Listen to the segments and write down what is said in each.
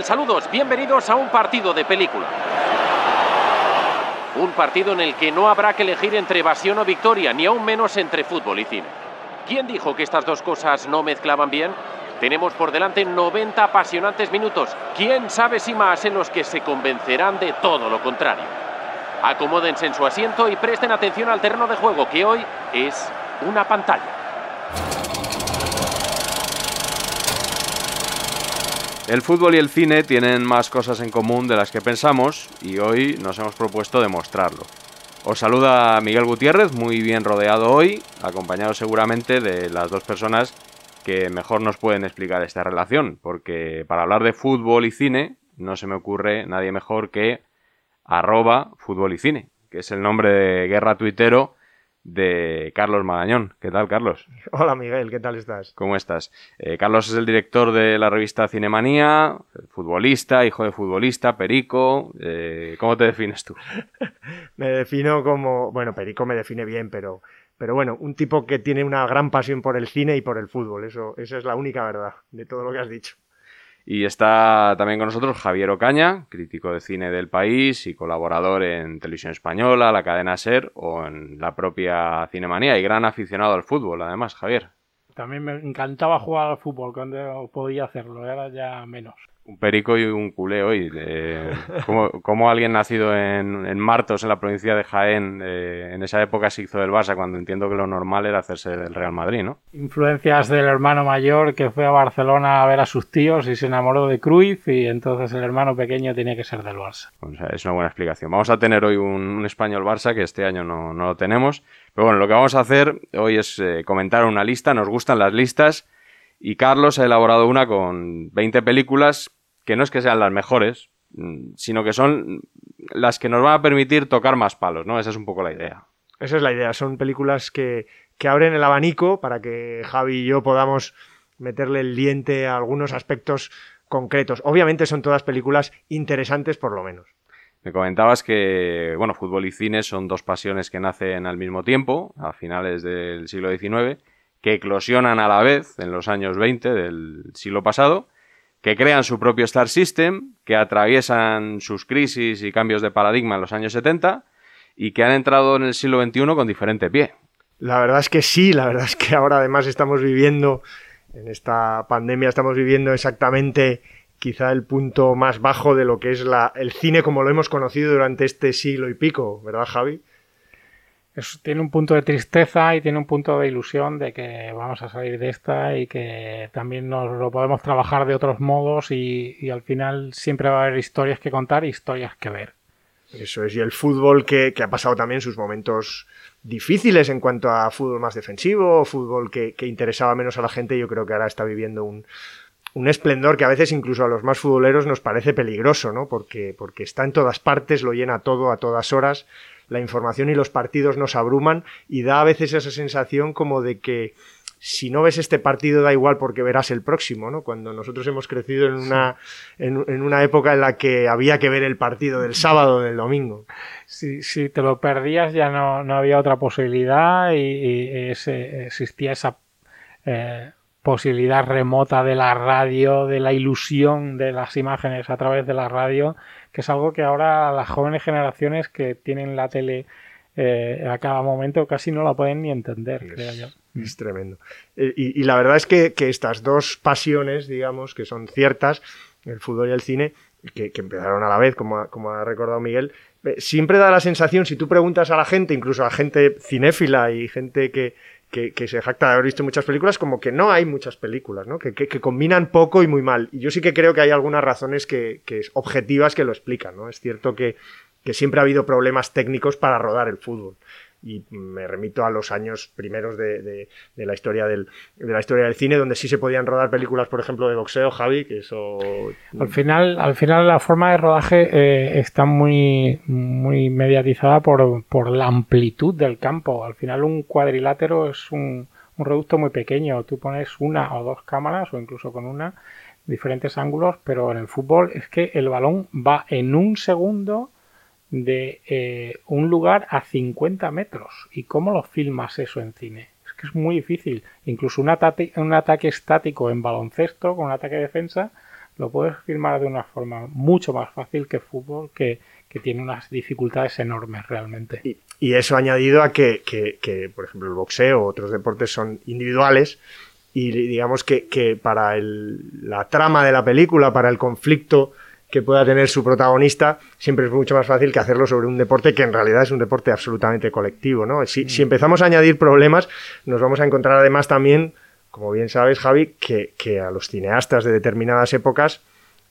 Saludos, bienvenidos a un partido de película. Un partido en el que no habrá que elegir entre evasión o victoria, ni aún menos entre fútbol y cine. ¿Quién dijo que estas dos cosas no mezclaban bien? Tenemos por delante 90 apasionantes minutos. ¿Quién sabe si más en los que se convencerán de todo lo contrario? Acomódense en su asiento y presten atención al terreno de juego que hoy es una pantalla. El fútbol y el cine tienen más cosas en común de las que pensamos y hoy nos hemos propuesto demostrarlo. Os saluda Miguel Gutiérrez, muy bien rodeado hoy, acompañado seguramente de las dos personas que mejor nos pueden explicar esta relación, porque para hablar de fútbol y cine no se me ocurre nadie mejor que arroba fútbol y cine, que es el nombre de guerra tuitero de Carlos Magañón. ¿Qué tal, Carlos? Hola, Miguel, ¿qué tal estás? ¿Cómo estás? Eh, Carlos es el director de la revista Cinemanía, futbolista, hijo de futbolista, perico. Eh, ¿Cómo te defines tú? me defino como, bueno, perico me define bien, pero, pero bueno, un tipo que tiene una gran pasión por el cine y por el fútbol. Eso, esa es la única verdad de todo lo que has dicho. Y está también con nosotros Javier Ocaña, crítico de cine del país y colaborador en Televisión Española, la cadena SER o en la propia Cinemanía y gran aficionado al fútbol, además, Javier. También me encantaba jugar al fútbol cuando podía hacerlo, ahora ya menos un perico y un culé hoy. Eh, ¿cómo, alguien nacido en, Martos, en la provincia de Jaén, eh, en esa época se hizo del Barça, cuando entiendo que lo normal era hacerse del Real Madrid, ¿no? Influencias del hermano mayor que fue a Barcelona a ver a sus tíos y se enamoró de Cruyff y entonces el hermano pequeño tenía que ser del Barça. es una buena explicación. Vamos a tener hoy un, español Barça que este año no, lo tenemos. Pero bueno, lo que vamos a hacer hoy es eh, comentar una lista. Nos gustan las listas y Carlos ha elaborado una con 20 películas que no es que sean las mejores, mm, sino que son las que nos van a permitir tocar más palos, ¿no? Esa es un poco la idea. Esa es la idea, son películas que, que abren el abanico para que Javi y yo podamos meterle el diente a algunos aspectos concretos. Obviamente son todas películas interesantes por lo menos. Me comentabas que, bueno, fútbol y cine son dos pasiones que nacen al mismo tiempo, a finales del siglo XIX, que eclosionan a la vez en los años 20 del siglo pasado, que crean su propio Star System, que atraviesan sus crisis y cambios de paradigma en los años 70 y que han entrado en el siglo XXI con diferente pie. La verdad es que sí, la verdad es que ahora además estamos viviendo, en esta pandemia estamos viviendo exactamente quizá el punto más bajo de lo que es la, el cine como lo hemos conocido durante este siglo y pico, ¿verdad Javi? Tiene un punto de tristeza y tiene un punto de ilusión de que vamos a salir de esta y que también nos lo podemos trabajar de otros modos y, al final siempre va a haber historias que contar y historias que ver. Eso es, y el fútbol que, ha pasado también sus momentos difíciles en cuanto a fútbol más defensivo, fútbol que, interesaba menos a la gente, yo creo que ahora está viviendo un, un esplendor que a veces incluso a los más futboleros nos parece peligroso, ¿no? Porque, porque está en todas partes, lo llena todo a todas horas la información y los partidos nos abruman y da a veces esa sensación como de que si no ves este partido da igual porque verás el próximo, ¿no? Cuando nosotros hemos crecido en una, en, una época en la que había que ver el partido del sábado o del domingo. Si, si te lo perdías ya no, no había otra posibilidad y, existía esa eh, posibilidad remota de la radio, de la ilusión de las imágenes a través de la radio que es algo que ahora las jóvenes generaciones que tienen la tele eh, a cada momento casi no la pueden ni entender, es, creo yo. Es tremendo. Eh, y, la verdad es que, estas dos pasiones, digamos, que son ciertas, el fútbol y el cine, que, empezaron a la vez, como como ha recordado Miguel, eh, siempre da la sensación, si tú preguntas a la gente, incluso a gente cinéfila y gente que, que, se jacta de haber visto muchas películas, como que no hay muchas películas, ¿no? Que, combinan poco y muy mal. Y yo sí que creo que hay algunas razones que, objetivas que lo explican, ¿no? Es cierto que, siempre ha habido problemas técnicos para rodar el fútbol y me remito a los años primeros de, la historia del, de la historia del cine donde sí se podían rodar películas por ejemplo de boxeo Javi que eso al final al final la forma de rodaje eh, está muy muy mediatizada por, por, la amplitud del campo. Al final un cuadrilátero es un, un reducto muy pequeño. Tú pones una o dos cámaras o incluso con una diferentes ángulos pero en el fútbol es que el balón va en un segundo de eh, un lugar a 50 metros. ¿Y cómo lo filmas eso en cine? Es que es muy difícil. Incluso un, ataque, un ataque estático en baloncesto, con un ataque de defensa, lo puedes filmar de una forma mucho más fácil que fútbol, que, tiene unas dificultades enormes realmente. Y, eso añadido a que, por ejemplo, el boxeo o otros deportes son individuales y digamos que, para la trama de la película, para el conflicto que pueda tener su protagonista, siempre es mucho más fácil que hacerlo sobre un deporte que en realidad es un deporte absolutamente colectivo. ¿no? Si, si empezamos a añadir problemas, nos vamos a encontrar además también como bien sabes, Javi, que, a los cineastas de determinadas épocas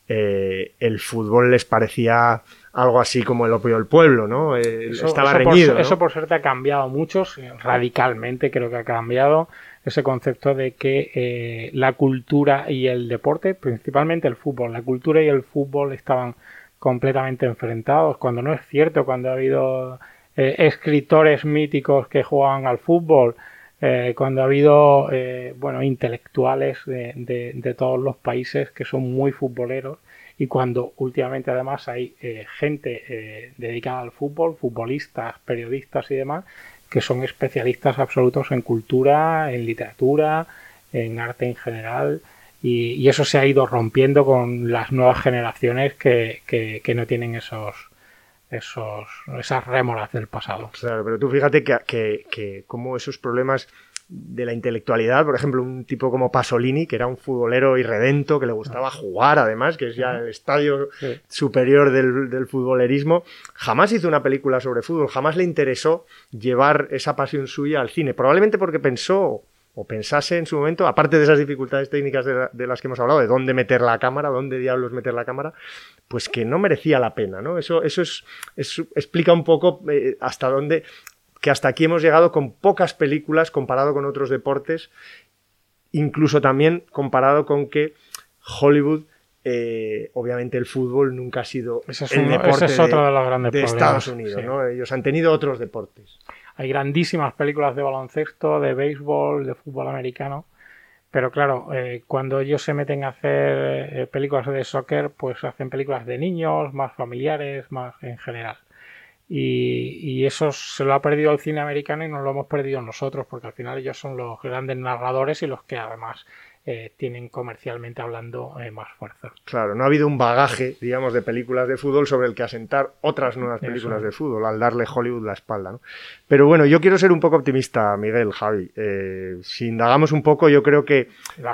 eh, el fútbol les parecía algo así como el opio del pueblo, ¿no? Eh, estaba reñido. Por, Eso por suerte ha cambiado mucho, radicalmente creo que ha cambiado ese concepto de que eh, la cultura y el deporte, principalmente el fútbol, la cultura y el fútbol estaban completamente enfrentados, cuando no es cierto, cuando ha habido escritores míticos que jugaban al fútbol, eh, cuando ha habido eh, bueno, intelectuales de, todos los países que son muy futboleros y cuando últimamente además hay eh, gente dedicada al fútbol, futbolistas, periodistas y demás, que son especialistas absolutos en cultura, en literatura, en arte en general. Y, eso se ha ido rompiendo con las nuevas generaciones que, que no tienen esos, esos, esas rémoras del pasado. Claro, pero tú fíjate que, que, como esos problemas de la intelectualidad, por ejemplo, un tipo como Pasolini, que era un futbolero irredento, que le gustaba ah. jugar además, que es ya el estadio superior del, del, futbolerismo, jamás hizo una película sobre fútbol, jamás le interesó llevar esa pasión suya al cine, probablemente porque pensó o pensase en su momento, aparte de esas dificultades técnicas de, las que hemos hablado, de dónde meter la cámara, dónde diablos meter la cámara, pues que no merecía la pena, ¿no? Eso, eso es, explica un poco eh, hasta dónde, que hasta aquí hemos llegado con pocas películas comparado con otros deportes, incluso también comparado con que Hollywood eh, obviamente el fútbol nunca ha sido el deporte de, Estados Unidos. ¿no? Ellos han tenido otros deportes. Hay grandísimas películas de baloncesto, de béisbol, de fútbol americano. Pero claro, eh, cuando ellos se meten a hacer eh, películas de soccer, pues hacen películas de niños, más familiares, más en general. Y, y, eso se lo ha perdido el cine americano y nos lo hemos perdido nosotros, porque al final ellos son los grandes narradores y los que además eh, tienen comercialmente hablando eh, más fuerza. Claro, no ha habido un bagaje, digamos, de películas de fútbol sobre el que asentar otras nuevas películas de fútbol, al darle Hollywood la espalda. ¿no? Pero bueno, yo quiero ser un poco optimista, Miguel, Javi. Eh, si indagamos un poco, yo creo que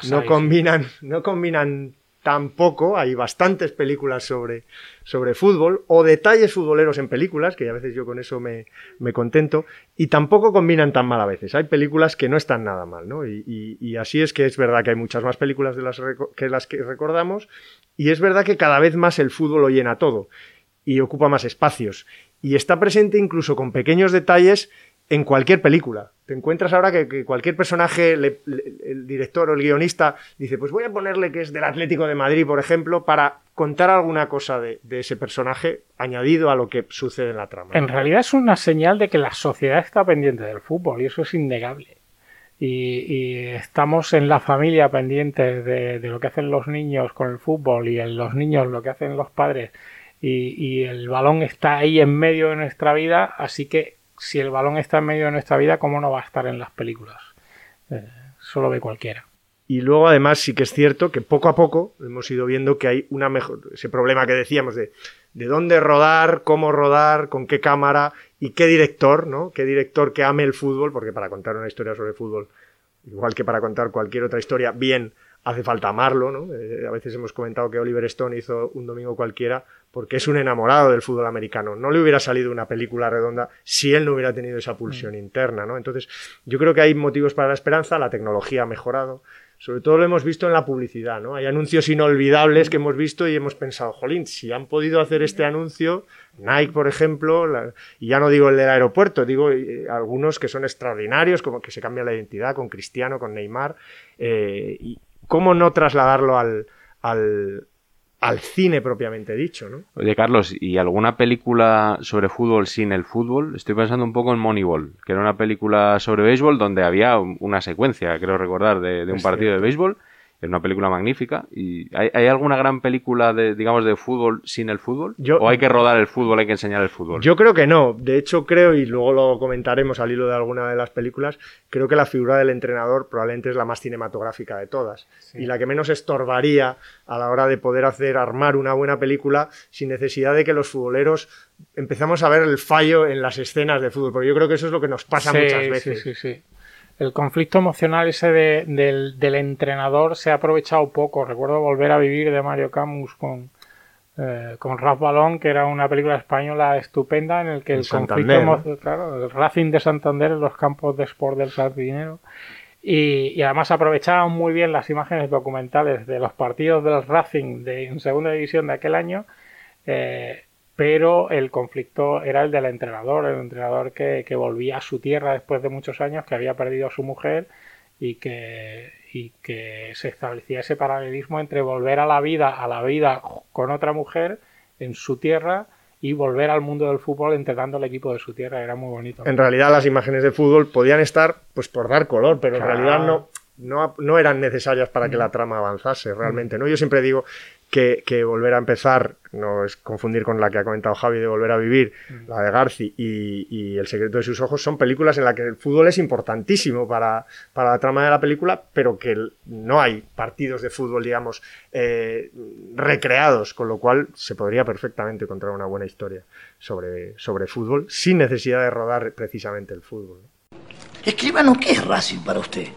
no combinan, no combinan tampoco, hay bastantes películas sobre, sobre fútbol o detalles futboleros en películas, que a veces yo con eso me, contento, y tampoco combinan tan mal a veces. Hay películas que no están nada mal, ¿no? Y, así es que es verdad que hay muchas más películas de las que las que recordamos, y es verdad que cada vez más el fútbol lo llena todo y ocupa más espacios. Y está presente incluso con pequeños detalles en cualquier película. Te encuentras ahora que, cualquier personaje, el director o el guionista, dice, pues voy a ponerle que es del Atlético de Madrid, por ejemplo, para contar alguna cosa de, ese personaje añadido a lo que sucede en la trama. En realidad es una señal de que la sociedad está pendiente del fútbol y eso es innegable. Y, estamos en la familia pendientes de, lo que hacen los niños con el fútbol y en los niños lo que hacen los padres y el balón está ahí en medio de nuestra vida, así que si el balón está en medio de nuestra vida, ¿cómo no va a estar en las películas? Eh, solo ve cualquiera. Y luego, además, sí que es cierto que poco a poco hemos ido viendo que hay una mejor. Ese problema que decíamos de, de dónde rodar, cómo rodar, con qué cámara y qué director, ¿no? Qué director que ame el fútbol, porque para contar una historia sobre fútbol, igual que para contar cualquier otra historia, bien, hace falta amarlo, ¿no? Eh, a veces hemos comentado que Oliver Stone hizo un domingo cualquiera porque es un enamorado del fútbol americano. No le hubiera salido una película redonda si él no hubiera tenido esa pulsión mm. interna, ¿no? Entonces, yo creo que hay motivos para la esperanza, la tecnología ha mejorado, sobre todo lo hemos visto en la publicidad, ¿no? Hay anuncios inolvidables que hemos visto y hemos pensado, jolín, si han podido hacer este anuncio, Nike, por ejemplo, y ya no digo el del aeropuerto, digo eh, algunos que son extraordinarios, como que se cambia la identidad con Cristiano, con Neymar, eh, y, ¿cómo no trasladarlo al, al, cine propiamente dicho, ¿no? Oye, Carlos, ¿y alguna película sobre fútbol sin el fútbol? Estoy pensando un poco en Moneyball, que era una película sobre béisbol donde había una secuencia, creo recordar, de, un partido de béisbol Es una película magnífica. ¿Y hay, alguna gran película de, digamos, de fútbol sin el fútbol? ¿O hay que rodar el fútbol, hay que enseñar el fútbol? Yo creo que no. De hecho, creo, y luego lo comentaremos al hilo de alguna de las películas, creo que la figura del entrenador probablemente es la más cinematográfica de todas. Y la que menos estorbaría a la hora de poder hacer, armar una buena película sin necesidad de que los futboleros empezamos a ver el fallo en las escenas de fútbol. Porque yo creo que eso es lo que nos pasa muchas veces. Sí, sí, sí el conflicto emocional ese del, entrenador se ha aprovechado poco. Recuerdo volver a vivir de Mario Camus con, eh, con Raf Balón, que era una película española estupenda en el que el, conflicto, claro, el Racing de Santander en los campos de sport del Sardinero. Y, y, además aprovechaban muy bien las imágenes documentales de los partidos del Racing de, en segunda división de aquel año. Eh, pero el conflicto era el del entrenador, el entrenador que, volvía a su tierra después de muchos años, que había perdido a su mujer y que, y que se establecía ese paralelismo entre volver a la vida, a la vida con otra mujer en su tierra y volver al mundo del fútbol entrenando al equipo de su tierra. Era muy bonito. En realidad las imágenes de fútbol podían estar pues por dar color, pero en realidad no, no, no, eran necesarias para que la trama avanzase realmente. ¿no? Yo siempre digo que, volver a empezar, no es confundir con la que ha comentado Javi de volver a vivir, mm. la de Garci y, El secreto de sus ojos, son películas en las que el fútbol es importantísimo para, la trama de la película, pero que no hay partidos de fútbol, digamos, eh, recreados, con lo cual se podría perfectamente contar una buena historia sobre, sobre fútbol sin necesidad de rodar precisamente el fútbol. Escríbanos, ¿qué es Racing para usted?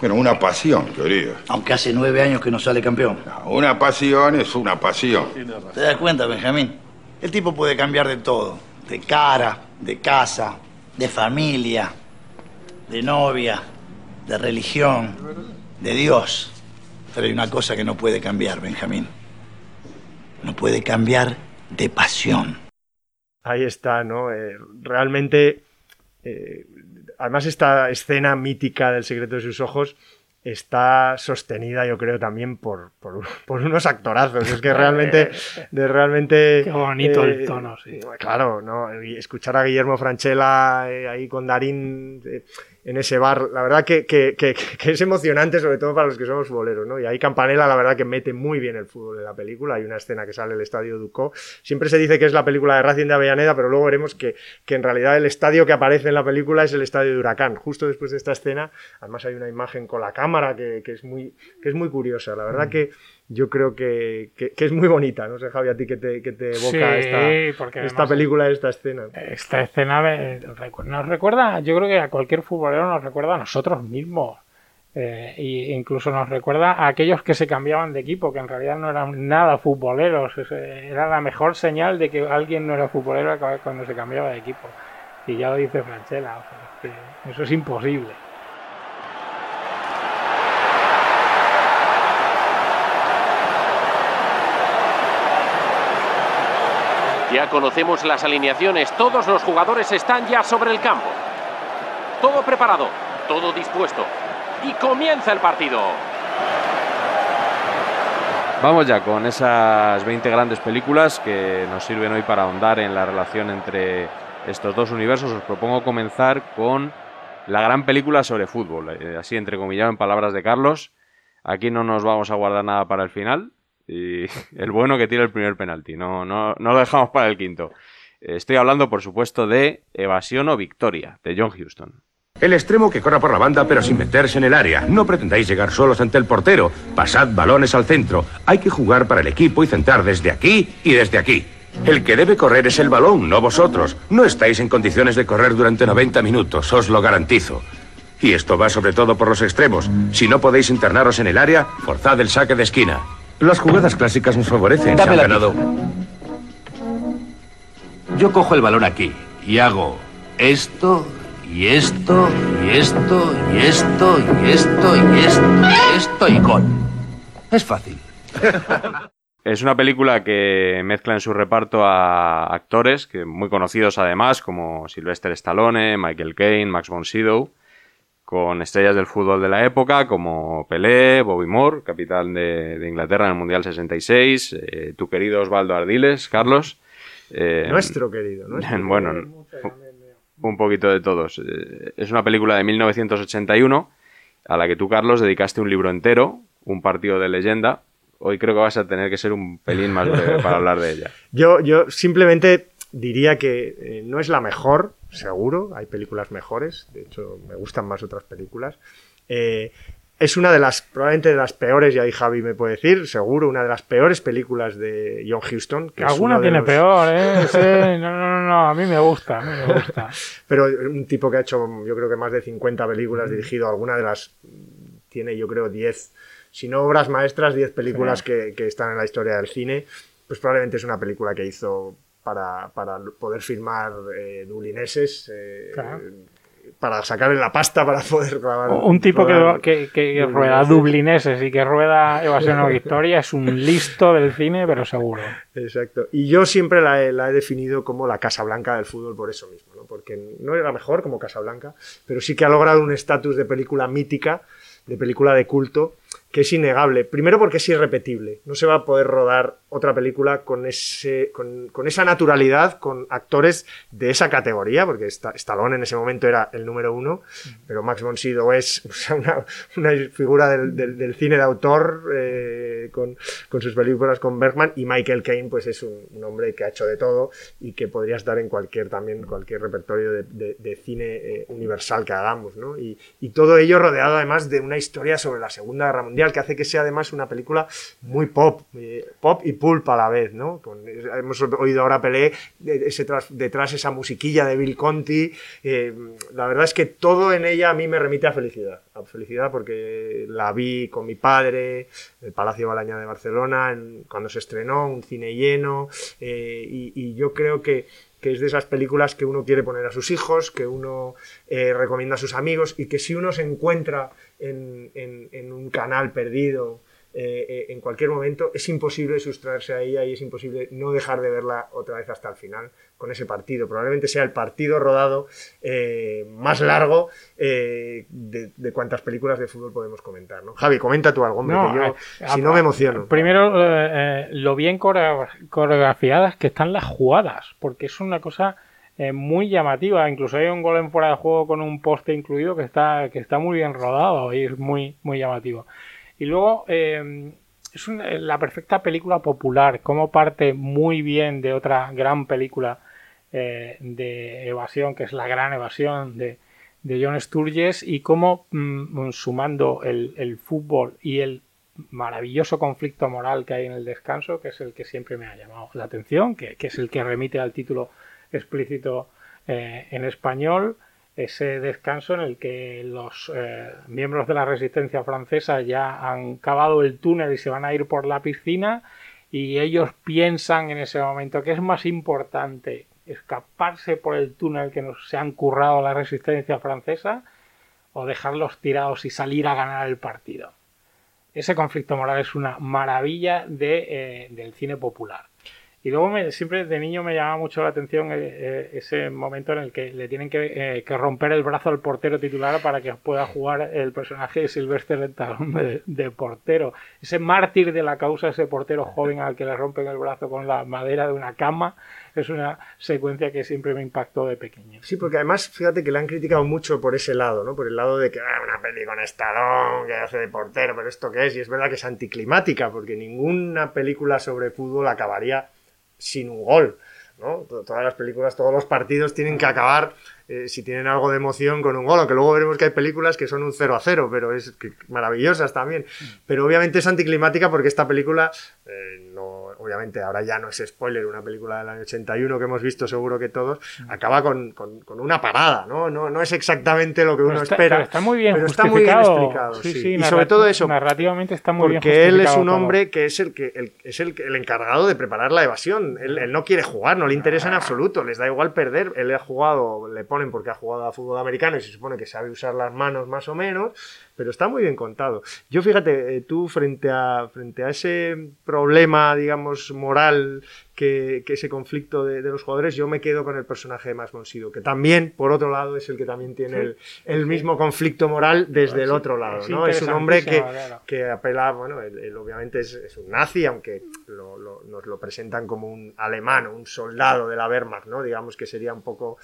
Bueno, una pasión, querido. Aunque hace nueve años que no sale campeón. una pasión es una pasión. ¿Te das cuenta, Benjamín? El tipo puede cambiar de todo. De cara, de casa, de familia, de novia, de religión, de Dios. Pero hay una cosa que no puede cambiar, Benjamín. No puede cambiar de pasión. Ahí está, ¿no? Eh, realmente eh, además esta escena mítica del secreto de sus ojos está sostenida, yo creo, también por, por, unos actorazos. Es que realmente, de realmente. Qué bonito el eh, tono, sí. Claro, ¿no? escuchar a Guillermo Franchella eh, ahí con Darín en ese bar. La verdad que, es emocionante, sobre todo para los que somos futboleros, ¿no? Y ahí Campanella, la verdad que mete muy bien el fútbol en la película. Hay una escena que sale el estadio Ducó. Siempre se dice que es la película de Racing de Avellaneda, pero luego veremos que, en realidad el estadio que aparece en la película es el estadio de Huracán. Justo después de esta escena, además hay una imagen con la cámara que, es, muy, que es muy curiosa. La verdad mm. que yo creo que, es muy bonita. No sé, Javi, a ti que te, que te evoca esta, esta película, esta escena. Esta escena nos recuerda, yo creo que a cualquier futbolero nos recuerda a nosotros mismos. Eh, e incluso nos recuerda a aquellos que se cambiaban de equipo, que en realidad no eran nada futboleros. Era la mejor señal de que alguien no era futbolero cuando se cambiaba de equipo. Y ya lo dice Franchella, eso es imposible. Ya conocemos las alineaciones, todos los jugadores están ya sobre el campo. Todo preparado, todo dispuesto. Y comienza el partido. Vamos ya con esas 20 grandes películas que nos sirven hoy para ahondar en la relación entre estos dos universos. Os propongo comenzar con la gran película sobre fútbol, eh, así entrecomillado en palabras de Carlos. Aquí no nos vamos a guardar nada para el final, y el bueno que tira el primer penalti, no, no, no lo dejamos para el quinto. Estoy hablando, por supuesto, de Evasión o Victoria, de John Houston. El extremo que corra por la banda pero sin meterse en el área. No pretendáis llegar solos ante el portero. Pasad balones al centro. Hay que jugar para el equipo y centrar desde aquí y desde aquí. El que debe correr es el balón, no vosotros. No estáis en condiciones de correr durante 90 minutos, os lo garantizo. Y esto va sobre todo por los extremos. Si no podéis internaros en el área, forzad el saque de esquina. Las jugadas clásicas nos favorecen. Dame ganado. Yo cojo el balón aquí y hago esto y esto y esto y esto y esto y esto y esto y gol. Es fácil. Es una película que mezcla en su reparto a actores que muy conocidos además, como Sylvester Stallone, Michael Caine, Max von Sydow, con estrellas del fútbol de la época como Pelé, Bobby Moore, capitán de, Inglaterra en el Mundial 66, eh, tu querido Osvaldo Ardiles, Carlos. Eh, nuestro querido, nuestro Bueno, un poquito de todos. Eh, es una película de 1981 a la que tú, Carlos, dedicaste un libro entero, un partido de leyenda. Hoy creo que vas a tener que ser un pelín más breve para hablar de ella. Yo, yo simplemente diría que eh, no es la mejor, seguro, hay películas mejores, de hecho me gustan más otras películas. Eh, es una de las, probablemente de las peores, y ahí Javi me puede decir, seguro, una de las peores películas de John Huston. Que Alguna tiene peor, ¿eh? no, no, no, no, a mí me gusta, a mí me gusta. Pero un tipo que ha hecho, yo creo que más de 50 películas, dirigido alguna de las, tiene yo creo 10, si no obras maestras, 10 películas que, que, están en la historia del cine, pues probablemente es una película que hizo para, para poder filmar eh, dublineses. Eh, para sacarle la pasta para poder grabar. Un tipo que, que, rueda dublineses y que rueda Evasión o Victoria es un listo del cine, pero seguro. Exacto. Y yo siempre la he, la he definido como la Casa Blanca del fútbol por eso mismo, ¿no? porque no era mejor como Casa Blanca, pero sí que ha logrado un estatus de película mítica, de película de culto, que es innegable. Primero porque es irrepetible. No se va a poder rodar otra película con, ese, con, con esa naturalidad, con actores de esa categoría, porque Stallone en ese momento era el número uno, pero Max von Sydow es una, una figura del, del, cine de autor eh, con, con, sus películas con Bergman, y Michael Caine pues es un, un, hombre que ha hecho de todo y que podría estar en cualquier también cualquier repertorio de, de, de cine eh, universal que hagamos, ¿no? Y, y todo ello rodeado además de una historia sobre la Segunda Guerra Mundial que hace que sea además una película muy pop, eh, pop y pulp a la vez, ¿no? hemos oído ahora Pelé, detrás esa musiquilla de Bill Conti, eh, la verdad es que todo en ella a mí me remite a felicidad, a felicidad porque la vi con mi padre, en el Palacio Balaña de Barcelona, cuando se estrenó, un cine lleno, eh, y, yo creo que que es de esas películas que uno quiere poner a sus hijos, que uno recomienda a sus amigos y que si uno se encuentra en, un canal perdido eh, eh, en cualquier momento, es imposible sustraerse a ella y es imposible no dejar de verla otra vez hasta el final con ese partido. Probablemente sea el partido rodado eh, más largo de, de, cuantas películas de fútbol podemos comentar. ¿no? Javi, comenta tú algo, hombre, yo si no me emociono. Primero, lo bien coreografiadas que están las jugadas, porque es una cosa muy llamativa. Incluso hay un gol en fuera de juego con un poste incluido que está, que está muy bien rodado y es muy, muy llamativo. Y luego eh, es la perfecta película popular, como parte muy bien de otra gran película eh, de evasión, que es La Gran Evasión de, de John Sturges, y cómo mm, sumando el, el fútbol y el maravilloso conflicto moral que hay en el descanso, que es el que siempre me ha llamado la atención, que, es el que remite al título explícito eh, en español ese descanso en el que los eh, miembros de la resistencia francesa ya han cavado el túnel y se van a ir por la piscina y ellos piensan en ese momento que es más importante escaparse por el túnel que nos se han currado la resistencia francesa o dejarlos tirados y salir a ganar el partido. Ese conflicto moral es una maravilla de, eh, del cine popular. Y luego me, siempre de niño me llamaba mucho la atención eh, eh, ese momento en el que le tienen eh, que, romper el brazo al portero titular para que pueda jugar el personaje de Sylvester Stallone de, portero. Ese mártir de la causa, ese portero joven al que le rompen el brazo con la madera de una cama, es una secuencia que siempre me impactó de pequeño. Sí, porque además, fíjate que le han criticado mucho por ese lado, ¿no? Por el lado de que ah, una peli con Stallone, que hace de portero, pero ¿esto qué es? Y es verdad que es anticlimática, porque ninguna película sobre fútbol acabaría sin un gol. ¿no? Todas las películas, todos los partidos tienen que acabar eh, si tienen algo de emoción con un gol, aunque luego veremos que hay películas que son un 0 a 0, pero es maravillosas también. Pero obviamente es anticlimática porque esta película, eh, no, obviamente ahora ya no es spoiler, una película del año 81 que hemos visto seguro que todos, acaba con, con, una parada, ¿no? ¿no? No es exactamente lo que uno espera. Pero está muy bien pero está muy bien explicado. Sí, y sobre todo eso. Narrativamente está muy bien Porque él es un hombre que es el que el, es el, el, encargado de preparar la evasión. Él, él, no quiere jugar, no le interesa en absoluto, les da igual perder. Él ha jugado, le pone porque ha jugado a fútbol americano y se supone que sabe usar las manos más o menos, pero está muy bien contado. Yo fíjate, eh, tú frente a, frente a ese problema, digamos, moral, que, ese conflicto de, los jugadores, yo me quedo con el personaje de Max Monsido, que también, por otro lado, es el que también tiene el, mismo conflicto moral desde el otro lado, ¿no? Es un hombre que, que apela, bueno, él, obviamente es, un nazi, aunque nos lo presentan como un alemán, un soldado de la Wehrmacht, ¿no? Digamos que sería un poco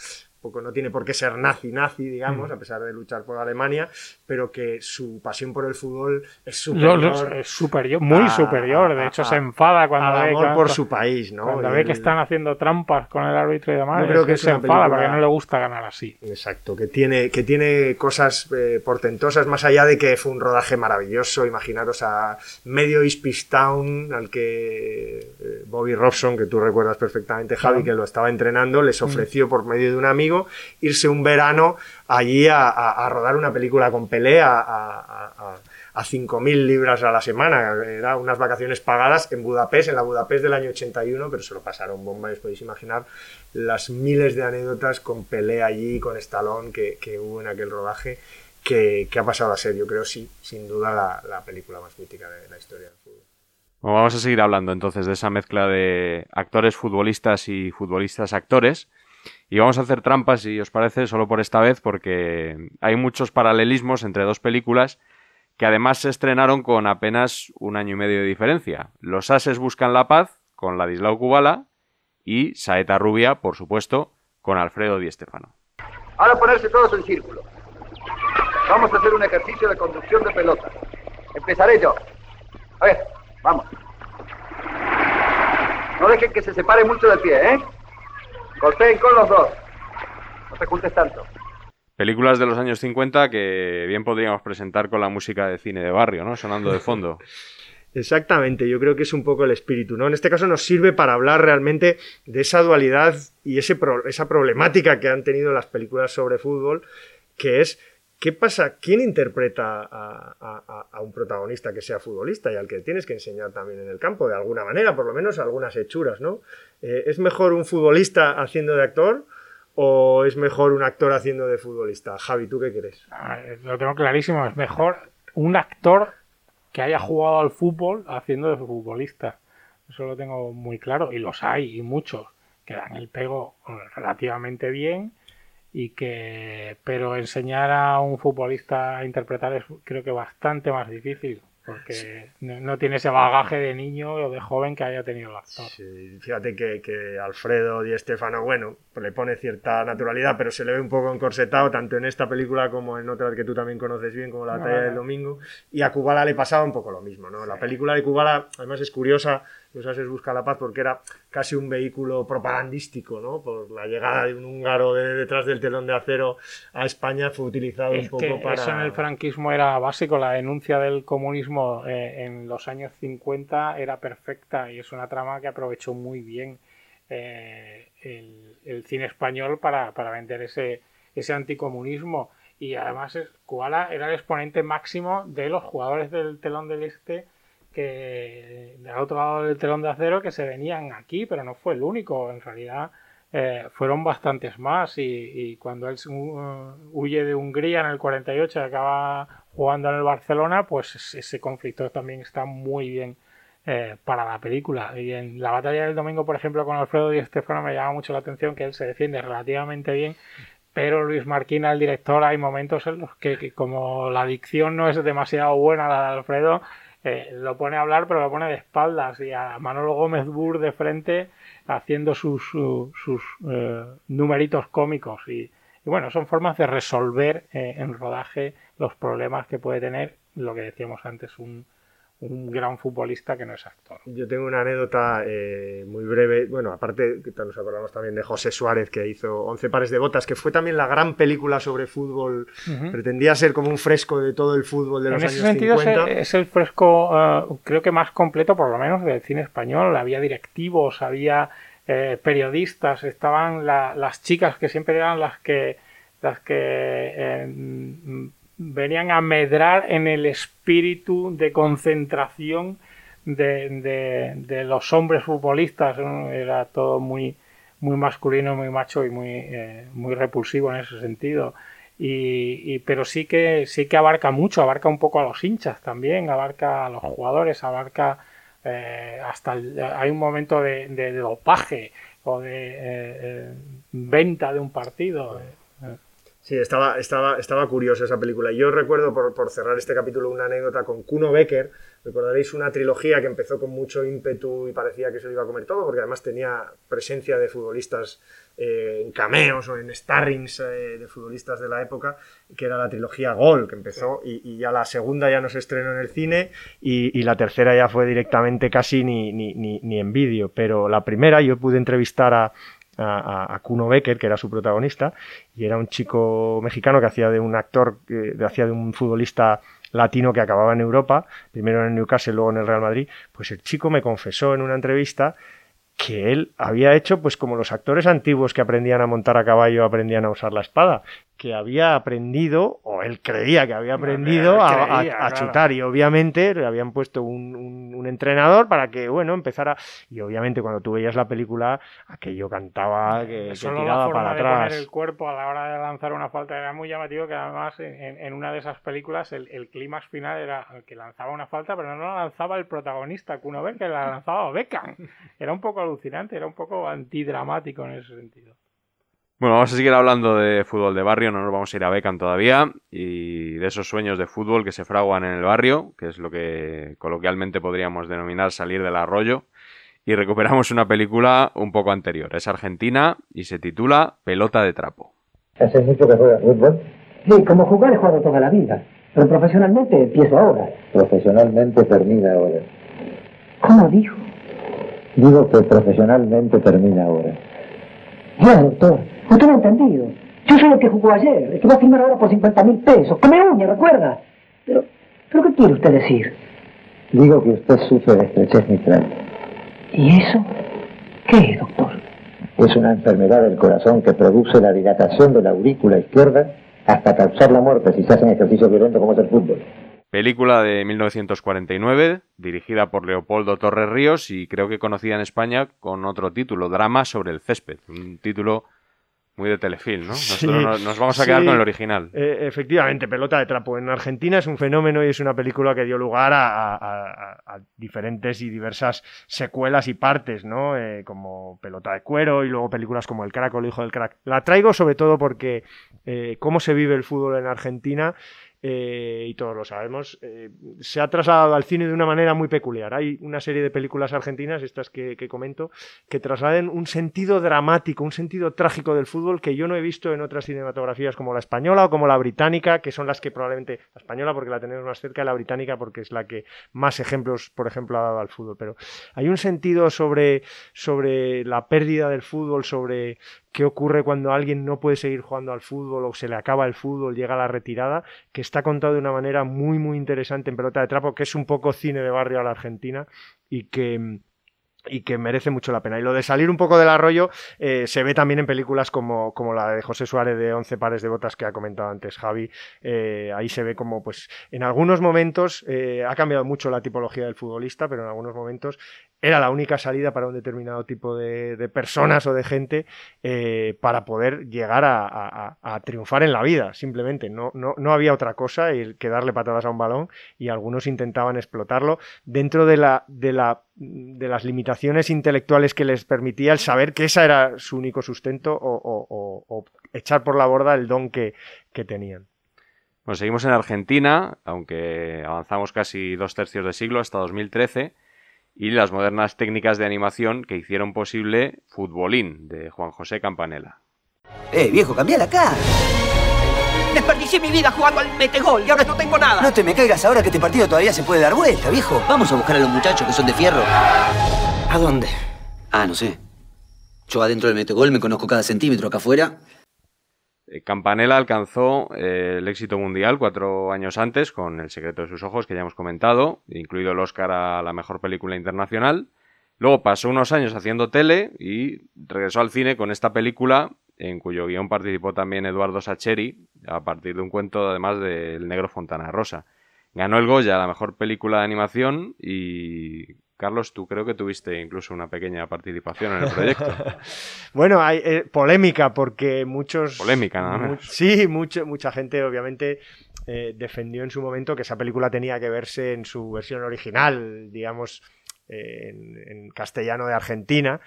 tampoco no tiene por qué ser nazi nazi, digamos, Mm. a pesar de luchar por Alemania, pero que su pasión por el fútbol es superior es superior, muy a- superior. De hecho, a- se enfada cuando ve amor que- por su país, ¿no? Cuando Y ve que están haciendo trampas con el árbitro y demás, Yo creo es que se enfada porque no le gusta ganar así. Exacto, que tiene, que tiene cosas eh, portentosas, más allá de que fue un rodaje maravilloso. Imaginaros a medio East Town, al que eh, Bobby Robson, que tú recuerdas perfectamente, Javi, que lo estaba entrenando, les Mm. ofreció por medio de un amigo irse un verano allí a, rodar una película con pelea a, a, a- a 5.000 libras a la semana. Eran unas vacaciones pagadas en Budapest, en la Budapest del año 81, pero se lo pasaron bomba, os podéis imaginar las miles de anécdotas con pelea allí, con Stallone que, que hubo en aquel rodaje, que, ha pasado a ser, yo creo, sí, sin duda la, la película más mítica de la historia del fútbol. Vamos a seguir hablando entonces de esa mezcla de actores futbolistas y futbolistas actores. Y vamos a hacer trampas, si os parece, solo por esta vez, porque hay muchos paralelismos entre dos películas que además se estrenaron con apenas un año y medio de diferencia. Los Ases buscan la paz, con Ladislao Kubala, y Saeta Rubia, por supuesto, con Alfredo Di Stefano. Ahora ponerse todos en círculo. Vamos a hacer un ejercicio de conducción de pelota. Empezaré yo. A ver, vamos. No dejen que se separe mucho del pie, ¿eh? Golpeen con los dos. No te juntes tanto. Películas de los años 50 que bien podríamos presentar con la música de cine de barrio, ¿no? Sonando de fondo. Exactamente, yo creo que es un poco el espíritu, ¿no? En este caso nos sirve para hablar realmente de esa dualidad y ese pro- esa problemática que han tenido las películas sobre fútbol, que es ¿qué pasa? ¿Quién interpreta a, a- a un protagonista que sea futbolista y al que tienes que enseñar también en el campo de alguna manera, por lo menos algunas hechuras, ¿no? Eh, ¿Es mejor un futbolista haciendo de actor o es mejor un actor haciendo de futbolista? Javi, ¿tú qué crees? Lo tengo clarísimo, es mejor un actor que haya jugado al fútbol haciendo de futbolista. Eso lo tengo muy claro y los hay y muchos que dan el pego relativamente bien y que pero enseñar a un futbolista a interpretar es creo que bastante más difícil porque no, no tiene ese bagaje de niño o de joven que haya tenido el actor. Sí, fíjate que, que Alfredo Di Stefano, bueno, le pone cierta naturalidad, pero se le ve un poco encorsetado, tanto en esta película como en otras que tú también conoces bien, como La batalla No, del no. domingo. Y a Kubala le pasaba un poco lo mismo, ¿no? La película de Kubala, además es curiosa, Los Ases busca la paz, porque era casi un vehículo propagandístico, ¿no? Por la llegada de un húngaro de detrás del telón de acero a España fue utilizado Es un poco que para... eso en el franquismo era básico, la denuncia del comunismo eh, en los años 50 era perfecta y es una trama que aprovechó muy bien eh, el, el cine español para, para vender ese, ese anticomunismo y además es, Kubala era el exponente máximo de los jugadores del telón del este que del otro lado del telón de acero que se venían aquí, pero no fue el único, en realidad eh, fueron bastantes más y, y cuando él uh, huye de Hungría en el 48 y acaba jugando en el Barcelona, pues ese conflicto también está muy bien eh, para la película. Y en la batalla del domingo, por ejemplo, con Alfredo Di Stefano me llama mucho la atención que él se defiende relativamente bien, pero Luis Marquina, el director, hay momentos en los que, que como la dicción no es demasiado buena la de Alfredo, eh, lo pone a hablar, pero lo pone de espaldas y a Manolo Gómez Burr de frente haciendo sus, su- sus eh, numeritos cómicos. Y, y bueno, son formas de resolver eh, en rodaje los problemas que puede tener, lo que decíamos antes, un, un gran futbolista que no es actor. Yo tengo una anécdota eh, muy breve. Bueno, aparte, nos acordamos también de José Suárez, que hizo 11 pares de botas, que fue también la gran película sobre fútbol. Pretendía ser como un fresco de todo el fútbol de los En ese años sentido es 50. el, es el fresco, eh, creo que más completo, por lo menos, del cine español. Había directivos, había eh, periodistas, estaban la- las chicas que siempre eran las que las que eh, venían a medrar en el espíritu de concentración de, de- los hombres futbolistas. Era todo muy muy masculino, muy macho y muy, eh, muy repulsivo en ese sentido. Y, pero sí que sí que abarca mucho, abarca un poco a los hinchas también, abarca a los jugadores, abarca eh, hasta hay un momento de, dopaje o de eh, venta de un partido. Sí, estaba, estaba, estaba curiosa esa película. Yo recuerdo, por, por, cerrar este capítulo, una anécdota con Kuno Becker. Recordaréis una trilogía que empezó con mucho ímpetu y parecía que se lo iba a comer todo, porque además tenía presencia de futbolistas eh, en cameos o en starrings eh, de futbolistas de la época, que era la trilogía Gol, que empezó, y, ya la segunda ya no se estrenó en el cine, y, y la tercera ya fue directamente casi ni, ni, ni, ni en vídeo. Pero la primera yo pude entrevistar a, a, a, Kuno Becker, que era su protagonista, y era un chico mexicano que hacía de un actor, que hacía de un futbolista latino que acababa en Europa, primero en el Newcastle, luego en el Real Madrid, pues el chico me confesó en una entrevista que él había hecho pues como los actores antiguos que aprendían a montar a caballo aprendían a usar la espada, que había aprendido, o él creía que había aprendido no, creía, a, a, a claro. chutar y obviamente le habían puesto un, un, un, entrenador para que, bueno, empezara y obviamente cuando tú veías la película aquello cantaba que, que tiraba la forma para de atrás. Poner el cuerpo a la hora de lanzar una falta era muy llamativo que además en, en una de esas películas el, el, clímax final era el que lanzaba una falta pero no la lanzaba el protagonista Kuno que la lanzaba Beckham. Era un poco alucinante, era un poco antidramático en ese sentido. Bueno, vamos a seguir hablando de fútbol de barrio, no nos vamos a ir a Beckham todavía, y de esos sueños de fútbol que se fraguan en el barrio, que es lo que coloquialmente podríamos denominar salir del arroyo, y recuperamos una película un poco anterior. Es argentina y se titula Pelota de trapo. ¿Hace mucho que juegas fútbol? Sí, como jugar he jugado toda la vida, pero profesionalmente empiezo ahora. Profesionalmente termina ahora. ¿Cómo dijo? Digo que profesionalmente termina ahora. Doctor. Usted no ha entendido. Yo soy el que jugó ayer, el que va a firmar ahora por 50 mil pesos. Come uña, recuerda. Pero, ¿pero qué quiere usted decir? Digo que usted sufre de estrechez mitral. ¿Y eso? ¿Qué es, doctor? Es una enfermedad del corazón que produce la dilatación de la aurícula izquierda hasta causar la muerte si se hacen ejercicio violento como es el fútbol. Película de 1949, dirigida por Leopoldo Torres Ríos y creo que conocida en España con otro título, Drama sobre el césped. Un título muy de telefilm, ¿no? Nosotros sí, nos, nos, vamos a quedar sí, con el original. Eh, efectivamente, Pelota de Trapo. En Argentina es un fenómeno y es una película que dio lugar a, a, a, a diferentes y diversas secuelas y partes, ¿no? Eh, como Pelota de Cuero y luego películas como El Crack o El Hijo del Crack. La traigo sobre todo porque eh, cómo se vive el fútbol en Argentina eh, y todos lo sabemos, eh, se ha trasladado al cine de una manera muy peculiar. Hay una serie de películas argentinas, estas que, comento, que trasladen un sentido dramático, un sentido trágico del fútbol que yo no he visto en otras cinematografías como la española o como la británica, que son las que probablemente, la española porque la tenemos más cerca, la británica porque es la que más ejemplos, por ejemplo, ha dado al fútbol. Pero hay un sentido sobre, sobre la pérdida del fútbol, sobre qué ocurre cuando alguien no puede seguir jugando al fútbol o se le acaba el fútbol, llega a la retirada, que está contado de una manera muy, muy interesante en Pelota de Trapo, que es un poco cine de barrio a la Argentina y que y que merece mucho la pena. Y lo de salir un poco del arroyo eh, se ve también en películas como, como la de José Suárez de 11 pares de botas que ha comentado antes Javi. Eh, ahí se ve como, pues, en algunos momentos eh, ha cambiado mucho la tipología del futbolista, pero en algunos momentos era la única salida para un determinado tipo de, personas o de gente eh, para poder llegar a, triunfar en la vida, simplemente. No, no, no había otra cosa que darle patadas a un balón y algunos intentaban explotarlo dentro de, la, de, la, de las limitaciones intelectuales que les permitía el saber que esa era su único sustento o, o, o echar por la borda el don que, que tenían. Bueno, seguimos en Argentina, aunque avanzamos casi dos tercios de siglo, hasta 2013 y las modernas técnicas de animación que hicieron posible Futbolín, de Juan José Campanella. ¡Eh, viejo, cambia la cara! Desperdicié mi vida jugando al metegol y ahora no tengo nada. No te me caigas ahora que este partido todavía se puede dar vuelta, viejo. Vamos a buscar a los muchachos que son de fierro. ¿A dónde? Ah, no sé. Yo adentro del metegol me conozco cada centímetro acá afuera. Eh, Campanella alcanzó eh, el éxito mundial cuatro años antes con El secreto de sus ojos, que ya hemos comentado, incluido el Oscar a la mejor película internacional. Luego pasó unos años haciendo tele y regresó al cine con esta película, en cuyo guion participó también Eduardo Sacheri, a partir de un cuento además del negro Fontana Rosa. Ganó el Goya, la mejor película de animación, y Carlos, tú creo que tuviste incluso una pequeña participación en el proyecto. bueno, hay eh, polémica porque muchos... Polémica, nada mu Sí, mucho, mucha gente obviamente eh, defendió en su momento que esa película tenía que verse en su versión original, digamos, eh, en, en, castellano de Argentina,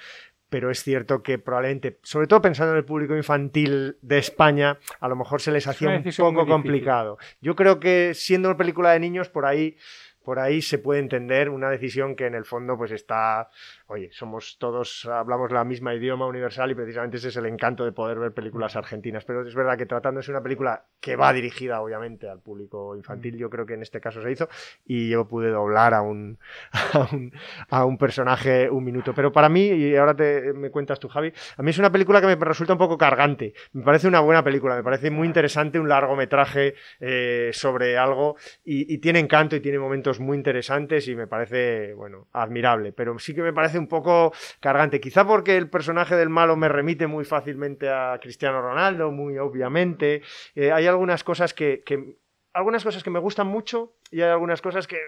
pero es cierto que probablemente, sobre todo pensando en el público infantil de España, a lo mejor se les hacía un poco complicado. Yo creo que siendo una película de niños, por ahí por ahí se puede entender una decisión que en el fondo pues está oye, somos todos, hablamos la misma idioma universal y precisamente ese es el encanto de poder ver películas argentinas. Pero es verdad que tratándose de una película que va dirigida obviamente al público infantil, yo creo que en este caso se hizo y yo pude doblar a un, a un, personaje un minuto. Pero para mí, y ahora te, me cuentas tú, Javi, a mí es una película que me resulta un poco cargante. Me parece una buena película, me parece muy interesante, un largometraje eh, sobre algo y, y tiene encanto y tiene momentos muy interesantes y me parece, bueno, admirable. Pero sí que me parece un poco cargante. Quizá porque el personaje del malo me remite muy fácilmente a Cristiano Ronaldo, muy obviamente. Eh, hay algunas cosas que, algunas cosas que me gustan mucho y hay algunas cosas que,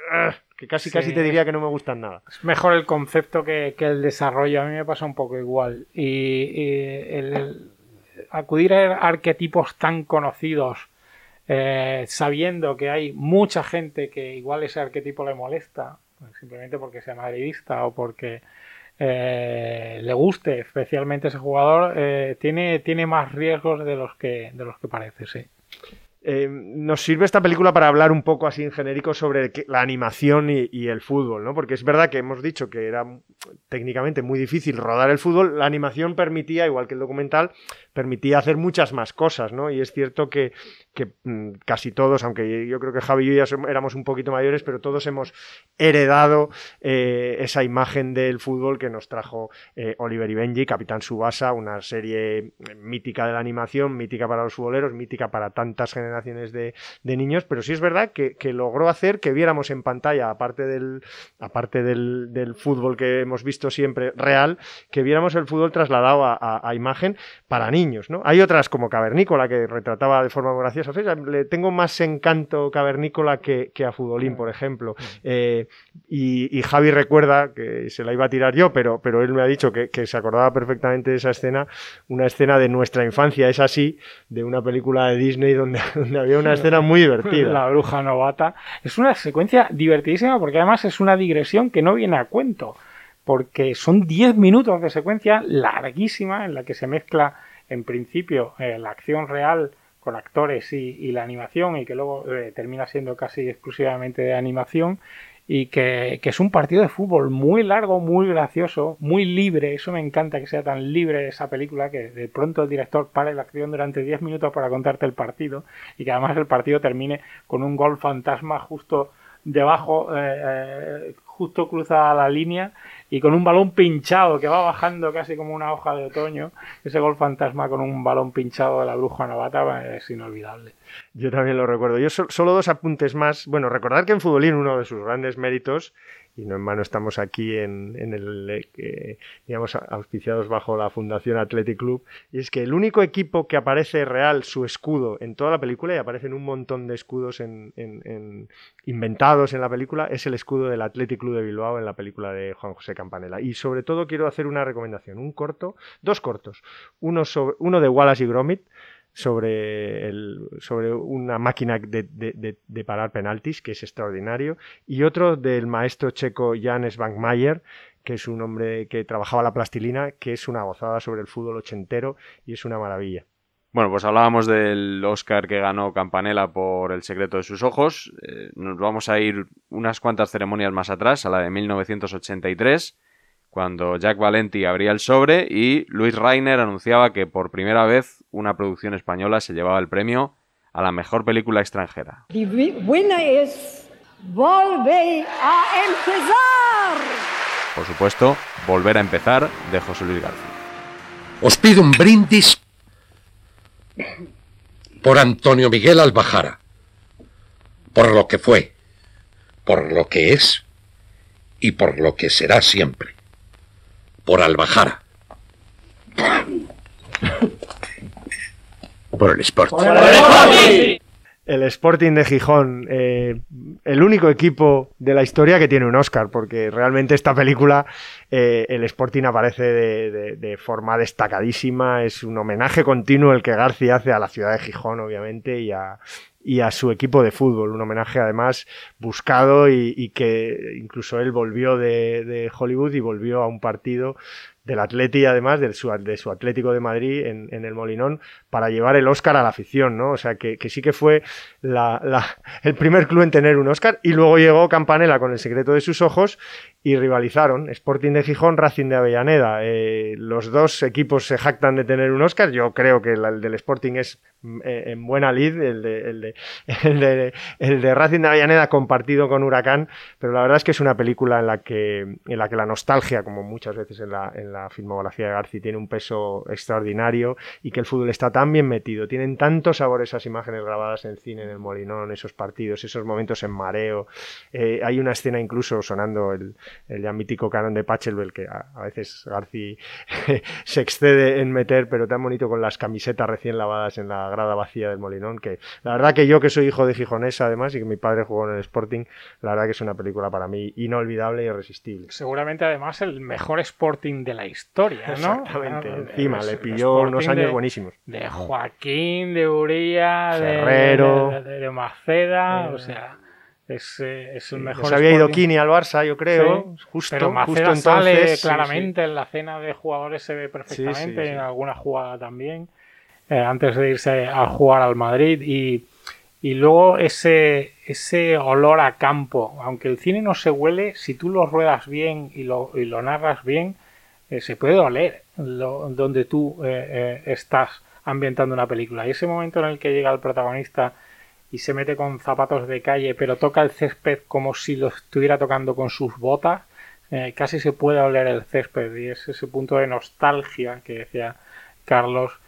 que casi casi te diría que no me gustan nada. Es mejor el concepto que, el desarrollo. A mí me pasa un poco igual. Y, el, acudir a arquetipos tan conocidos. Eh, sabiendo que hay mucha gente que igual ese arquetipo le molesta, simplemente porque sea madridista o porque eh, le guste especialmente ese jugador, eh, tiene, tiene más riesgos de los que, de los que parece, sí. Eh, nos sirve esta película para hablar un poco así en genérico sobre la animación y, el fútbol, ¿no? Porque es verdad que hemos dicho que era técnicamente muy difícil rodar el fútbol, la animación permitía, igual que el documental, permitía hacer muchas más cosas, ¿no? Y es cierto que, mm, casi todos, aunque yo creo que Javi y yo ya éramos un poquito mayores, pero todos hemos heredado eh, esa imagen del fútbol que nos trajo eh, Oliver y Benji, Capitán Subasa, una serie mítica de la animación, mítica para los futboleros, mítica para tantas generaciones generaciones de, niños, pero sí es verdad que, logró hacer que viéramos en pantalla, aparte del, aparte del, fútbol que hemos visto siempre real, que viéramos el fútbol trasladado a, imagen para niños. ¿no? Hay otras como Cavernícola que retrataba de forma graciosa. le tengo más encanto Cavernícola que, a Futbolín, por ejemplo. Eh, y, Javi recuerda que se la iba a tirar yo, pero, pero él me ha dicho que, que se acordaba perfectamente de esa escena, una escena de nuestra infancia, es así, de una película de Disney donde había una escena muy divertida. La bruja novata. Es una secuencia divertidísima porque además es una digresión que no viene a cuento. Porque son 10 minutos de secuencia larguísima en la que se mezcla en principio eh, la acción real con actores y, la animación y que luego eh, termina siendo casi exclusivamente de animación y que, es un partido de fútbol muy largo, muy gracioso, muy libre. Eso me encanta que sea tan libre esa película que de pronto el director pare la acción durante 10 minutos para contarte el partido y que además el partido termine con un gol fantasma justo debajo, eh, eh, justo cruza la línea y con un balón pinchado que va bajando casi como una hoja de otoño. Ese gol fantasma con un balón pinchado de la bruja novata es inolvidable. Yo también lo recuerdo. Yo solo dos apuntes más. Bueno, recordar que en Futbolín uno de sus grandes méritos y no en vano estamos aquí en, el, eh, digamos, auspiciados bajo la Fundación Athletic Club, y es que el único equipo que aparece real su escudo en toda la película, y aparecen un montón de escudos en, inventados en la película, es el escudo del Athletic Club de Bilbao en la película de Juan José Campanella. Y sobre todo quiero hacer una recomendación, un corto, dos cortos, uno, uno de Wallace y Gromit, sobre, sobre una máquina de, parar penaltis, que es extraordinario, y otro del maestro checo Jan Svankmajer, que es un hombre que trabajaba la plastilina, que es una gozada sobre el fútbol ochentero y es una maravilla. Bueno, pues hablábamos del Oscar que ganó Campanella por El secreto de sus ojos. Eh, nos vamos a ir unas cuantas ceremonias más atrás, a la de 1983 cuando Jack Valenti abría el sobre y Luis Reiner anunciaba que por primera vez una producción española se llevaba el premio a la mejor película extranjera. Volver a empezar. Por supuesto, Volver a empezar de José Luis García. Os pido un brindis por Antonio Miguel Albajara, por lo que fue, por lo que es y por lo que será siempre por Albajara. Por el Sporting. El Sporting de Gijón, eh, el único equipo de la historia que tiene un Oscar, porque realmente esta película, eh, el Sporting aparece de, forma destacadísima, es un homenaje continuo el que García hace a la ciudad de Gijón, obviamente, y a, y a su equipo de fútbol. Un homenaje además buscado y, que incluso él volvió de, Hollywood y volvió a un partido del Atleti, además, de su, de su Atlético de Madrid en, en, el Molinón, para llevar el Oscar a la afición, ¿no? O sea, que, que sí que fue la, la, el primer club en tener un Oscar. Y luego llegó Campanella con El secreto de sus ojos y rivalizaron Sporting de Gijón, Racing de Avellaneda. Eh, los dos equipos se jactan de tener un Oscar. Yo creo que el del Sporting es eh, en buena lid, el de, el, de, el, de, el de Racing de Avellaneda compartido con Huracán, pero la verdad es que es una película en la que, en la, que la nostalgia, como muchas veces en la, en la filmografía de Garci, tiene un peso extraordinario y que el fútbol está tan bien metido. Tienen tanto sabor esas imágenes grabadas en cine, en el Molinón, esos partidos, esos momentos en mareo. Eh, hay una escena incluso sonando el, el ya mítico canon de Pachelbel, que a, a veces Garci se excede en meter, pero tan bonito con las camisetas recién lavadas en la grada vacía del Molinón, que la verdad que yo que soy hijo de gijonesa además y que mi padre jugó en el Sporting, la verdad que es una película para mí inolvidable e irresistible. Seguramente además el mejor Sporting de la historia, ¿no? Exactamente, encima, le pilló unos años de, buenísimos. De Joaquín, de Uría, Ferrero, de, de, de Maceda, eh, o sea... Es, eh, es, el mejor. Se había ido Kini al Barça, yo creo. Sí, justo, pero justo entonces. Sale claramente sí, sí. en la cena de jugadores, se ve perfectamente, en alguna jugada también eh, antes de irse a jugar al Madrid y, y luego ese, ese olor a campo, aunque el cine no se huele, si tú lo ruedas bien y lo, y lo narras bien, eh, se puede oler lo, donde tú eh, estás ambientando una película. Y ese momento en el que llega el protagonista y se mete con zapatos de calle, pero toca el césped como si lo estuviera tocando con sus botas, eh, casi se puede oler el césped y es ese punto de nostalgia que decía Carlos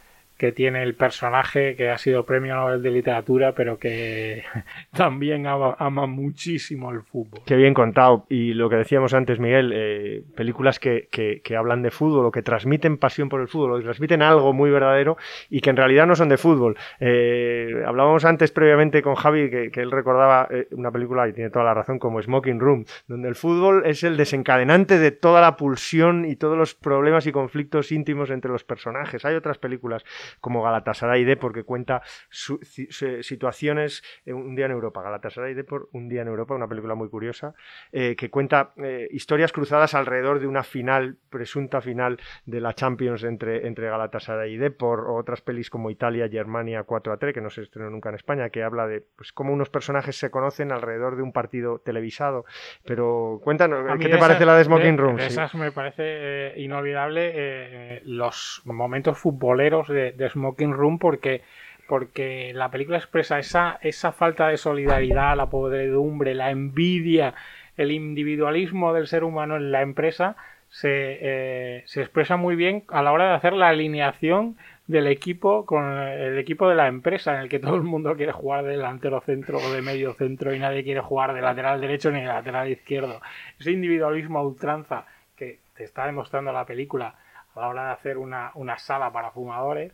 que tiene el personaje que ha sido premio Nobel de literatura, pero que también ama, muchísimo el fútbol. Qué bien contado. Y lo que decíamos antes, Miguel, eh, películas que, que, hablan de fútbol o que transmiten pasión por el fútbol, o que transmiten algo muy verdadero y que en realidad no son de fútbol. Eh, hablábamos antes previamente con Javi que, que él recordaba eh, una película, y tiene toda la razón, como Smoking Room, donde el fútbol es el desencadenante de toda la pulsión y todos los problemas y conflictos íntimos entre los personajes. Hay otras películas como Galatasaray D porque cuenta su, situaciones un día en Europa. Galatasaray D por un día en Europa, una película muy curiosa, eh, que cuenta eh, historias cruzadas alrededor de una final, presunta final de la Champions entre, entre Galatasaray y D por otras pelis como Italia, Germania 4 a 3, que no se estrenó nunca en España, que habla de pues, cómo unos personajes se conocen alrededor de un partido televisado. Pero cuéntanos, ¿qué te parece la de Smoking Room? Esas me parece eh, inolvidable eh, los momentos futboleros de, de Smoking Room porque porque la película expresa esa, esa falta de solidaridad, la podredumbre, la envidia, el individualismo del ser humano en la empresa se, eh, se expresa muy bien a la hora de hacer la alineación del equipo con el equipo de la empresa en el que todo el mundo quiere jugar de delantero centro o de medio centro y nadie quiere jugar de lateral derecho ni de lateral izquierdo. Ese individualismo a ultranza que te está demostrando la película a la hora de hacer una, una sala para fumadores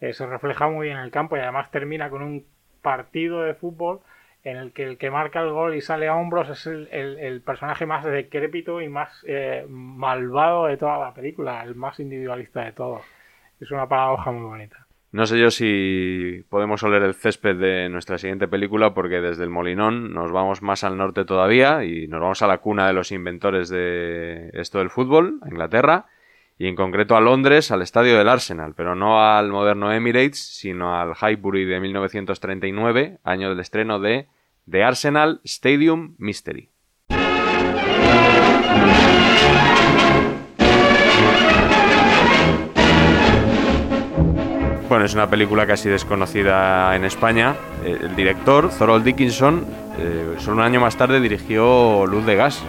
eh, se refleja muy bien en el campo y además termina con un partido de fútbol en el que el que marca el gol y sale a hombros es el, personaje más decrépito y más eh, malvado de toda la película, el más individualista de todos. Es una paradoja muy bonita. No sé yo si podemos oler el césped de nuestra siguiente película porque desde el Molinón nos vamos más al norte todavía y nos vamos a la cuna de los inventores de esto del fútbol, Inglaterra, y en concreto a Londres, al estadio del Arsenal, pero no al moderno Emirates, sino al Highbury de 1939, año del estreno de The Arsenal Stadium Mystery. Bueno, es una película casi desconocida en España. El director, Thorold Dickinson, eh, solo un año más tarde dirigió Luz de Gas,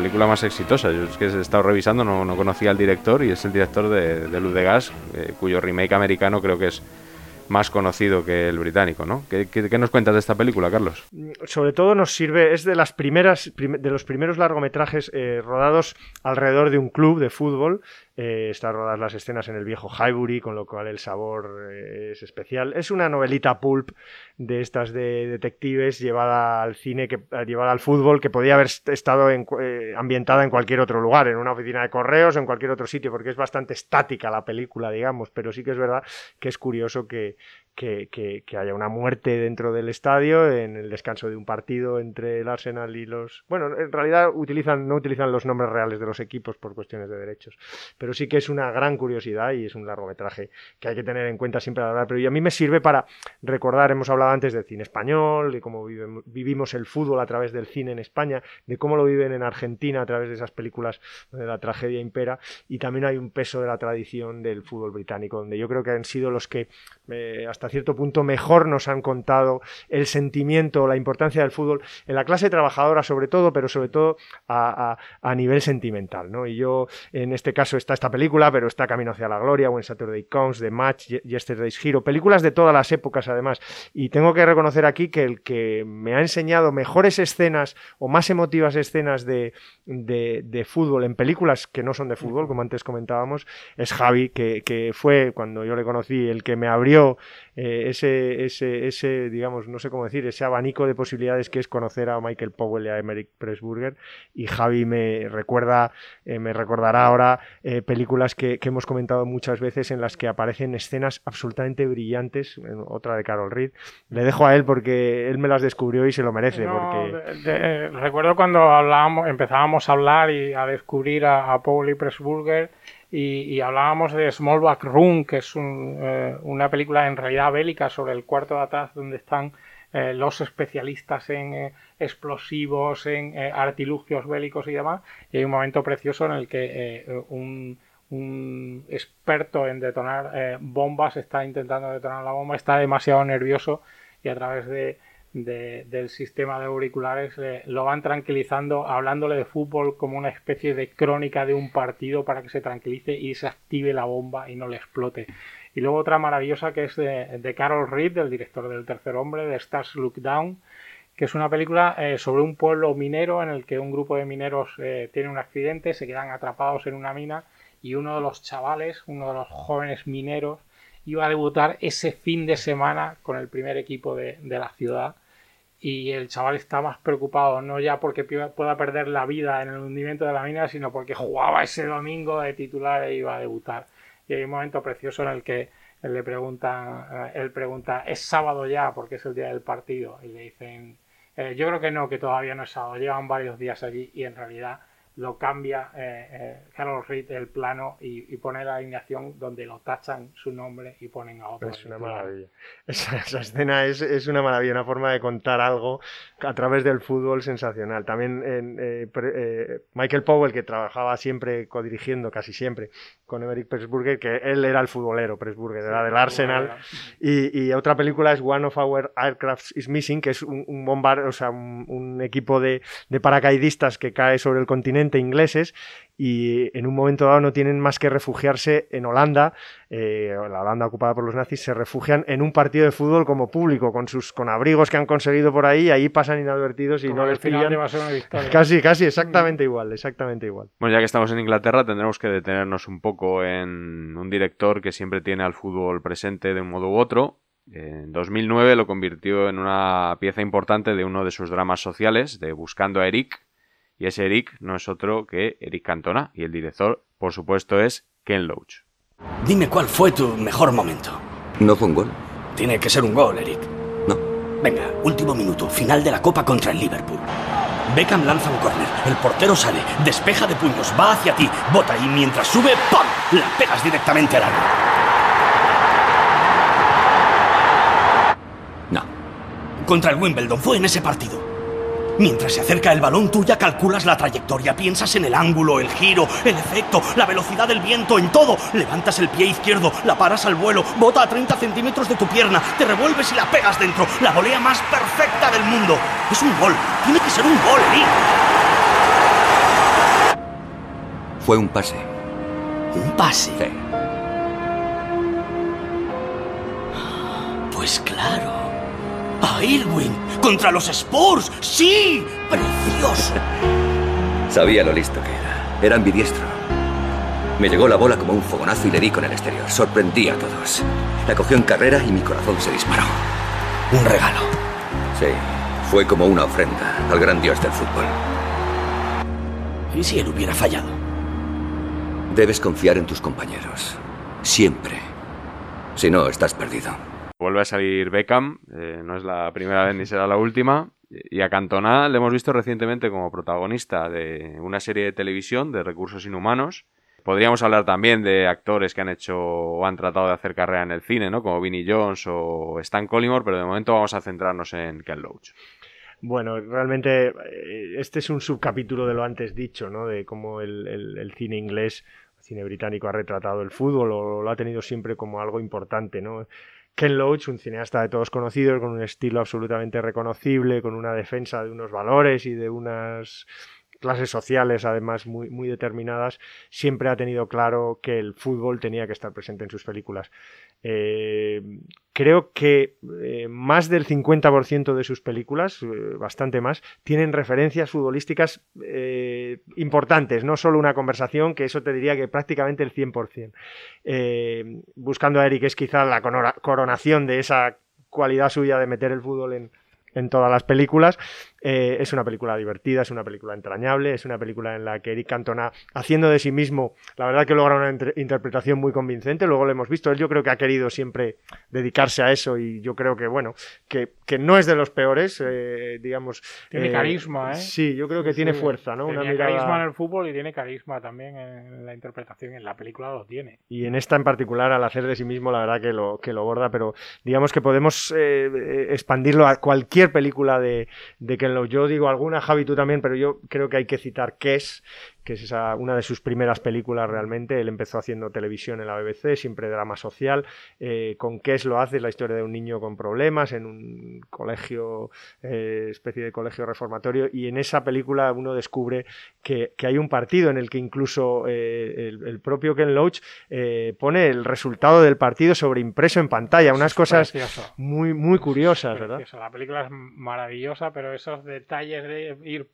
película más exitosa. Yo es que he estado revisando, no, no conocía al director y es el director de, Luz de Gas, eh, cuyo remake americano creo que es más conocido que el británico, ¿no? ¿Qué, nos cuentas de esta película, Carlos? Sobre todo nos sirve, es de las primeras, prim de los primeros largometrajes eh, rodados alrededor de un club de fútbol. Eh, están rodadas las escenas en el viejo Highbury, con lo cual el sabor eh, es especial. Es una novelita pulp de estas de detectives llevada al cine, que, llevada al fútbol, que podía haber estado eh, ambientada en cualquier otro lugar, en una oficina de correos, en cualquier otro sitio, porque es bastante estática la película, digamos, pero sí que es verdad que es curioso que, que, haya una muerte dentro del estadio en el descanso de un partido entre el Arsenal y los... Bueno, en realidad utilizan, no utilizan los nombres reales de los equipos por cuestiones de derechos, pero sí que es una gran curiosidad y es un largometraje que hay que tener en cuenta siempre al hablar. Pero a mí me sirve para recordar, hemos hablado antes del cine español, de cómo vive, vivimos el fútbol a través del cine en España, de cómo lo viven en Argentina a través de esas películas donde la tragedia impera y también hay un peso de la tradición del fútbol británico, donde yo creo que han sido los que eh, cierto punto mejor nos han contado el sentimiento, la importancia del fútbol en la clase trabajadora sobre todo, pero sobre todo a nivel sentimental. ¿no? Y yo, en este caso, está esta película, pero está Camino hacia la Gloria, When Saturday Comes, The Match, Yesterday's Hero, películas de todas las épocas además. Y tengo que reconocer aquí que el que me ha enseñado mejores escenas o más emotivas escenas de, de, de fútbol en películas que no son de fútbol, como antes comentábamos, es Javi, que, que fue cuando yo le conocí el que me abrió eh, ese, ese, ese, digamos, no sé cómo decir, ese abanico de posibilidades que es conocer a Michael Powell y a Emerick Pressburger. Y Javi me recuerda, eh, me recordará ahora eh, películas que, que, hemos comentado muchas veces en las que aparecen escenas absolutamente brillantes. Otra de Carol Reed. Le dejo a él porque él me las descubrió y se lo merece. No, porque... de, de, recuerdo cuando hablábamos, empezábamos a hablar y a descubrir a, a Powell y Pressburger y, hablábamos de Smallback Room, que es un, eh, una película en realidad bélica sobre el cuarto de atrás donde están eh, los especialistas en eh, explosivos, en eh, artilugios bélicos y demás. Y hay un momento precioso en el que un, un, experto en detonar bombas está intentando detonar la bomba, está demasiado nervioso y a través de de, del sistema de auriculares lo van tranquilizando, hablándole de fútbol como una especie de crónica de un partido para que se tranquilice y se active la bomba y no le explote. Y luego otra maravillosa que es de, Carol Reed, el director del Tercer Hombre, de Stars Look Down, que es una película eh, sobre un pueblo minero en el que un grupo de mineros eh, tiene un accidente, se quedan atrapados en una mina y uno de los chavales, uno de los jóvenes mineros, iba a debutar ese fin de semana con el primer equipo de, la ciudad y el chaval está más preocupado no ya porque pueda perder la vida en el hundimiento de la mina sino porque jugaba ese domingo de titular e iba a debutar. Y hay un momento precioso en el que él le pregunta él pregunta es sábado ya porque es el día del partido. Y le dicen eh, yo creo que no que todavía no es sábado. Llevan varios días allí y en realidad lo cambia eh, eh, Carol Reed el plano y, y, pone la alineación donde lo tachan su nombre y ponen a otro. Es una maravilla. Esa, esa escena es, es, una maravilla, una forma de contar algo a través del fútbol sensacional. También eh, eh, Michael Powell, que trabajaba siempre codirigiendo, casi siempre, con Emerick Pressburger, que él era el futbolero, Pressburger, era del Arsenal. Y, y, otra película es One of Our Aircrafts is Missing, que es un, un bombar, o sea, un, un equipo de, de paracaidistas que cae sobre el continente ingleses y en un momento dado no tienen más que refugiarse en Holanda, eh, la Holanda ocupada por los nazis, se refugian en un partido de fútbol como público, con sus con abrigos que han conseguido por ahí, y ahí pasan inadvertidos y como no les pillan. Casi, casi, exactamente igual, exactamente igual. Bueno, ya que estamos en Inglaterra, tendremos que detenernos un poco en un director que siempre tiene al fútbol presente de un modo u otro. En 2009 lo convirtió en una pieza importante de uno de sus dramas sociales, de Buscando a Eric, y ese Eric no es otro que Eric Cantona. Y el director, por supuesto, es Ken Loach. Dime cuál fue tu mejor momento. ¿No fue un gol? Tiene que ser un gol, Eric. No. Venga, último minuto, final de la Copa contra el Liverpool. Beckham lanza un córner, el portero sale, despeja de puños, va hacia ti, bota y mientras sube, ¡pam! La pegas directamente al área. No. Contra el Wimbledon, fue en ese partido. Mientras se acerca el balón, tú ya calculas la trayectoria, piensas en el ángulo, el giro, el efecto, la velocidad del viento, en todo. Levantas el pie izquierdo, la paras al vuelo, bota a 30 centímetros de tu pierna, te revuelves y la pegas dentro. La volea más perfecta del mundo. Es un gol. Tiene que ser un gol, Eric. Fue un pase. ¿Un pase? Sí. Pues claro. A Irwin, contra los Spurs, sí, precioso. Sabía lo listo que era. Era ambidiestro. Me llegó la bola como un fogonazo y le di con el exterior. Sorprendí a todos. La cogió en carrera y mi corazón se disparó. Un regalo. Sí, fue como una ofrenda al gran dios del fútbol. ¿Y si él hubiera fallado? Debes confiar en tus compañeros. Siempre. Si no, estás perdido. Vuelve a salir Beckham, eh, no es la primera vez ni será la última. Y a Cantona le hemos visto recientemente como protagonista de una serie de televisión de recursos inhumanos. Podríamos hablar también de actores que han hecho o han tratado de hacer carrera en el cine, ¿no? Como Vinnie Jones o Stan Collymore, pero de momento vamos a centrarnos en Ken Loach. Bueno, realmente eh, este es un subcapítulo de lo antes dicho, ¿no? De cómo el, el, el cine inglés, el cine británico ha retratado el fútbol o lo ha tenido siempre como algo importante, ¿no? Ken Loach, un cineasta de todos conocidos, con un estilo absolutamente reconocible, con una defensa de unos valores y de unas clases sociales además muy, muy determinadas, siempre ha tenido claro que el fútbol tenía que estar presente en sus películas. Eh, creo que eh, más del 50% de sus películas, eh, bastante más, tienen referencias futbolísticas importantes, no solo una conversación, que eso te diría que prácticamente el 100%. Eh, buscando a Eric es quizá la coronación de esa cualidad suya de meter el fútbol en todas las películas. Eh, es una película divertida, es una película entrañable, es una película en la que Eric Cantona, haciendo de sí mismo, la verdad que logra una interpretación muy convincente. Luego lo hemos visto, él yo creo que ha querido siempre dedicarse a eso y yo creo que, bueno, que, que no es de los peores, eh, digamos. Tiene eh, carisma, ¿eh? Sí, yo creo que Sí, tiene fuerza, ¿no? Mirada... carisma en el fútbol y tiene carisma también en la interpretación. En la película lo tiene. Y en esta en particular, al hacer de sí mismo, la verdad que lo, que lo borda, pero digamos que podemos expandirlo a cualquier película de, de Ken Yo digo alguna, Javi, también, pero yo creo que hay que citar Kes, que es esa, una de sus primeras películas realmente. Él empezó haciendo televisión en la BBC, siempre drama social. Eh, con Kes lo hace, es la historia de un niño con problemas en un colegio, eh, especie de colegio reformatorio, y en esa película uno descubre que, que hay un partido en el que incluso eh, el, el, propio Ken Loach eh, pone el resultado del partido sobreimpreso en pantalla, unas es cosas precioso. muy, muy curiosas, ¿verdad? La película es maravillosa, pero esos detalles de ir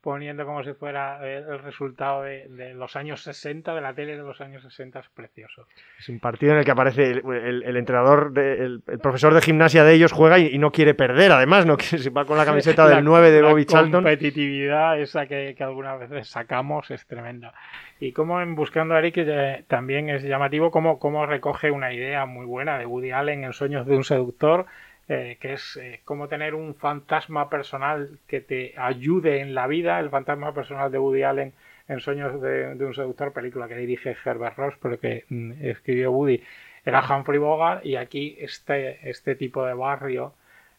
poniendo como si fuera eh, el resultado de, de, los años 60, de la tele de los años 60, es precioso. Es un partido en el que aparece el, el, el entrenador, de, el, el, profesor de gimnasia de ellos juega y, y, no quiere perder, además, no se va con la camiseta del 9 de Bobby Charlton. La competitividad esa que, que, algunas veces sacamos es tremenda. Y como en Buscando a Eric eh, también es llamativo cómo, cómo recoge una idea muy buena de Woody Allen en Sueños de un seductor, eh, que es eh, cómo tener un fantasma personal que te ayude en la vida, el fantasma personal de Woody Allen en Sueños de, un seductor, película que dirige Herbert Ross, pero que mm, escribió Woody, era Humphrey Bogart, y aquí este, este tipo de barrio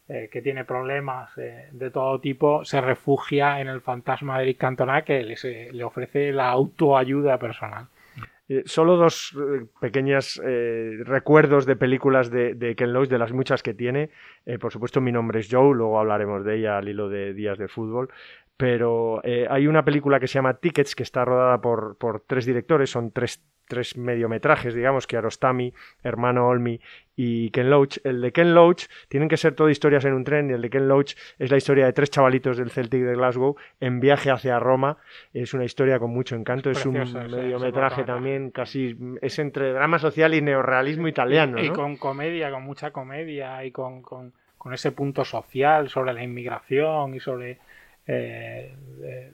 eh, que tiene problemas eh, de todo tipo se refugia en el fantasma de Eric Cantona que les, eh, le ofrece la autoayuda personal. Eh, solo dos eh, pequeños eh, recuerdos de películas de, de, Ken Loach, de las muchas que tiene. Eh, por supuesto, mi nombre es Joe, luego hablaremos de ella al hilo de días de fútbol. Pero eh, hay una película que se llama Tickets, que está rodada por, por tres directores, son tres, tres mediometrajes, digamos, Kiarostami, Hermano Olmi y Ken Loach. El de Ken Loach tienen que ser todo historias en un tren y el de Ken Loach es la historia de tres chavalitos del Celtic de Glasgow en viaje hacia Roma. Es una historia con mucho encanto, es, es un mediometraje también casi es entre drama social y neorrealismo italiano. Y, y ¿no? con comedia, con mucha comedia y con, con, con, ese punto social sobre la inmigración y sobre eh, eh,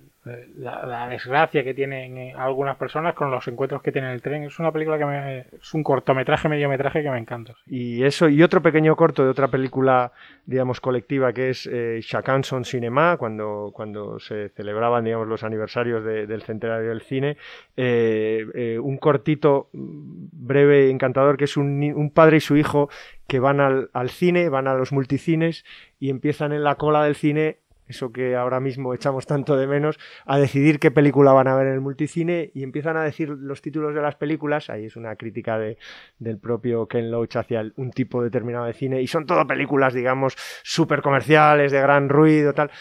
la, desgracia que tienen algunas personas con los encuentros que tiene el tren. Es una película que me, es un cortometraje, mediometraje que me encanta. Y eso, y otro pequeño corto de otra película, digamos, colectiva que es eh, Chacanson Cinema, cuando, cuando se celebraban, digamos, los aniversarios de, del centenario del cine. Eh, eh, un cortito breve, encantador, que es un, un padre y su hijo que van al cine, van a los multicines y empiezan en la cola del cine eso que ahora mismo echamos tanto de menos, a decidir qué película van a ver en el multicine y empiezan a decir los títulos de las películas, ahí es una crítica de, del propio Ken Loach hacia un tipo determinado de cine, y son todo películas, digamos, súper comerciales, de gran ruido, tal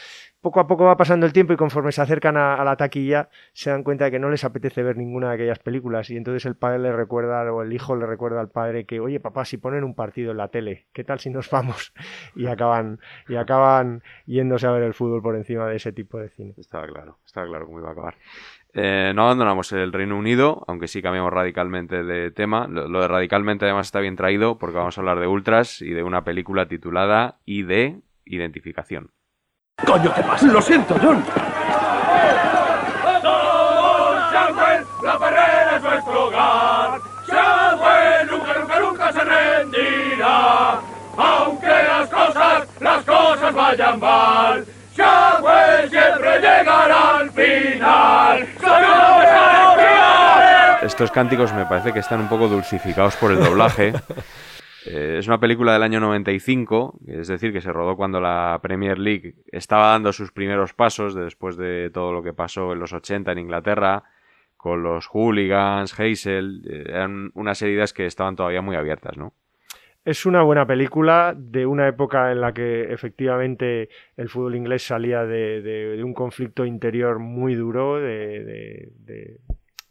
poco a poco va pasando el tiempo y conforme se acercan a, la taquilla se dan cuenta de que no les apetece ver ninguna de aquellas películas y entonces el padre le recuerda o el hijo le recuerda al padre que oye papá si ponen un partido en la tele qué tal si nos vamos y acaban y acaban yéndose a ver el fútbol por encima de ese tipo de cine estaba claro estaba claro cómo iba a acabar eh, no abandonamos el Reino Unido, aunque sí cambiamos radicalmente de tema. Lo, lo, de radicalmente además está bien traído porque vamos a hablar de ultras y de una película titulada ID Identificación. Coño, ¿qué pasa? Lo siento, John. Somos Shadwell, la perrera es nuestro hogar. Shadwell nunca, nunca, nunca se rendirá. Aunque las cosas, las cosas vayan mal. Shadwell siempre llegará al final. Estos cánticos me parece que están un poco dulcificados por el doblaje. Eh, es una película del año 95, es decir, que se rodó cuando la Premier League estaba dando sus primeros pasos después de todo lo que pasó en los 80 en Inglaterra, con los hooligans, Hazel, eh, eran unas heridas que estaban todavía muy abiertas, ¿no? Es una buena película de una época en la que efectivamente el fútbol inglés salía de, de- de un conflicto interior muy duro, de, de-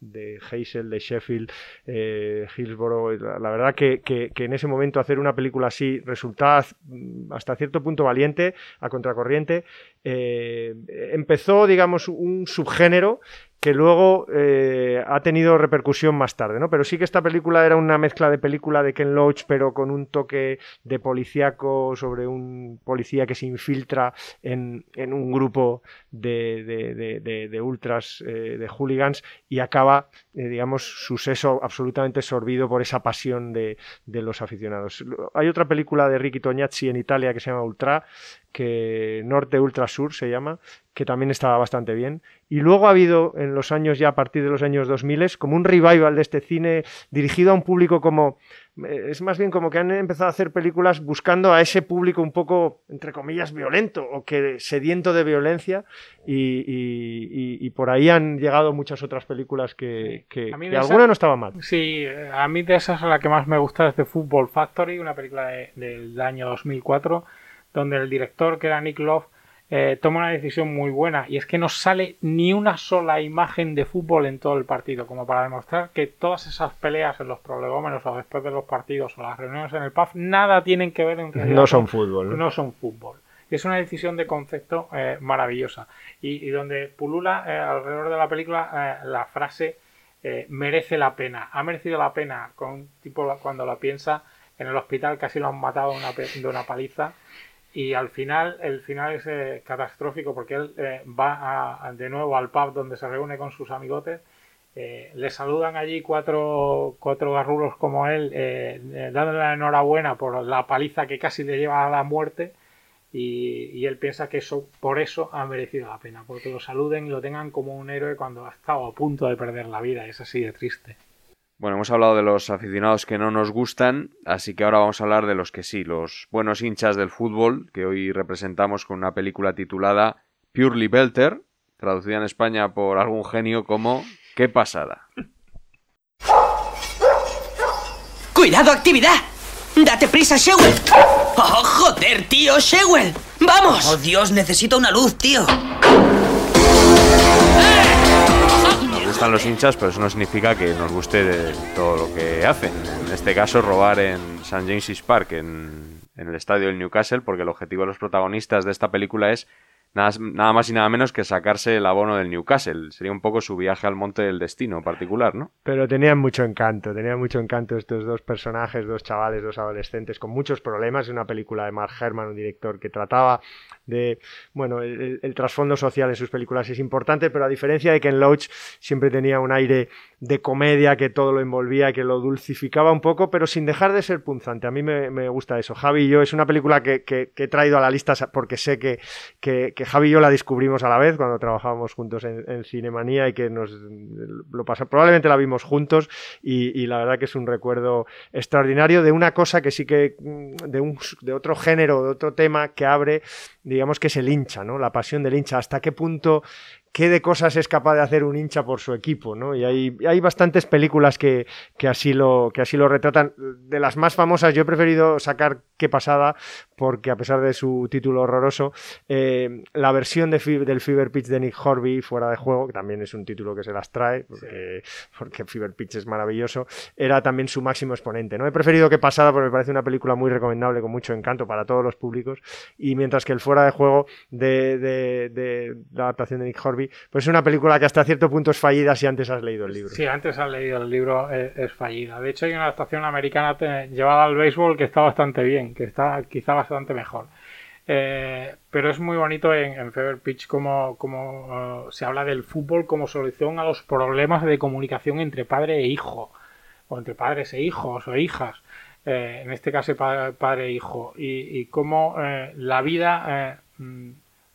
de- Hazel, de Sheffield, eh, Hillsborough. La, la verdad que, que- que en ese momento hacer una película así resultaba mm, hasta cierto punto valiente, a contracorriente. Eh, empezó, digamos, un subgénero que luego eh, ha tenido repercusión más tarde, ¿no? Pero sí que esta película era una mezcla de película de Ken Loach, pero con un toque de policíaco sobre un policía que se infiltra en, en un grupo de, de- de- de- ultras, eh, de hooligans, y acaba, eh, digamos, su seso absolutamente sorbido por esa pasión de, de los aficionados. Hay otra película de Ricky Tognazzi en Italia que se llama Ultra, que Norte Ultra Sur se llama, que también estaba bastante bien. Y luego ha habido en los años ya a partir de los años 2000 como un revival de este cine dirigido a un público como eh, es más bien como que han empezado a hacer películas buscando a ese público un poco entre comillas violento o que sediento de violencia y, y- y- y por ahí han llegado muchas otras películas que, que- mí que esa- alguna no estaba mal. Sí, eh, a mí de esas la que más me gusta es de Football Factory, una película de- del año 2004, donde el director, que era Nick Love, eh, toma una decisión muy buena y es que no sale ni una sola imagen de fútbol en todo el partido, como para demostrar que todas esas peleas en los prolegómenos o después de los partidos o las reuniones en el pub, nada tienen que ver en realidad No son fútbol, ¿no? son fútbol. Es una decisión de concepto eh, maravillosa. Y, y donde pulula eh, alrededor de la película la frase merece la pena. Ha merecido la pena con un tipo cuando la piensa en el hospital casi lo han matado de una, pe- de una paliza. Y al final, el final es eh, catastrófico porque él eh, va a- de nuevo al pub donde se reúne con sus amigotes. eh, le saludan allí cuatro, cuatro garrulos como él, dándole la enhorabuena por la paliza que casi le lleva a la muerte. Y, y él piensa que eso por eso ha merecido la pena, porque lo saluden y lo tengan como un héroe cuando ha estado a punto de perder la vida. Es así de triste. Bueno, hemos hablado de los aficionados que no nos gustan, así que ahora vamos a hablar de los que sí, los buenos hinchas del fútbol, que hoy representamos con una película titulada Purely Belter, traducida en España por algún genio como ¡Qué pasada! ¡Cuidado, actividad! ¡Date prisa, Shewell! ¡Oh, joder, tío, Shewell! ¡Vamos! Oh, Dios, necesito una luz, tío. Nos los hinchas, pero eso no significa que nos guste todo lo que hacen. En este caso, robar en St. James's Park, en, en el estadio del Newcastle, porque el objetivo de los protagonistas de esta película es nada, más y nada menos que sacarse el abono del Newcastle. Sería un poco su viaje al monte del destino particular, ¿no? Pero tenían mucho encanto, tenían mucho encanto estos dos personajes, dos chavales, dos adolescentes con muchos problemas. Una película de Mark Herman, un director que trataba de, bueno, el, trasfondo social en sus películas es importante, pero a diferencia de Ken Loach siempre tenía un aire de comedia que todo lo envolvía, que lo dulcificaba un poco, pero sin dejar de ser punzante. A mí me, me gusta eso. Javi y yo es una película que, que- que he traído a la lista porque sé que, que, que Javi y yo la descubrimos a la vez cuando trabajábamos juntos en, Cinemanía y que nos lo pasa, probablemente la vimos juntos y, y la verdad que es un recuerdo extraordinario de una cosa que sí que de, un, de otro género, de otro tema que abre, digamos que es el hincha, ¿no? La pasión del hincha, hasta qué punto qué de cosas es capaz de hacer un hincha por su equipo, ¿no? Y hay, hay bastantes películas que, que, así lo, que así lo retratan. De las más famosas, yo he preferido sacar Qué pasada, porque a pesar de su título horroroso, eh, la versión de, del Fever Pitch de Nick Horby, fuera de juego, que también es un título que se las trae, porque, porque Fever Pitch es maravilloso, era también su máximo exponente, ¿no? He preferido Qué pasada porque me parece una película muy recomendable, con mucho encanto para todos los públicos, y mientras que el fuera de juego de, de- de la adaptación de Nick Horby, pues es una película que hasta cierto punto es fallida si antes has leído el libro. Sí, antes has leído el libro, es, es fallida. De hecho, hay una adaptación americana llevada al béisbol que está bastante bien, que está quizá bastante mejor. Eh, pero es muy bonito en, en Fever Pitch como, como eh, se habla del fútbol como solución a los problemas de comunicación entre padre e hijo, o entre padres e hijos o hijas. Eh, en este caso pa- padre e hijo, y, y cómo eh, la vida eh, mm,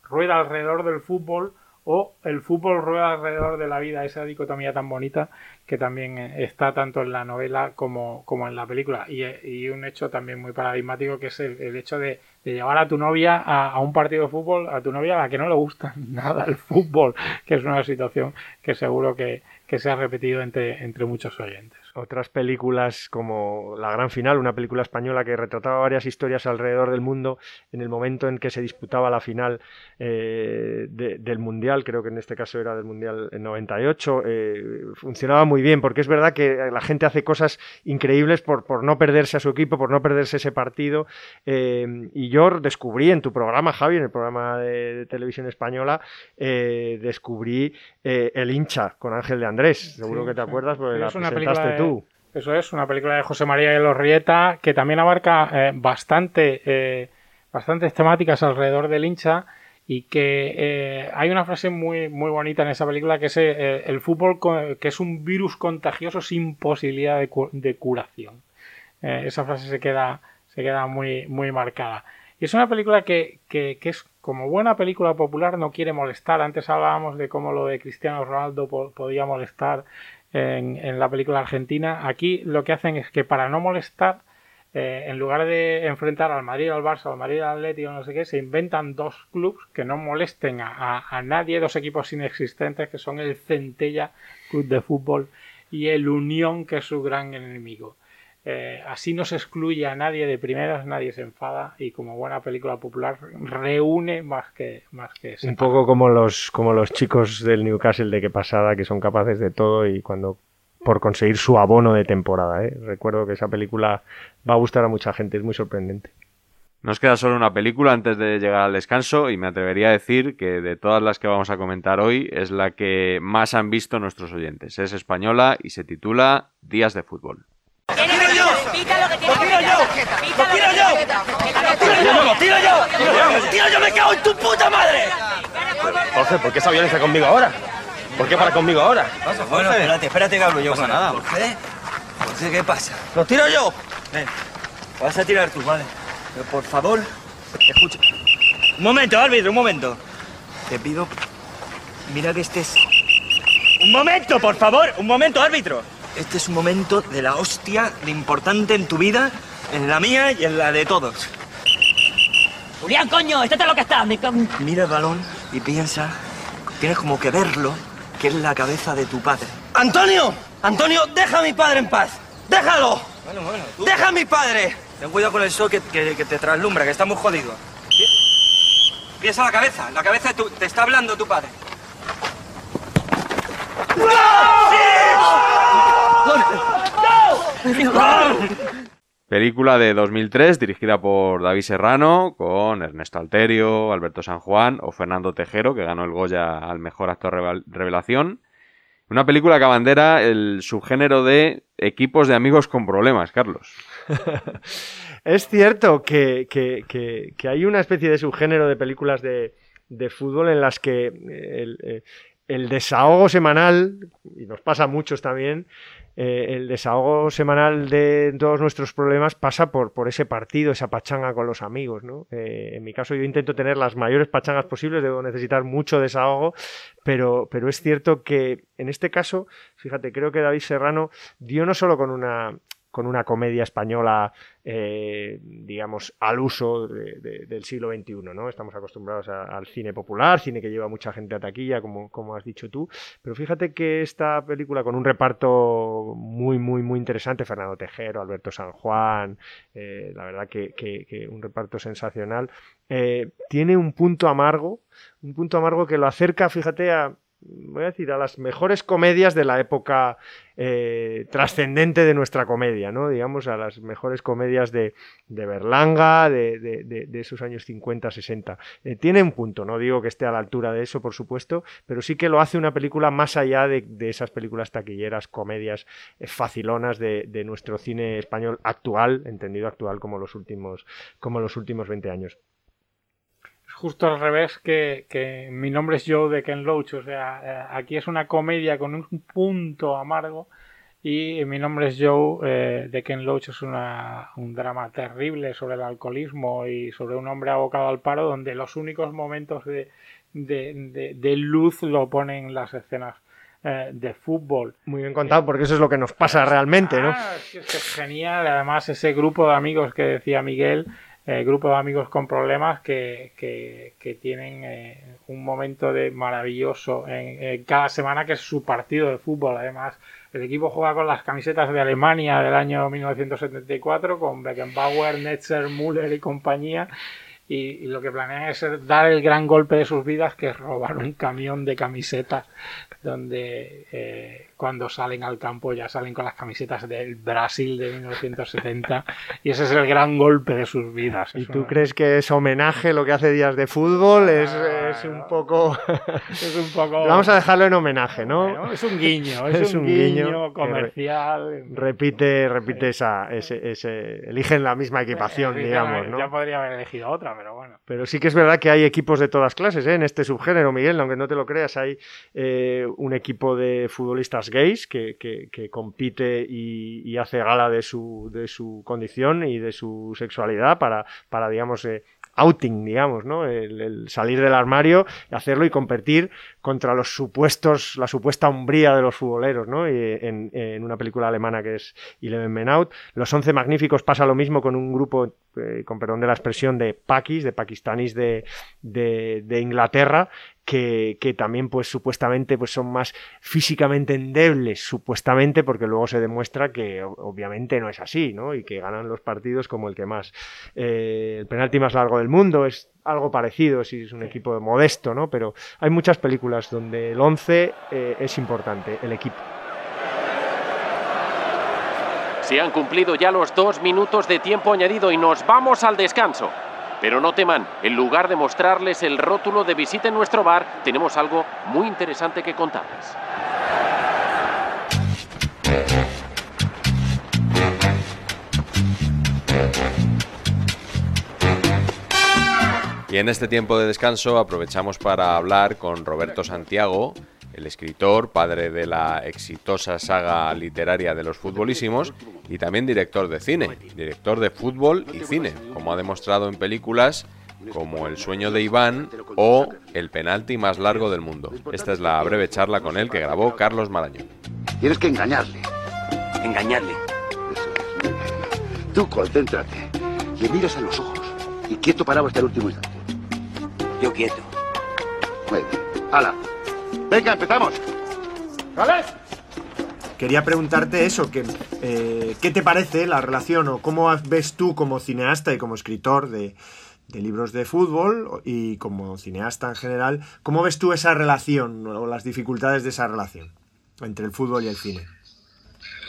rueda alrededor del fútbol o el fútbol rueda alrededor de la vida, esa dicotomía tan bonita que también eh, está tanto en la novela como, como en la película. Y, y, un hecho también muy paradigmático que es el, hecho de, llevar a tu novia a, a, un partido de fútbol, a tu novia a la que no le gusta nada el fútbol, que es una situación que seguro que, que se ha repetido entre, entre muchos oyentes otras películas como La Gran Final, una película española que retrataba varias historias alrededor del mundo en el momento en que se disputaba la final eh, del Mundial, creo que en este caso era del Mundial en 98, eh, funcionaba muy bien porque es verdad que la gente hace cosas increíbles por, por no perderse a su equipo, por no perderse ese partido eh, y yo descubrí en tu programa, Javi, en el programa de, televisión española, descubrí El hincha con Ángel de Andrés, seguro que te acuerdas porque la presentaste tú. Eso es, una película de José María de los Rieta que también abarca eh, bastante, eh, bastantes temáticas alrededor del hincha y que eh, hay una frase muy, muy bonita en esa película que es el fútbol que es un virus contagioso sin posibilidad de, curación. esa frase se queda, se queda muy, muy marcada. Y es una película que, que, que, es como buena película popular, no quiere molestar. Antes hablábamos de cómo lo de Cristiano Ronaldo podía molestar en, la película argentina. Aquí lo que hacen es que para no molestar, eh, en lugar de enfrentar al Madrid, al Barça, al Madrid, al Atlético, no sé qué, se inventan dos clubes que no molesten a, a, nadie, dos equipos inexistentes que son el Centella Club de Fútbol y el Unión, que es su gran enemigo. Eh, así no se excluye a nadie de primeras, nadie se enfada y como buena película popular reúne más que más que un poco como los como los chicos del Newcastle de que pasada que son capaces de todo y cuando por conseguir su abono de temporada. ¿eh? Recuerdo que esa película va a gustar a mucha gente, es muy sorprendente. Nos queda solo una película antes de llegar al descanso y me atrevería a decir que de todas las que vamos a comentar hoy es la que más han visto nuestros oyentes. Es española y se titula Días de Fútbol. ¡Lo tiro yo! ¡Lo tiro yo! ¡Lo tiro yo! ¡Lo tiro yo! ¡Lo tiro yo! ¡Me cago en tu puta madre! Jorge, ¿por qué esa violencia conmigo ahora? ¿Por qué para conmigo ahora? ¿Qué pasa, Bueno, espérate, espérate que hablo yo con nada. Jorge, Jorge, ¿qué pasa? ¡Lo tiro yo! Ven, vas a tirar tú, vale. Pero por favor, escucha. Un momento, árbitro, un momento. Te pido, mira que estés... Un momento, por favor, un momento, árbitro. Este es un momento de la hostia de importante en tu vida, en la mía y en la de todos. Julián, coño, estate lo que está. Me... Mira el balón y piensa, tienes como que verlo, que es la cabeza de tu padre. ¡Antonio! ¡Antonio, deja a mi padre en paz! ¡Déjalo! Bueno, bueno, ¡Deja a mi padre! Ten cuidado con el sol que, que, te traslumbra, que estamos jodidos. Piensa la cabeza, la cabeza de tu... te está hablando tu padre. Película de 2003 dirigida por David Serrano con Ernesto Alterio, Alberto San Juan o Fernando Tejero que ganó el Goya al mejor actor revelación. Una película que abandera el subgénero de equipos de amigos con problemas, Carlos. es cierto que, hay una especie de subgénero de películas de, fútbol en las que el, eh, el desahogo semanal, y nos pasa a muchos también, eh, el desahogo semanal de todos nuestros problemas pasa por, por ese partido, esa pachanga con los amigos, ¿no? Eh, en mi caso yo intento tener las mayores pachangas posibles, debo necesitar mucho desahogo, pero, pero es cierto que en este caso, fíjate, creo que David Serrano dio no solo con una con una comedia española, eh, digamos, al uso del siglo XXI, ¿no? Estamos acostumbrados al cine popular, cine que lleva mucha gente a taquilla, como, como has dicho tú, pero fíjate que esta película con un reparto muy, muy, muy interesante, Fernando Tejero, Alberto San Juan, eh, la verdad que, un reparto sensacional, eh, tiene un punto amargo, un punto amargo que lo acerca, fíjate, a voy a decir, a las mejores comedias de la época eh, trascendente de nuestra comedia, ¿no? Digamos, a las mejores comedias de, de Berlanga, de, de, esos años 50, 60. Eh, tiene un punto, no digo que esté a la altura de eso, por supuesto, pero sí que lo hace una película más allá de, esas películas taquilleras, comedias eh, facilonas de, nuestro cine español actual, entendido actual como los últimos, como los últimos 20 años justo al revés que, mi nombre es Joe de Ken Loach. O sea, eh, aquí es una comedia con un punto amargo Y mi nombre es Joe, eh, de Ken Loach es una, un drama terrible sobre el alcoholismo y sobre un hombre abocado al paro, donde los únicos momentos de, de, de, luz lo ponen las escenas eh, de fútbol. Muy bien contado, porque eso es lo que nos pasa realmente, ¿no? Ah, es, es genial, además ese grupo de amigos que decía Miguel, eh, grupo de amigos con problemas que, que, tienen eh, un momento de maravilloso en, cada semana que es su partido de fútbol. Además, el equipo juega con las camisetas de Alemania del año 1974 con Beckenbauer, Netzer, Müller y compañía. Y, y, lo que planean es dar el gran golpe de sus vidas, que es robar un camión de camisetas donde eh, cuando salen al campo ya salen con las camisetas del Brasil de 1970 y ese es el gran golpe de sus vidas. ¿Y tú crees que es homenaje lo que hace Días de Fútbol? Es, es un poco... es un poco... Vamos a dejarlo en homenaje, ¿no? Bueno, es un guiño, es, un, guiño, comercial. Repite, repite esa... Ese, ese, eligen la misma equipación, digamos, ¿no? Ya podría haber elegido otra, pero bueno. Pero sí que es verdad que hay equipos de todas clases ¿eh? en este subgénero, Miguel, aunque no te lo creas, hay eh, un equipo de futbolistas gays que, compite y, y, hace gala de su, de su condición y de su sexualidad para, digamos, eh, outing, digamos, ¿no? El, salir del armario, hacerlo y competir contra los supuestos, la supuesta hombría de los futboleros, ¿no? Y en, una película alemana que es Eleven Men Out. Los Once Magníficos pasa lo mismo con un grupo, eh, con perdón de la expresión, de paquis, de, de, de Inglaterra, que, que, también pues supuestamente pues son más físicamente endebles, supuestamente, porque luego se demuestra que obviamente no es así, ¿no? Y que ganan los partidos como el que más. Eh, el penalti más largo del mundo es algo parecido si es un equipo modesto, ¿no? Pero hay muchas películas donde el 11 eh, es importante, el equipo. Se han cumplido ya los dos minutos de tiempo añadido y nos vamos al descanso. Pero no teman, en lugar de mostrarles el rótulo de visita en nuestro bar, tenemos algo muy interesante que contarles. Y en este tiempo de descanso aprovechamos para hablar con Roberto Santiago, el escritor, padre de la exitosa saga literaria de los futbolísimos y también director de cine, director de fútbol y cine, como ha demostrado en películas como El sueño de Iván o El penalti más largo del mundo. Esta es la breve charla con él que grabó Carlos Marañón. Tienes que engañarle. Engañarle. Eso es. Tú concéntrate. Le miras a los ojos y quieto parado hasta el último instante. Yo quieto. Muy bien. ¡Hala! Venga, empezamos. ¿Vale? Quería preguntarte eso, que, eh, ¿qué te parece la relación o cómo ves tú como cineasta y como escritor de, de, libros de fútbol y como cineasta en general, cómo ves tú esa relación o las dificultades de esa relación entre el fútbol y el cine?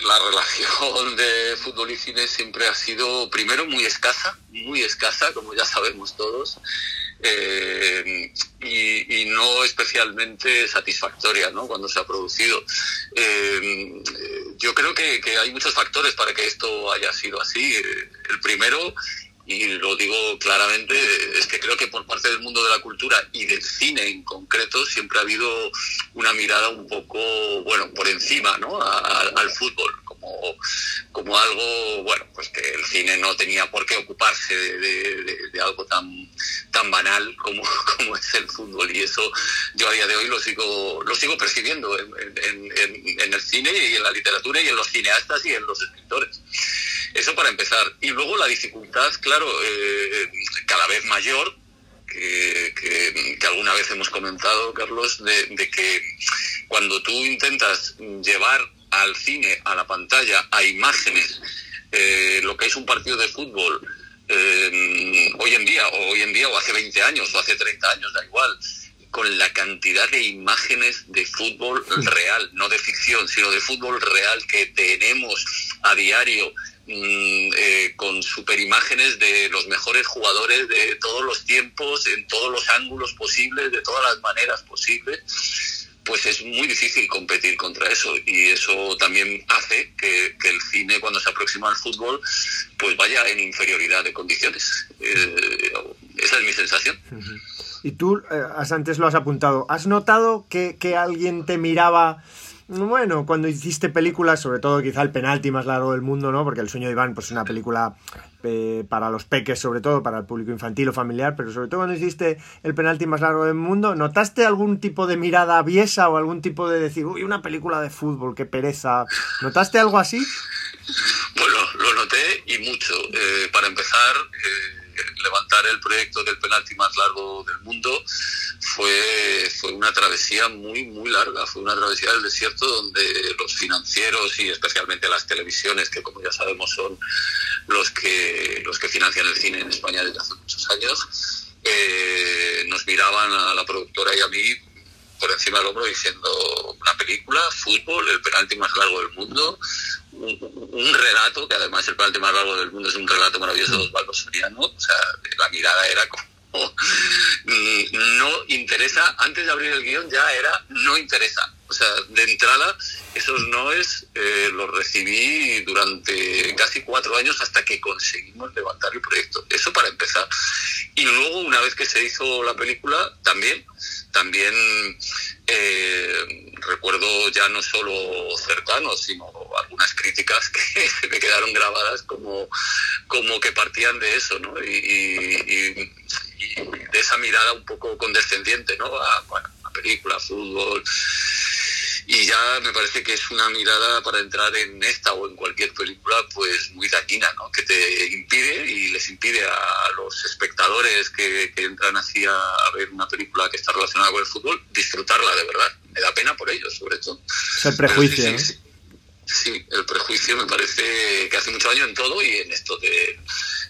La relación de fútbol y cine siempre ha sido, primero, muy escasa, muy escasa, como ya sabemos todos eh, y, no especialmente satisfactoria ¿no? cuando se ha producido. Eh, yo creo que, que, hay muchos factores para que esto haya sido así. El primero, y lo digo claramente, es que creo que por parte del mundo de la cultura y del cine en concreto siempre ha habido una mirada un poco, bueno, por encima ¿no? Al fútbol como, como algo, bueno, pues que el cine no tenía por qué ocuparse de, algo tan, tan banal como, como, es el fútbol. Y eso yo a día de hoy lo sigo, lo sigo percibiendo en, en, en, en el cine y en la literatura y en los cineastas y en los escritores. Eso para empezar. Y luego la dificultad, claro, eh, cada vez mayor, que, que, que, alguna vez hemos comentado, Carlos, de, de, que cuando tú intentas llevar al cine, a la pantalla, a imágenes, eh, lo que es un partido de fútbol, eh, hoy en día, o hoy en día, o hace 20 años, o hace 30 años, da igual, con la cantidad de imágenes de fútbol real, no de ficción, sino de fútbol real que tenemos a diario, mmm, eh, con superimágenes de los mejores jugadores de todos los tiempos, en todos los ángulos posibles, de todas las maneras posibles pues es muy difícil competir contra eso y eso también hace que, que, el cine cuando se aproxima al fútbol pues vaya en inferioridad de condiciones. Eh, esa es mi sensación. Y tú, eh, antes lo has apuntado, ¿has notado que, que alguien te miraba bueno, cuando hiciste películas, sobre todo quizá el penalti más largo del mundo, ¿no? Porque El sueño de Iván, pues es una película eh, para los peques, sobre todo para el público infantil o familiar, pero sobre todo cuando hiciste el penalti más largo del mundo, ¿notaste algún tipo de mirada aviesa o algún tipo de decir, uy, una película de fútbol, qué pereza? ¿Notaste algo así? Bueno, lo noté y mucho. Eh, para empezar, eh, levantar el proyecto del penalti más largo del mundo fue, fue una travesía muy, muy larga. Fue una travesía del desierto donde los financieros y especialmente las televisiones, que como ya sabemos son los que, los que financian el cine en España desde hace muchos años, eh, nos miraban a la productora y a mí por encima del hombro diciendo una película, fútbol, el penalti más largo del mundo, un, relato, que además el penalti más largo del mundo es un relato maravilloso de Osvaldo Soriano, o sea, la mirada era como mm, no interesa, antes de abrir el guion ya era no interesa. O sea, de entrada, esos noes eh, los recibí durante casi cuatro años hasta que conseguimos levantar el proyecto. Eso para empezar. Y luego, una vez que se hizo la película, también, también eh, recuerdo ya no solo cercanos, sino algunas críticas que me quedaron grabadas como, como que partían de eso, ¿no? Y, y- y de esa mirada un poco condescendiente, ¿no? A, bueno, a película, fútbol. Y ya me parece que es una mirada para entrar en esta o en cualquier película, pues muy dañina, ¿no? Que te impide y les impide a los espectadores que, que entran así a, a ver una película que está relacionada con el fútbol, disfrutarla de verdad. Me da pena por ellos, sobre todo. Es el prejuicio, sí. Sí, el prejuicio me parece que hace mucho daño en todo y en esto de-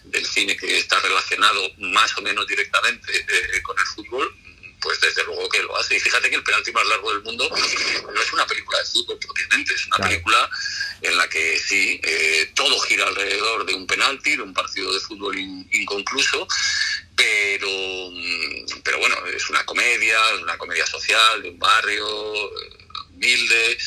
del cine que está relacionado más o menos directamente eh, con el fútbol, pues desde luego que lo hace. Y fíjate que el penalti más largo del mundo no es una película de fútbol propiamente, es una Claro. película en la que sí, eh, todo gira alrededor de un penalti, de un partido de fútbol in- inconcluso, pero, mm, pero bueno, es una comedia, una comedia social de un barrio eh, humilde,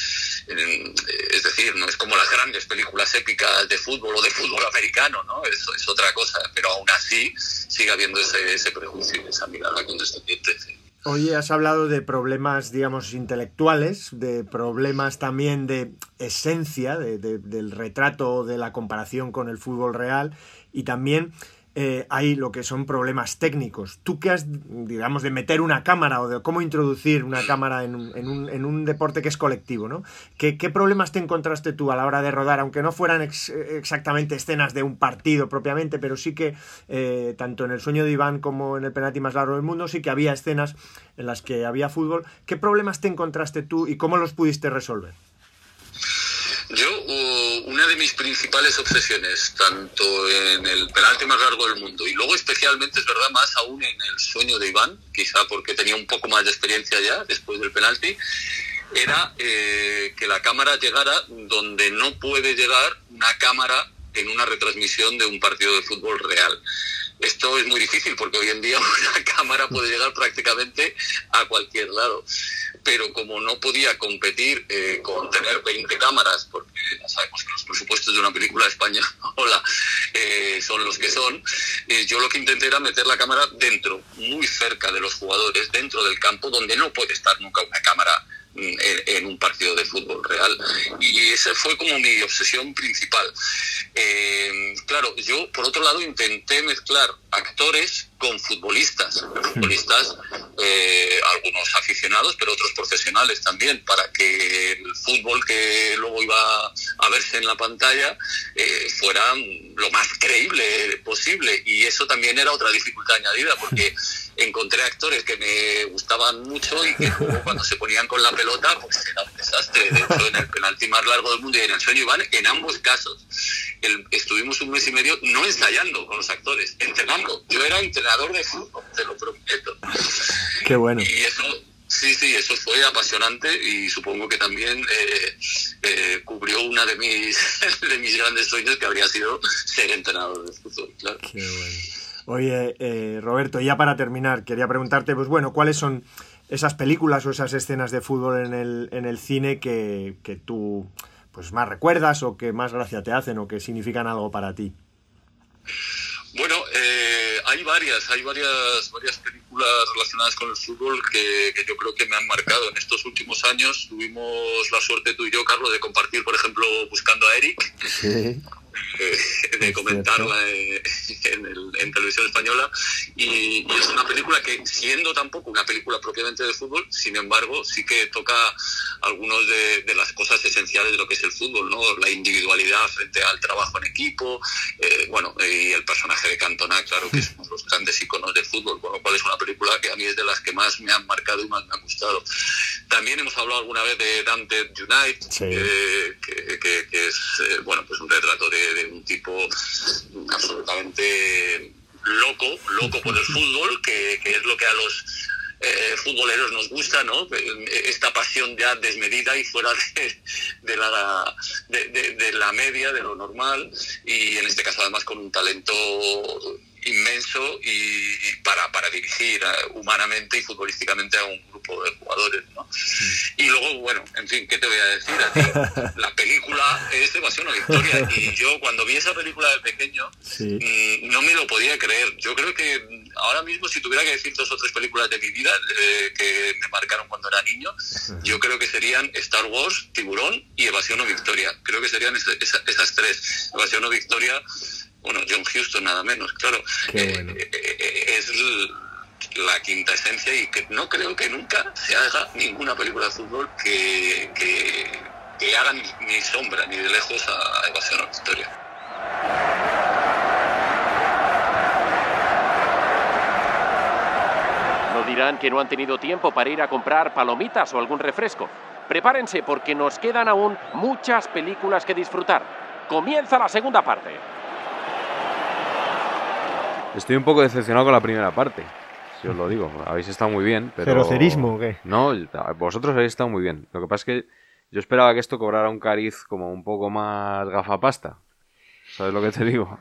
eh, es decir, no es como las grandes películas épicas de fútbol o de fútbol americano, ¿no? Eso es otra cosa, pero aún así sigue habiendo ese, ese prejuicio, esa mirada condescendiente. Oye, has hablado de problemas, digamos, intelectuales, de problemas también de esencia, de- de- del retrato, de la comparación con el fútbol real, y también eh, hay lo que son problemas técnicos. Tú que has, digamos, de meter una cámara o de cómo introducir una cámara en un, en un- en un deporte que es colectivo, ¿no? ¿Qué, problemas te encontraste tú a la hora de rodar, aunque no fueran ex- exactamente escenas de un partido propiamente, pero sí que eh, tanto en el sueño de Iván como en el penalti más largo del mundo sí que había escenas en las que había fútbol. ¿Qué problemas te encontraste tú y cómo los pudiste resolver? Yo, una de mis principales obsesiones, tanto en el penalti más largo del mundo y luego especialmente, es verdad, más aún en el sueño de Iván, quizá porque tenía un poco más de experiencia ya después del penalti, era eh, que la cámara llegara donde no puede llegar una cámara en una retransmisión de un partido de fútbol real. Esto es muy difícil porque hoy en día una cámara puede llegar prácticamente a cualquier lado. Pero como no podía competir eh, con tener 20 cámaras, porque ya sabemos que los presupuestos de una película española eh, son los que son, eh, yo lo que intenté era meter la cámara dentro, muy cerca de los jugadores, dentro del campo, donde no puede estar nunca una cámara en, un partido de fútbol real. Y esa fue como mi obsesión principal. Eh, claro, yo por otro lado intenté mezclar actores con futbolistas, futbolistas, eh, algunos aficionados, pero otros profesionales también, para que el fútbol que luego iba a verse en la pantalla eh, fuera lo más creíble posible. Y eso también era otra dificultad añadida, porque encontré actores que me gustaban mucho y que cuando se ponían con la pelota, pues era un desastre. De hecho, en el penalti más largo del mundo y en el sueño Iván, en ambos casos, el- estuvimos un mes y medio no ensayando con los actores, entrenando. Yo era entrenador de fútbol, te lo prometo. Qué bueno. Y eso, sí, sí, eso fue apasionante y supongo que también eh, eh, cubrió una de mis, de mis grandes sueños que habría sido ser entrenador de fútbol, claro. Oye, eh, Roberto, ya para terminar, quería preguntarte, pues bueno, ¿cuáles son esas películas o esas escenas de fútbol en el, en el cine que, que tú pues más recuerdas o que más gracia te hacen o que significan algo para ti? Bueno, eh, hay varias, hay varias, varias películas relacionadas con el fútbol que, que, yo creo que me han marcado. En estos últimos años tuvimos la suerte tú y yo, Carlos, de compartir, por ejemplo, Buscando a Eric. Sí. Eh, de comentarla eh, en, el, en, televisión española. Y, y, es una película que siendo tampoco una película propiamente de fútbol sin embargo sí que toca algunas de, de, las cosas esenciales de lo que es el fútbol no la individualidad frente al trabajo en equipo eh, bueno y el personaje de Cantona claro que es uno de los grandes iconos del fútbol con lo cual es una película que a mí es de las que más me han marcado y más me han gustado. También hemos hablado alguna vez de Dante United sí. que, que, que, es bueno pues un retrato de, de un tipo absolutamente loco, loco por el fútbol, que, es lo que a los eh, futboleros nos gusta, ¿no? Esta pasión ya desmedida y fuera de, la, de, la media, de lo normal, y en este caso además con un talento inmenso y, para, para dirigir uh, humanamente y futbolísticamente a un grupo de jugadores, ¿no? Y luego, bueno, en fin, ¿qué te voy a decir a ti? La película es Evasión o Victoria y yo cuando vi esa película de pequeño sí. mmm, no me lo podía creer. Yo creo que ahora mismo si tuviera que decir dos o tres películas de mi vida eh, que me marcaron cuando era niño, yo creo que serían Star Wars, Tiburón y Evasión o Victoria. Creo que serían esa, esa, esas tres. Evasión o Victoria bueno, John Houston nada menos, claro, bueno. eh, eh, es la quinta esencia y que no creo que nunca se haga ninguna película de fútbol que, que, que haga ni, ni, sombra ni de lejos a Evasión o Victoria. No dirán que no han tenido tiempo para ir a comprar palomitas o algún refresco. Prepárense porque nos quedan aún muchas películas que disfrutar. Comienza la segunda parte. Estoy un poco decepcionado con la primera parte. Si os lo digo, habéis estado muy bien, pero... ¿Cerocerismo o qué? No, vosotros habéis estado muy bien. Lo que pasa es que yo esperaba que esto cobrara un cariz como un poco más gafapasta. ¿Sabes lo que te digo?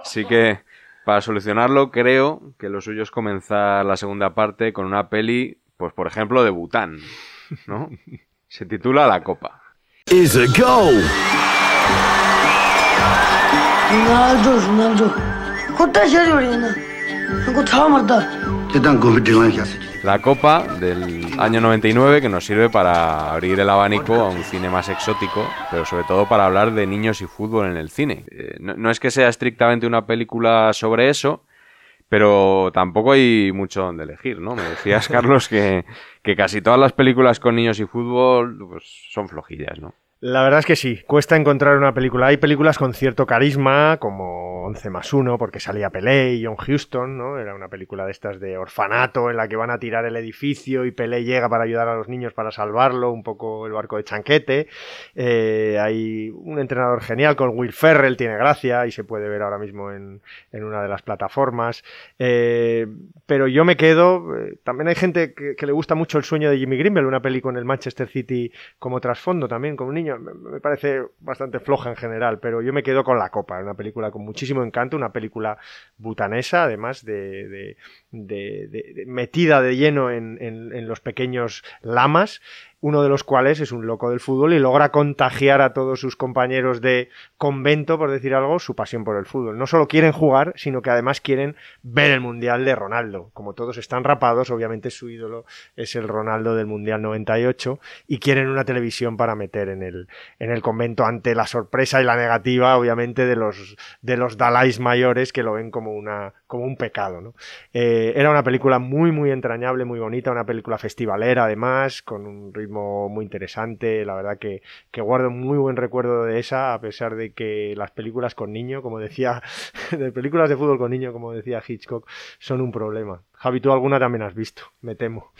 Así que, para solucionarlo, creo que lo suyo es comenzar la segunda parte con una peli, pues por ejemplo, de Bután, ¿no? Se titula La Copa. Is a goal. Ronaldo, Ronaldo. Jota la copa del año 99 que nos sirve para abrir el abanico a un cine más exótico, pero sobre todo para hablar de niños y fútbol en el cine. Eh, no, no, es que sea estrictamente una película sobre eso, pero tampoco hay mucho donde elegir, ¿no? Me decías, Carlos, que, que casi todas las películas con niños y fútbol pues, son flojillas, ¿no? La verdad es que sí, cuesta encontrar una película. Hay películas con cierto carisma, como 11 más 1, porque salía Pelé y John Huston, ¿no? Era una película de estas de orfanato en la que van a tirar el edificio y Pelé llega para ayudar a los niños para salvarlo, un poco el barco de chanquete. Eh, hay un entrenador genial con Will Ferrell, tiene gracia y se puede ver ahora mismo en, en una de las plataformas. Eh, pero yo me quedo. Eh, también hay gente que, que, le gusta mucho El sueño de Jimmy Grimble, una peli con el Manchester City como trasfondo también, con un niño me parece bastante floja en general, pero yo me quedo con La Copa, una película con muchísimo encanto, una película butanesa, además de, de, de, de metida de lleno en, los pequeños lamas uno de los cuales es un loco del fútbol y logra contagiar a todos sus compañeros de convento, por decir algo, su pasión por el fútbol. No solo quieren jugar, sino que además quieren ver el Mundial de Ronaldo. Como todos están rapados, obviamente su ídolo es el Ronaldo del Mundial 98 y quieren una televisión para meter en el, en el convento ante la sorpresa y la negativa, obviamente, de los, de los Dalais mayores que lo ven como, una, como un pecado. ¿no? Eh, era una película muy, muy entrañable, muy bonita, una película festivalera además, con un ritmo muy interesante, la verdad que, que, guardo muy buen recuerdo de esa, a pesar de que las películas con niño, como decía, de películas de fútbol con niño, como decía Hitchcock, son un problema. Javi, tú alguna también has visto, me temo.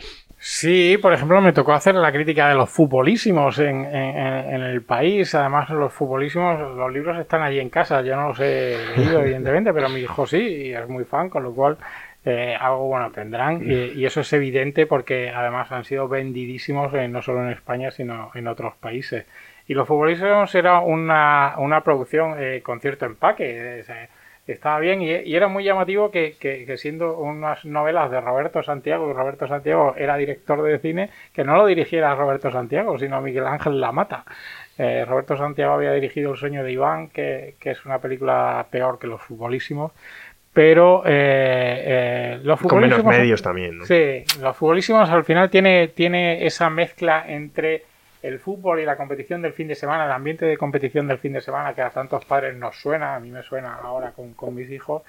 Sí, por ejemplo, me tocó hacer la crítica de los futbolísimos en, en, en, el país. Además, los futbolísimos, los libros están allí en casa. Yo no los he leído, evidentemente, pero mi hijo sí, y es muy fan, con lo cual eh, algo bueno tendrán. Y, y, eso es evidente porque además han sido vendidísimos eh, no solo en España sino en otros países. Y los futbolistas era una, una producción eh, con cierto empaque. Eh, estaba bien y, y, era muy llamativo que, que, que, siendo unas novelas de Roberto Santiago y Roberto Santiago era director de cine que no lo dirigiera Roberto Santiago sino Miguel Ángel Lamata. Eh, Roberto Santiago había dirigido El sueño de Iván que, que es una película peor que los futbolísimos pero eh, eh, los Con futbolísimos... menos medios también, ¿no? Sí, los futbolísimos al final tiene, tiene esa mezcla entre el fútbol y la competición del fin de semana, el ambiente de competición del fin de semana que a tantos padres nos suena, a mí me suena ahora con, con mis hijos,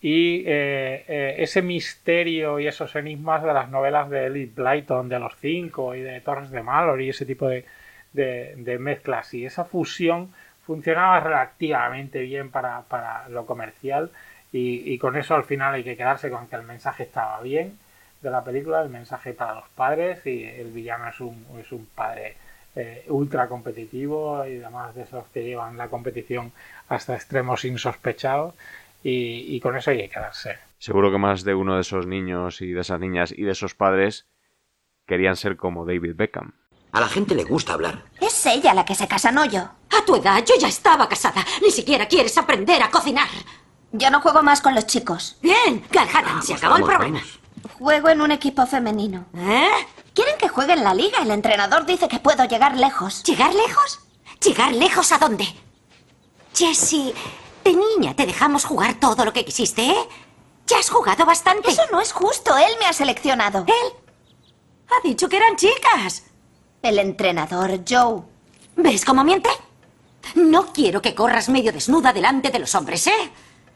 y eh, eh, ese misterio y esos enigmas de las novelas de Elliot Blyton, de los cinco y de Torres de Mallory y ese tipo de, de, de mezclas. Y esa fusión funcionaba relativamente bien para, para lo comercial y, y con eso al final hay que quedarse con que el mensaje estaba bien de la película, el mensaje para los padres y el villano es un, es un padre eh, ultra competitivo y además de esos que llevan la competición hasta extremos insospechados y, y con eso hay que quedarse. Seguro que más de uno de esos niños y de esas niñas y de esos padres querían ser como David Beckham. A la gente le gusta hablar. Es ella la que se casa, no yo. A tu edad yo ya estaba casada. Ni siquiera quieres aprender a cocinar. Yo no juego más con los chicos. Bien, Calhanan, se acabó el vamos, problema. Juego en un equipo femenino. ¿Eh? Quieren que juegue en la liga. El entrenador dice que puedo llegar lejos. ¿Llegar lejos? ¿Llegar lejos a dónde? Jessie, de niña te dejamos jugar todo lo que quisiste, ¿eh? Ya has jugado bastante. Eso no es justo. Él me ha seleccionado. Él ha dicho que eran chicas. El entrenador, Joe. ¿Ves cómo miente? No quiero que corras medio desnuda delante de los hombres, ¿eh?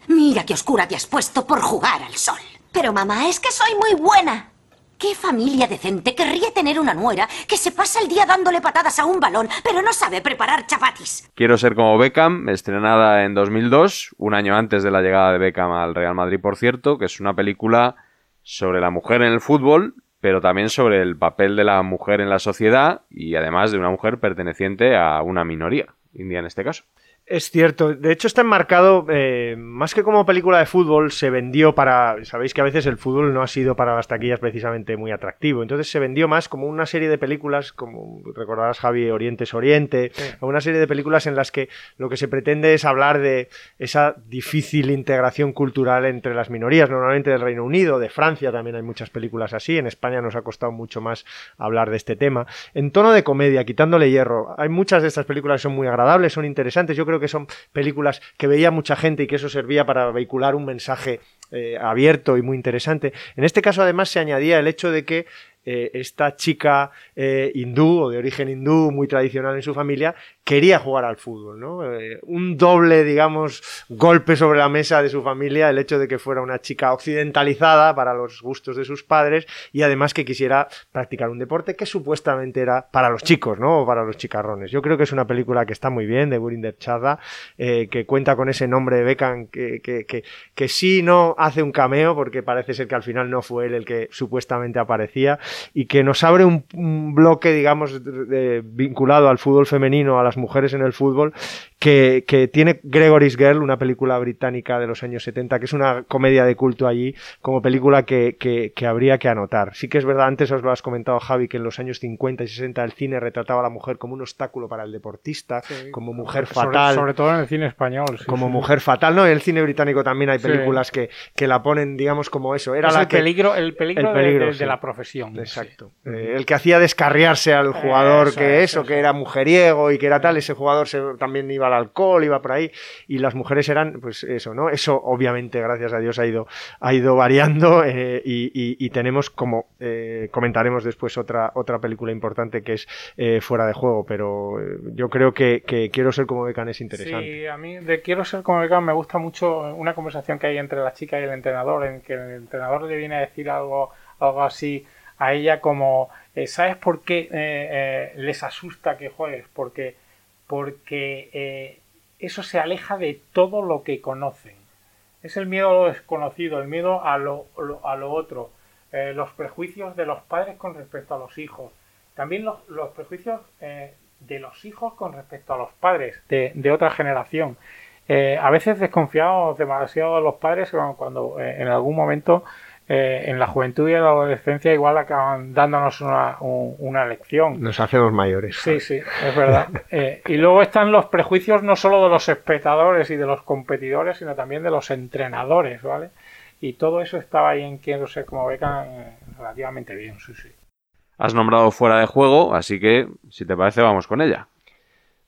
Mira qué oscura te has puesto por jugar al sol. Pero mamá, es que soy muy buena. ¿Qué familia decente querría tener una nuera que se pasa el día dándole patadas a un balón, pero no sabe preparar chapatis? Quiero ser como Beckham, estrenada en 2002, un año antes de la llegada de Beckham al Real Madrid, por cierto, que es una película sobre la mujer en el fútbol, pero también sobre el papel de la mujer en la sociedad y además de una mujer perteneciente a una minoría, india en este caso. Es cierto, de hecho está enmarcado, eh, más que como película de fútbol, se vendió para, sabéis que a veces el fútbol no ha sido para las taquillas precisamente muy atractivo, entonces se vendió más como una serie de películas, como recordarás Javi, Oriente es Oriente, Sí. una serie de películas en las que lo que se pretende es hablar de esa difícil integración cultural entre las minorías, normalmente del Reino Unido, de Francia también hay muchas películas así, en España nos ha costado mucho más hablar de este tema, en tono de comedia, quitándole hierro, hay muchas de estas películas que son muy agradables, son interesantes, yo creo que son películas que veía mucha gente y que eso servía para vehicular un mensaje eh, abierto y muy interesante. En este caso, además, se añadía el hecho de que eh, esta chica eh, hindú o de origen hindú muy tradicional en su familia quería jugar al fútbol, ¿no? Eh, un doble, digamos, golpe sobre la mesa de su familia, el hecho de que fuera una chica occidentalizada para los gustos de sus padres y además que quisiera practicar un deporte que supuestamente era para los chicos, ¿no? O para los chicarrones. Yo creo que es una película que está muy bien, de Burinder Chadha, eh, que cuenta con ese nombre de Beckham que, que, que, que sí no hace un cameo, porque parece ser que al final no fue él el que supuestamente aparecía, y que nos abre un, bloque, digamos, de- vinculado al fútbol femenino, a las mujeres en el fútbol, que, que tiene Gregory's Girl, una película británica de los años 70, que es una comedia de culto allí, como película que, que, que habría que anotar. Sí que es verdad, antes os lo has comentado Javi, que en los años 50 y 60 el cine retrataba a la mujer como un obstáculo para el deportista, como mujer fatal Sobre, todo en el cine español. sí, como sí. mujer fatal, ¿no? En el cine británico también hay películas que, que la ponen, digamos, como eso. Era Es la el peligro, el peligro, el de- peligro, de, de sí. la profesión. Exacto. Eh, el que hacía descarriarse al jugador Eso que es, eso, que era mujeriego y que era tal, ese jugador se- también iba al alcohol, iba por ahí, y las mujeres eran, pues eso, ¿no? Eso obviamente, gracias a Dios, ha ido, ha ido variando eh, y, tenemos como, eh, comentaremos después otra, otra película importante que es eh, Fuera de Juego, pero yo creo que, Quiero ser como Beckham es interesante. Sí, a mí de Quiero ser como Beckham me gusta mucho una conversación que hay entre la chica y el entrenador, en que el entrenador le viene a decir algo, algo así a ella como, ¿sabes por qué les asusta que juegues? Porque, porque eh, eso se aleja de todo lo que conocen. Es el miedo a lo desconocido, el miedo a lo, a lo otro, eh, los prejuicios de los padres con respecto a los hijos, también los, los prejuicios eh, de los hijos con respecto a los padres de, de otra generación. A veces desconfiamos demasiado de los padres cuando, en algún momento eh, en la juventud y en la adolescencia igual acaban dándonos una, un- una lección. Nos hacemos mayores. Sí, sí, es verdad. Eh, y luego están los prejuicios no solo de los espectadores y de los competidores, sino también de los entrenadores, ¿vale? Y todo eso estaba ahí en Quiero ser como Beckham eh, relativamente bien, sí, sí. Has nombrado fuera de juego, así que, si te parece, vamos con ella.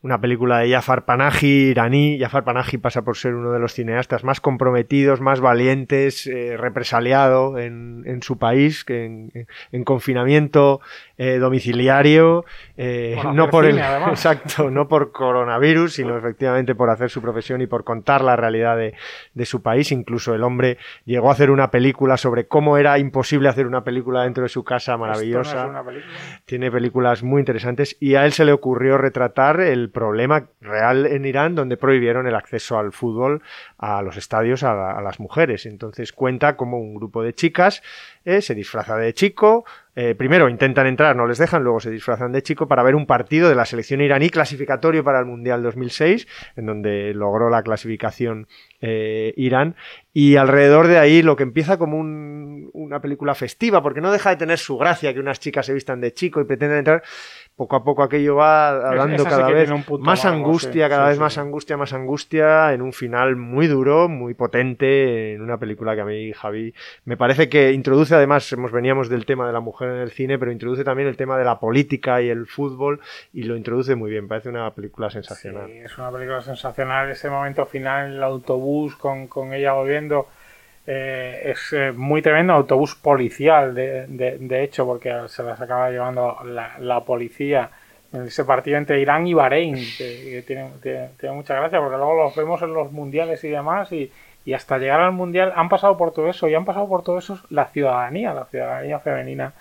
Una película de Jafar Panahi, iraní. Jafar Panahi pasa por ser uno de los cineastas más comprometidos, más valientes, eh, represaliado en, en, su país, que en, en confinamiento eh, domiciliario, eh, no por el además. exacto, no por coronavirus, sino efectivamente por hacer su profesión y por contar la realidad de, de su país. Incluso el hombre llegó a hacer una película sobre cómo era imposible hacer una película dentro de su casa maravillosa. No película. Tiene películas muy interesantes y a él se le ocurrió retratar el problema real en Irán donde prohibieron el acceso al fútbol a los estadios a, la- a las mujeres. Entonces cuenta como un grupo de chicas eh, se disfraza de chico. Eh, primero intentan entrar, no les dejan, luego se disfrazan de chico para ver un partido de la selección iraní clasificatorio para el Mundial 2006, en donde logró la clasificación eh, Irán. Y alrededor de ahí lo que empieza como un- una película festiva, porque no deja de tener su gracia que unas chicas se vistan de chico y pretenden entrar. Poco a poco aquello va dando cada vez más angustia, sí, cada sí, vez más angustia, más angustia, en un final muy duro, muy potente, en una película que a mí, Javi, me parece que introduce además, hemos veníamos del tema de la mujer en el cine, pero introduce también el tema de la política y el fútbol y lo introduce muy bien, parece una película sensacional. Es una película sensacional. Ese momento final en el autobús con, con ella volviendo eh, es eh, muy tremendo. Autobús policial, de, de- hecho, porque se las acaba llevando la, la policía ese partido entre Irán y Bahrein, que, que tiene mucha gracia, porque luego los vemos en los mundiales y demás. Y, y hasta llegar al mundial han pasado por todo eso y han pasado por todo eso la ciudadanía, la ciudadanía femenina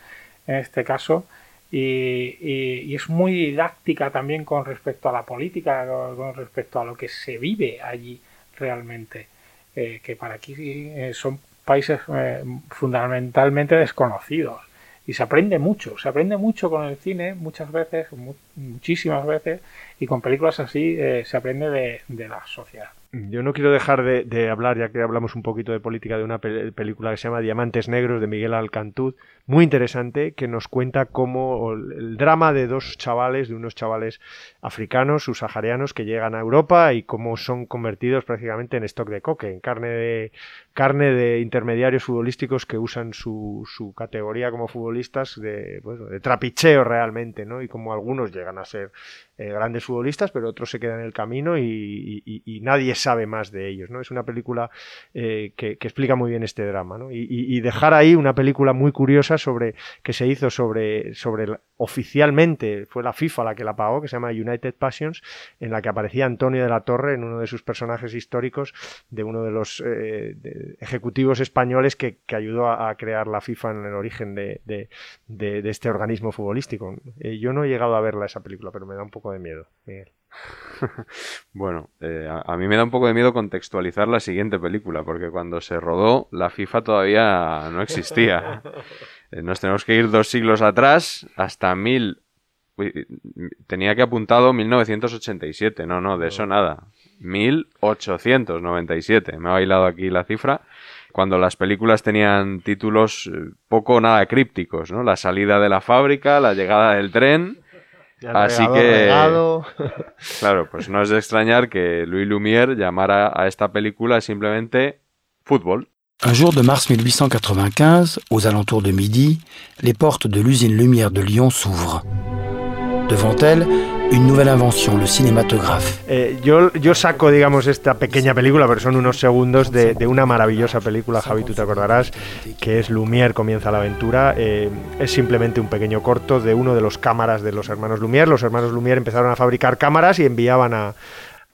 en este caso. Y, es muy didáctica también con respecto a la política, con, respecto a lo que se vive allí realmente, eh, que para aquí eh, son países eh, fundamentalmente desconocidos. Y se aprende mucho, se aprende mucho con el cine, muchas veces, mu- muchísimas veces, y con películas así eh, se aprende de, la sociedad. Yo no quiero dejar de, hablar, ya que hablamos un poquito de política, de una pe- película que se llama Diamantes Negros de Miguel Alcantuz, muy interesante, que nos cuenta cómo el, drama de dos chavales, de unos chavales africanos, subsaharianos, que llegan a Europa y cómo son convertidos prácticamente en stock de coque, en carne de, carne de intermediarios futbolísticos que usan su, su categoría como futbolistas de, trapicheo realmente, ¿no? Y como algunos llegan a ser eh, grandes futbolistas, pero otros se quedan en el camino y, nadie sabe más de ellos, ¿no? Es una película eh, que, explica muy bien este drama. Y, y- dejar ahí una película muy curiosa sobre que se hizo sobre, sobre oficialmente, fue la FIFA la que la pagó, que se llama United Passions, en la que aparecía Antonio de la Torre en uno de sus personajes históricos de uno de los eh, de ejecutivos españoles que, que ayudó a, a crear la FIFA en el origen de, de- de- este organismo futbolístico. Eh, yo no he llegado a verla esa película, pero me da un poco de miedo, Miguel. Bueno, eh, a, a mí me da un poco de miedo contextualizar la siguiente película, porque cuando se rodó, la FIFA todavía no existía. Eh, Nos tenemos que ir dos siglos atrás, hasta mil... Tenía que apuntado 1987, no, no, de eso nada. 1897, me ha bailado aquí la cifra. Cuando las películas tenían títulos eh, poco o nada crípticos, ¿no? La salida de la fábrica, la llegada del tren... Ya Así regado, que, regado. claro, pues no es de extrañar que Louis Lumière llamara a esta película simplemente fútbol. Un jour de mars 1895, aux alentours de midi, les portes de l'usine Lumière de Lyon s'ouvrent. Devant elles, une nouvelle invention, le cinématographe. Eh, yo, yo saco, digamos, esta pequeña película, pero son unos segundos de, de una maravillosa película, Javi, tú te acordarás, que es Lumière comienza la aventura. Eh, es simplemente un pequeño corto de uno de los cámaras de los hermanos Lumière. Los hermanos Lumière empezaron a fabricar cámaras y enviaban a,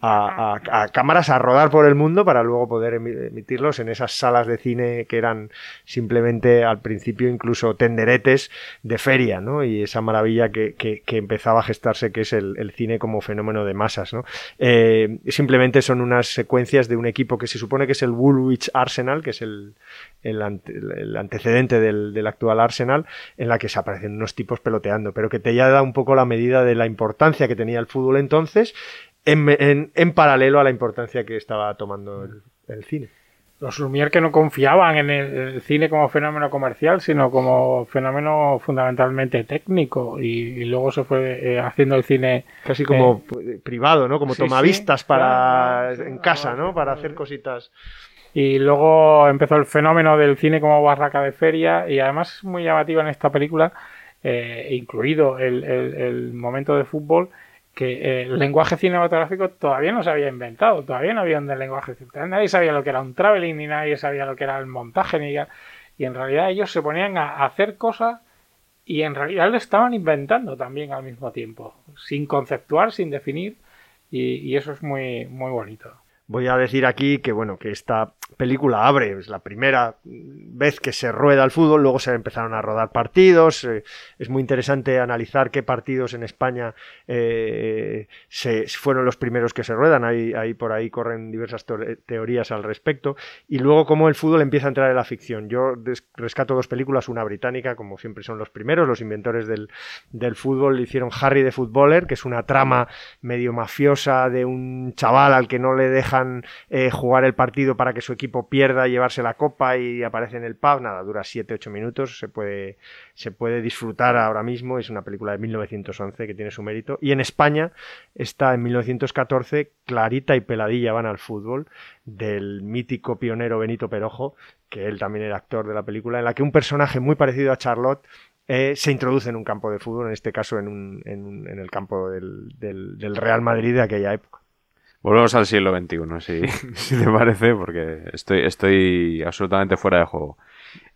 a- a- cámaras a rodar por el mundo para luego poder emi- emitirlos en esas salas de cine que eran simplemente al principio incluso tenderetes de feria, ¿no? Y esa maravilla que, que- que empezaba a gestarse que es el, el cine como fenómeno de masas, ¿no? Eh, simplemente son unas secuencias de un equipo que se supone que es el Woolwich Arsenal, que es el, el antecedente del, del actual Arsenal, en la que se aparecen unos tipos peloteando, pero que te ya da un poco la medida de la importancia que tenía el fútbol entonces en, en- en paralelo a la importancia que estaba tomando el, el cine. Los Lumière que no confiaban en el, el cine como fenómeno comercial, sino como fenómeno fundamentalmente técnico. Y, y luego se fue eh, haciendo el cine. Casi como eh, privado, ¿no? Como sí, tomavistas sí, para en casa, ¿no? Para hacer cositas. Y luego empezó el fenómeno del cine como barraca de feria. Y además es muy llamativo en esta película, eh, incluido el, el- el momento de fútbol, que eh, el lenguaje cinematográfico todavía no se había inventado, todavía no había un lenguaje Nadie sabía lo que era un traveling, ni nadie sabía lo que era el montaje, ni y en realidad ellos se ponían a hacer cosas y en realidad lo estaban inventando también al mismo tiempo, sin conceptuar, sin definir, y, y eso es muy, muy bonito. Voy a decir aquí que bueno, que esta película abre, es la primera vez que se rueda el fútbol, luego se empezaron a rodar partidos, eh, es muy interesante analizar qué partidos en España eh, se, fueron los primeros que se ruedan, ahí, ahí por ahí corren diversas teorías al respecto, y luego cómo el fútbol empieza a entrar en la ficción. Yo rescato dos películas, una británica, como siempre son los primeros, los inventores del, del fútbol hicieron Harry de Footballer, que es una trama medio mafiosa de un chaval al que no le deja eh, jugar el partido para que su equipo pierda, llevarse la copa y aparece en el pub. Nada, dura 7-8 minutos, se puede, se puede disfrutar ahora mismo. Es una película de 1911 que tiene su mérito. Y en España está en 1914 Clarita y Peladilla van al fútbol del mítico pionero Benito Perojo, que él también era actor de la película, en la que un personaje muy parecido a Charlotte eh, se introduce en un campo de fútbol, en este caso en, un, en, en el campo del, del, Real Madrid de aquella época. Volvemos al siglo XXI, si, si te parece, porque estoy, estoy absolutamente fuera de juego.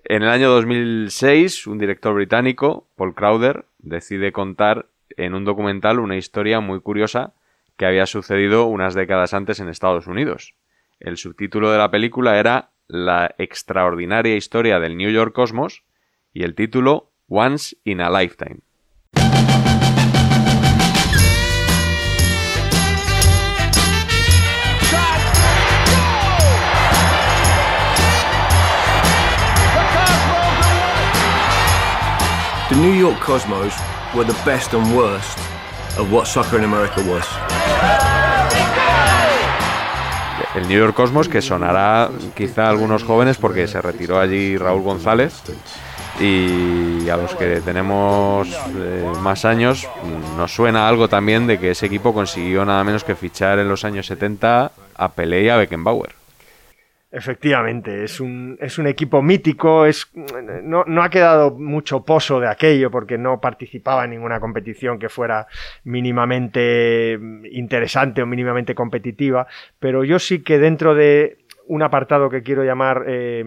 En el año 2006, un director británico, Paul Crowder, decide contar en un documental una historia muy curiosa que había sucedido unas décadas antes en Estados Unidos. El subtítulo de la película era La extraordinaria historia del New York Cosmos y el título Once in a Lifetime. The New York Cosmos were the best and worst of what soccer in America was. El New York Cosmos que sonará quizá a algunos jóvenes porque se retiró allí Raúl González y a los que tenemos eh, más años nos suena algo también de que ese equipo consiguió nada menos que fichar en los años 70 a Pelé y a Beckenbauer. Efectivamente, es un, es un equipo mítico, es, no, no, ha quedado mucho pozo de aquello porque no participaba en ninguna competición que fuera mínimamente interesante o mínimamente competitiva, pero yo sí que dentro de un apartado que quiero llamar, eh,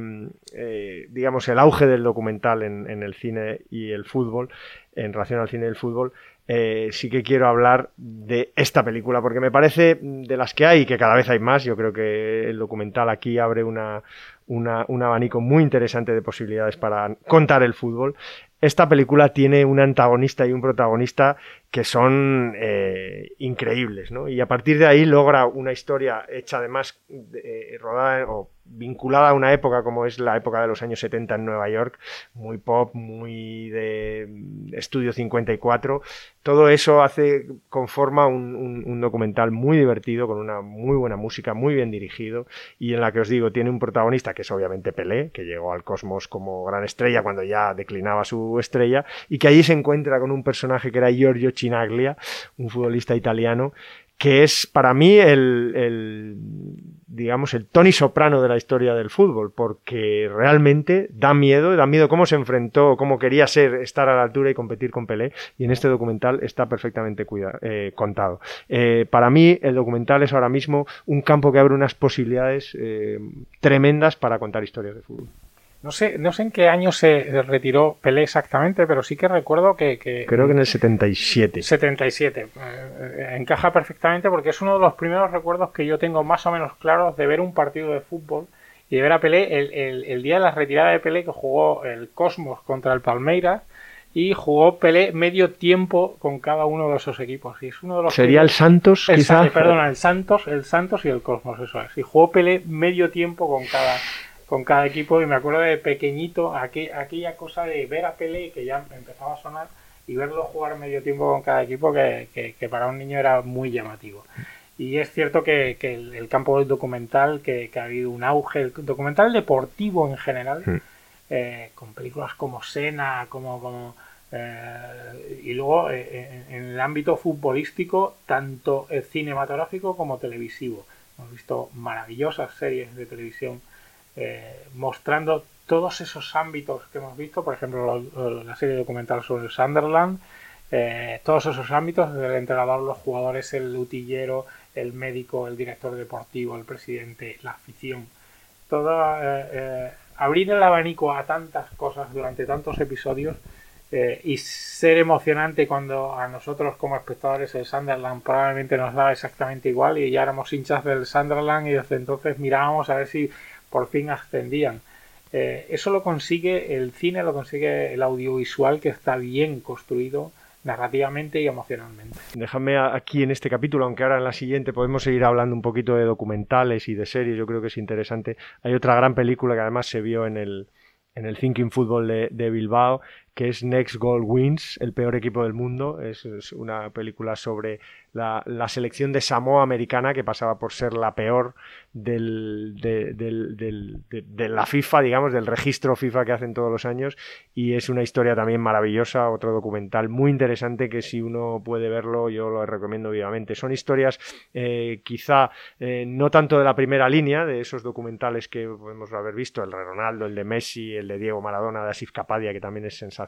eh, digamos, el auge del documental en, en el cine y el fútbol, en relación al cine y el fútbol, eh, sí que quiero hablar de esta película, porque me parece de las que hay, que cada vez hay más, yo creo que el documental aquí abre una, un abanico muy interesante de posibilidades para contar el fútbol. Esta película tiene un antagonista y un protagonista que son eh, increíbles, ¿no? Y a partir de ahí logra una historia hecha además eh, rodada o vinculada a una época como es la época de los años 70 en Nueva York, muy pop, muy de estudio 54. Todo eso hace, conforma un, un, documental muy divertido, con una muy buena música, muy bien dirigido, y en la que os digo, tiene un protagonista que es obviamente Pelé, que llegó al cosmos como gran estrella cuando ya declinaba su estrella, y que allí se encuentra con un personaje que era Giorgio Chinaglia, un futbolista italiano, que es para mí el, digamos, el Tony Soprano de la historia del fútbol, porque realmente da miedo, da miedo cómo se enfrentó, cómo quería ser, estar a la altura y competir con Pelé, y en este documental está perfectamente eh, contado. Eh, para mí, el documental es ahora mismo un campo que abre unas posibilidades eh, tremendas para contar historias de fútbol. No sé, no sé en qué año se retiró Pelé exactamente, pero sí que recuerdo que... Creo que en el 77. 77. Eh, encaja perfectamente porque es uno de los primeros recuerdos que yo tengo más o menos claros de ver un partido de fútbol y de ver a Pelé el, el, día de la retirada de Pelé que jugó el Cosmos contra el Palmeiras y jugó Pelé medio tiempo con cada uno de esos equipos. Y es uno de los ¿Sería el Santos, quizás? Perdona, el Santos, el Santos y el Cosmos, eso es. Y jugó Pelé medio tiempo con cada con cada equipo y me acuerdo de pequeñito aquella cosa de ver a Pelé que ya empezaba a sonar y verlo jugar medio tiempo con cada equipo que, para un niño era muy llamativo. Y es cierto que, el, campo del documental, que, ha habido un auge, el documental deportivo en general, hmm. eh, con películas como Sena, como... como eh, y luego eh, en, el ámbito futbolístico, tanto cinematográfico como televisivo. Hemos visto maravillosas series de televisión eh, mostrando todos esos ámbitos que hemos visto, por ejemplo, la, serie documental sobre el Sunderland, eh, todos esos ámbitos, el entrenador, los jugadores, el utillero, el médico, el director deportivo, el presidente, la afición. Todo, eh, abrir el abanico a tantas cosas durante tantos episodios y ser emocionante cuando a nosotros como espectadores el Sunderland probablemente nos daba exactamente igual y ya éramos hinchas del Sunderland y desde entonces mirábamos a ver si por fin ascendían. eso lo consigue el cine, lo consigue el audiovisual que está bien construido, narrativamente y emocionalmente. Déjame aquí en este capítulo, aunque ahora en la siguiente podemos seguir hablando un poquito de documentales y de series, yo creo que es interesante. Hay otra gran película que además se vio en el, en el Thinking Football de Bilbao, que es Next Goal Wins, el peor equipo del mundo. Es, una película sobre la, la, selección de Samoa americana que pasaba por ser la peor del, de, del, del, de, la FIFA, digamos, del registro FIFA que hacen todos los años. Y es una historia también maravillosa, otro documental muy interesante que si uno puede verlo yo lo recomiendo vivamente. Son historias eh, quizá eh, no tanto de la primera línea, de esos documentales que podemos haber visto, el de Ronaldo, el de Messi, el de Diego Maradona, de Asif Kapadia, que también es sensacional,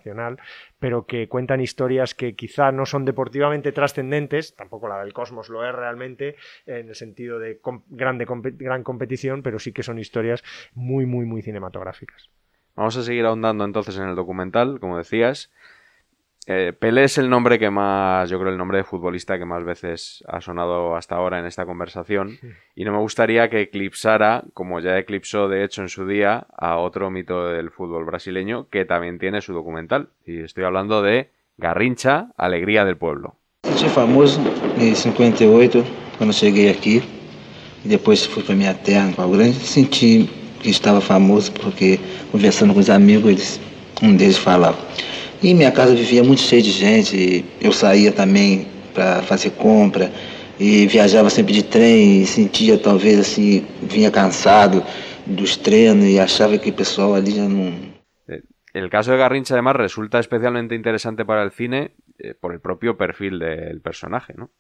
pero que cuentan historias que quizá no son deportivamente trascendentes, tampoco la del Cosmos lo es realmente, en el sentido de grande, gran competición, pero sí que son historias muy, muy, muy cinematográficas. Vamos a seguir ahondando entonces en el documental, como decías. Eh, Pelé es el nombre que más, yo creo, el nombre de futbolista que más veces ha sonado hasta ahora en esta conversación. Y no me gustaría que eclipsara, como ya eclipsó de hecho en su día, a otro mito del fútbol brasileño que también tiene su documental. Y estoy hablando de Garrincha, Alegría del Pueblo. Senti famoso em 58, quando cheguei aqui, e depois fui para minha terra, Pau Grande, senti que estava famoso porque conversando com os amigos, eles, um deles falava. E minha casa vivia muito cheia de gente, eu saía também para fazer compra e viajava sempre de trem e sentia talvez assim, vinha cansado dos treinos e achava que o pessoal ali já não El caso de Garrincha además resulta especialmente interesante para el cine eh, por el propio perfil del personaje, ¿no?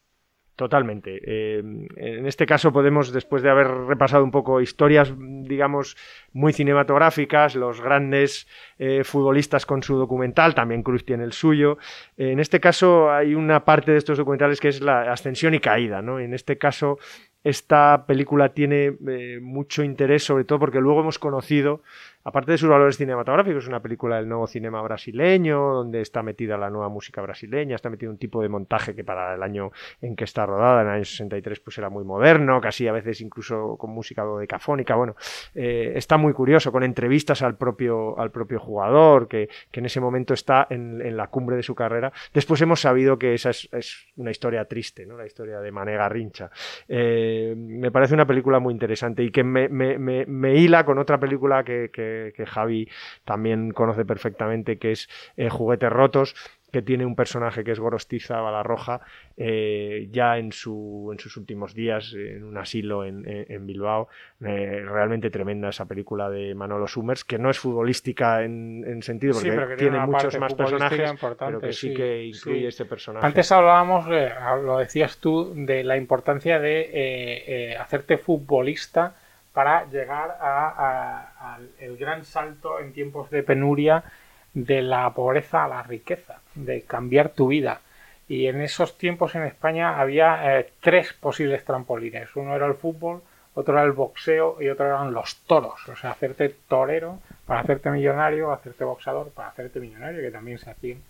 Totalmente. Eh, en este caso podemos, después de haber repasado un poco historias, digamos, muy cinematográficas, los grandes eh, futbolistas con su documental, también Cruz tiene el suyo. Eh, en este caso hay una parte de estos documentales que es la ascensión y caída, ¿no? En este caso esta película tiene eh, mucho interés, sobre todo porque luego hemos conocido, aparte de sus valores cinematográficos, es una película del nuevo cinema brasileño, donde está metida la nueva música brasileña, está metido un tipo de montaje que para el año en que está rodada, en el año 63, pues era muy moderno, casi a veces incluso con música dodecafónica. Bueno, eh, está muy curioso, con entrevistas al propio, al propio jugador, que, que en ese momento está en, en, la cumbre de su carrera. Después hemos sabido que esa es, es una historia triste, ¿no? la historia de Mané Garrincha. Eh, me parece una película muy interesante y que me, me, me, me hila con otra película que, que, que, Javi también conoce perfectamente, que es eh, Juguetes Rotos, que tiene un personaje que es Gorostiza Balarroja, eh, ya en, su, en sus últimos días en un asilo en, en Bilbao. Eh, realmente tremenda esa película de Manolo Summers, que no es futbolística en, en sentido, porque sí, tiene, tiene muchos más personajes, pero que sí, sí que incluye sí. este personaje. Antes hablábamos, eh, lo decías tú, de la importancia de hacerte futbolista para llegar al gran salto en tiempos de penuria de la pobreza a la riqueza, de cambiar tu vida. Y en esos tiempos en España había eh, tres posibles trampolines. Uno era el fútbol, otro era el boxeo y otro eran los toros. O sea, hacerte torero para hacerte millonario, hacerte boxador para hacerte millonario, que también se hacían.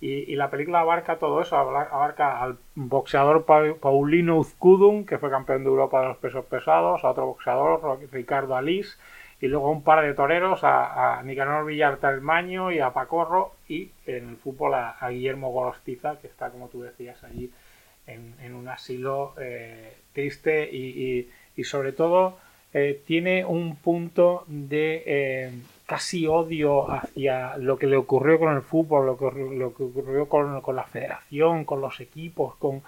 Y, y, la película abarca todo eso, abarca al boxeador Paulino Uzkudun, que fue campeón de Europa de los pesos pesados, a otro boxeador, Ricardo Alís, y luego un par de toreros, a, a Nicanor Villarta el Maño y a Pacorro, y en el fútbol a, Guillermo Gorostiza, que está, como tú decías, allí en, un asilo eh, triste y, y, y, sobre todo eh, tiene un punto de eh, casi odio hacia lo que le ocurrió con el fútbol, lo que, lo que ocurrió con, con la federación, con los equipos, con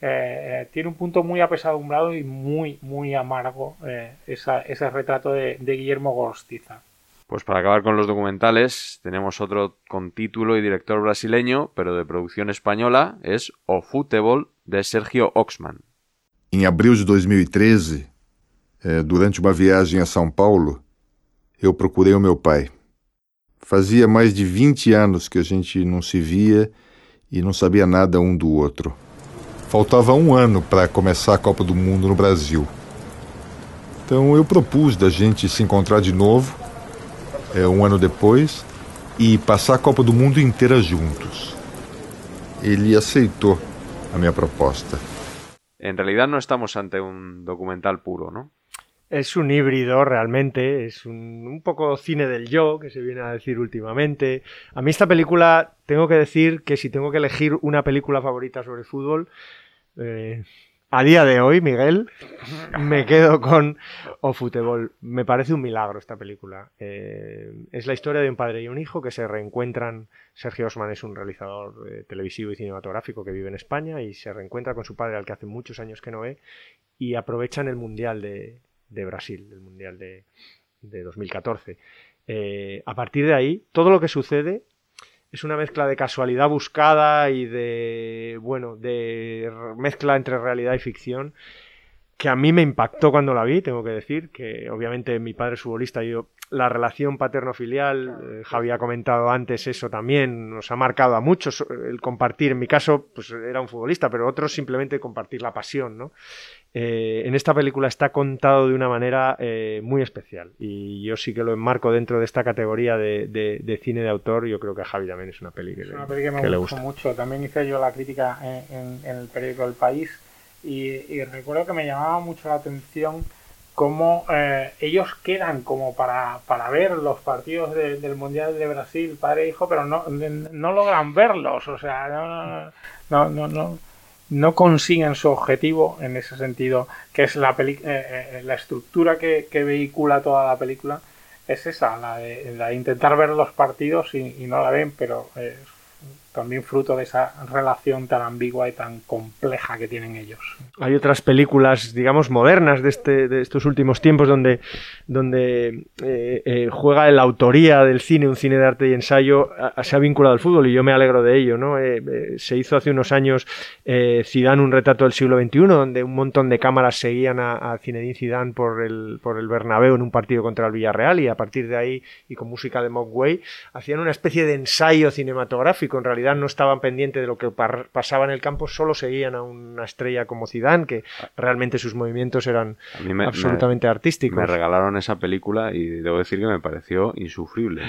eh, eh, tiene un punto muy apesadumbrado y muy, muy amargo eh, esa, ese retrato de, de, Guillermo Gorostiza. Pues para acabar con los documentales, tenemos otro con título y director brasileño, pero de producción española, es O Futebol, de Sergio Oxman. Em abril de 2013, durante uma viagem a São Paulo, eu procurei o meu pai. Fazia mais de 20 anos que a gente não se via e não sabia nada um do outro. Faltava um ano para começar a Copa do Mundo no Brasil. Então eu propus da gente se encontrar de novo, é, um ano depois, e passar a Copa do Mundo inteira juntos. Ele aceitou a minha proposta. En realidad no estamos ante un documental puro, ¿no? Es un híbrido realmente, es un, un, poco cine del yo, que se viene a decir últimamente. A mí esta película, tengo que decir que si tengo que elegir una película favorita sobre fútbol, eh, a día de hoy, Miguel, me quedo con O Futebol. Me parece un milagro esta película. Eh, es la historia de un padre y un hijo que se reencuentran. Sergio Osman es un realizador eh, televisivo y cinematográfico que vive en España y se reencuentra con su padre al que hace muchos años que no ve y aprovechan el Mundial de, de Brasil, el Mundial de, de 2014. Eh, a partir de ahí, todo lo que sucede es una mezcla de casualidad buscada y de, bueno, de mezcla entre realidad y ficción que a mí me impactó cuando la vi, tengo que decir, que obviamente mi padre es futbolista y yo, la relación paterno-filial, eh, Javi ha comentado antes eso también, nos ha marcado a muchos el compartir, en mi caso pues era un futbolista, pero otros simplemente compartir la pasión, ¿no? Eh, en esta película está contado de una manera eh, muy especial y yo sí que lo enmarco dentro de esta categoría de, de, de cine de autor, yo creo que a Javi también es una peli que, es le, una peli que me que le gustó gusta. mucho, también hice yo la crítica en, en, en el periódico El País y, y, recuerdo que me llamaba mucho la atención cómo eh, ellos quedan como para, para ver los partidos de, del Mundial de Brasil, padre e hijo, pero no, no logran verlos, o sea, no, no, no, no, no consiguen su objetivo en ese sentido, que es la, peli eh, la estructura que, que, vehicula toda la película, es esa, la de, la intentar ver los partidos y, y no la ven, pero eh, también fruto de esa relación tan ambigua y tan compleja que tienen ellos. Hay otras películas, digamos, modernas de, este, de estos últimos tiempos donde, donde eh, eh, juega la autoría del cine, un cine de arte y ensayo, a, se ha vinculado al fútbol y yo me alegro de ello. ¿no? Eh, se hizo hace unos años Zidane, un retrato del siglo XXI, donde un montón de cámaras seguían a, a Zinedine Zidane por el, por el Bernabéu en un partido contra el Villarreal y a partir de ahí, y con música de Mogwai, hacían una especie de ensayo cinematográfico. En realidad no estaban pendientes de lo que pasaba en el campo, solo seguían a una estrella como Zidane, que realmente sus movimientos eran me, absolutamente me, artísticos. Me regalaron esa película y debo decir que me pareció insufrible.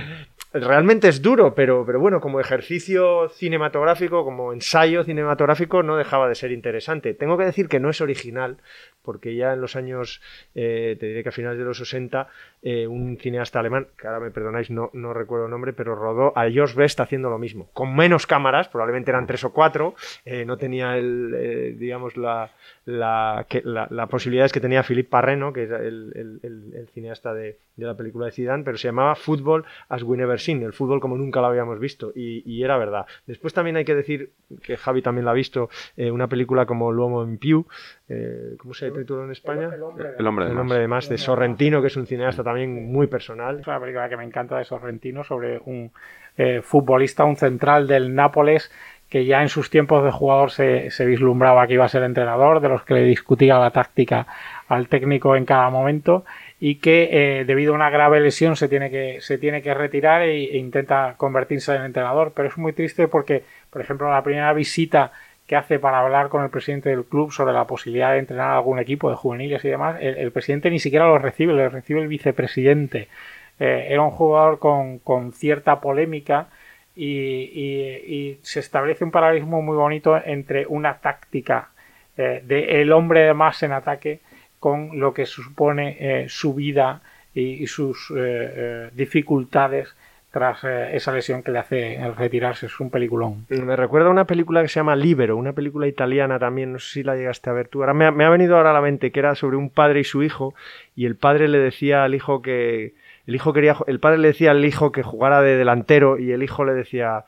Realmente es duro, pero, pero bueno, como ejercicio cinematográfico, como ensayo cinematográfico, no dejaba de ser interesante. Tengo que decir que no es original, porque ya en los años, eh, te diré que a finales de los 60, eh, un cineasta alemán, que ahora me perdonáis, no, no recuerdo el nombre, pero rodó a George Best haciendo lo mismo, con menos cámaras, probablemente eran tres o cuatro, eh, no tenía el, eh, digamos, la, la, que, la, la, posibilidades que tenía Philippe Parreno, que es el, el, el, el cineasta de, de, la película de Zidane, pero se llamaba Football as we never seen, el fútbol como nunca lo habíamos visto, y, y era verdad. Después también hay que decir, que Javi también la ha visto, eh, una película como L'Uomo in Più, eh, ¿cómo se tituló en España? El, hombre, el hombre de, el hombre de más, de Sorrentino, que es un cineasta también muy personal. Es una película que me encanta de Sorrentino sobre un eh, futbolista, un central del Nápoles que ya en sus tiempos de jugador se, se, vislumbraba que iba a ser entrenador, de los que le discutía la táctica al técnico en cada momento y que eh, debido a una grave lesión se tiene que, se tiene que retirar e, e, intenta convertirse en entrenador. Pero es muy triste porque, por ejemplo, la primera visita que hace para hablar con el presidente del club sobre la posibilidad de entrenar a algún equipo de juveniles y demás, el, presidente ni siquiera lo recibe, lo recibe el vicepresidente. Eh, era un jugador con, con cierta polémica y, se establece un paralelismo muy bonito entre una táctica eh, de el hombre de más en ataque con lo que supone eh, su vida y, y sus eh, dificultades tras esa lesión que le hace retirarse. Es un peliculón. Me recuerda una película que se llama Libero, una película italiana también, no sé si la llegaste a ver tú. Ahora me ha, me ha venido ahora a la mente que era sobre un padre y su hijo y el padre le decía al hijo que el hijo quería, el padre le decía al hijo que jugara de delantero y el hijo le decía,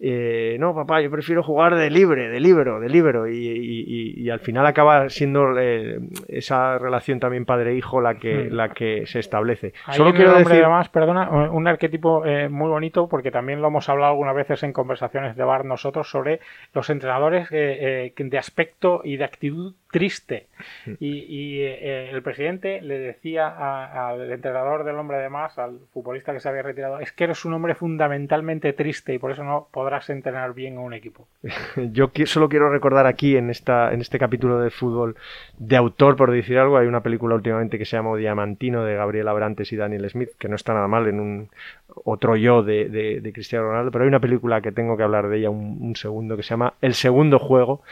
eh, no, papá, yo prefiero jugar de libre, de libero, de libero. Y, y, y al final acaba siendo eh, esa relación también padre-hijo la que, Hmm. la que se establece. Solo quiero decir. además, perdona, un arquetipo eh, muy bonito porque también lo hemos hablado algunas veces en conversaciones de bar nosotros sobre los entrenadores eh, de aspecto y de actitud triste. Y, y, eh, el presidente le decía al entrenador del hombre de más, al futbolista que se había retirado, es que eres un hombre fundamentalmente triste y por eso no podrás entrenar bien a un equipo. Yo solo quiero recordar aquí en, esta, en este capítulo de fútbol de autor, por decir algo, hay una película últimamente que se llama Diamantino de Gabriel Abrantes y Daniel Smith, que no está nada mal en un otro yo de, de, Cristiano Ronaldo, pero hay una película que tengo que hablar de ella un, un segundo que se llama El segundo juego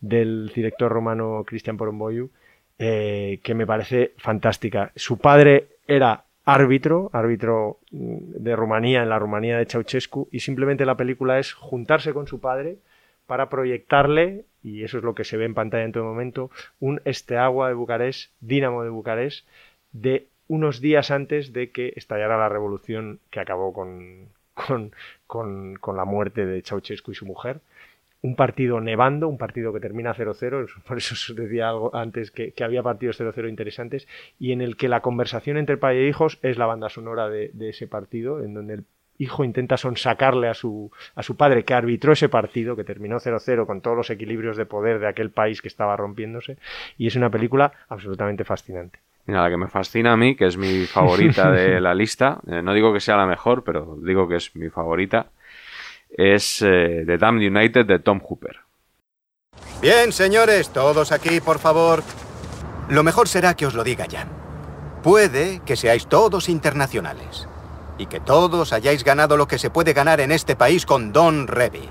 del director romano Cristian Poromboiu, eh, que me parece fantástica. Su padre era árbitro, árbitro mm, de Rumanía, en la Rumanía de Ceausescu, y simplemente la película es juntarse con su padre para proyectarle, y eso es lo que se ve en pantalla en todo momento, un Esteagua de Bucarest, Dínamo de Bucarest, de unos días antes de que estallara la revolución que acabó con, con, con, con la muerte de Ceausescu y su mujer un partido nevando, un partido que termina 0-0, por eso os decía algo antes que, había partidos 0-0 interesantes, y en el que la conversación entre padre e hijos es la banda sonora de, ese partido, en donde el hijo intenta sonsacarle a su, a su padre que arbitró ese partido, que terminó 0-0 con todos los equilibrios de poder de aquel país que estaba rompiéndose, y es una película absolutamente fascinante. Mira, la que me fascina a mí, que es mi favorita de la lista, eh, no digo que sea la mejor, pero digo que es mi favorita, es eh, The Damned United de Tom Hooper. Bien, señores, todos aquí, por favor. Lo mejor será que os lo diga Jan. Puede que seáis todos internacionales y que todos hayáis ganado lo que se puede ganar en este país con Don Revy.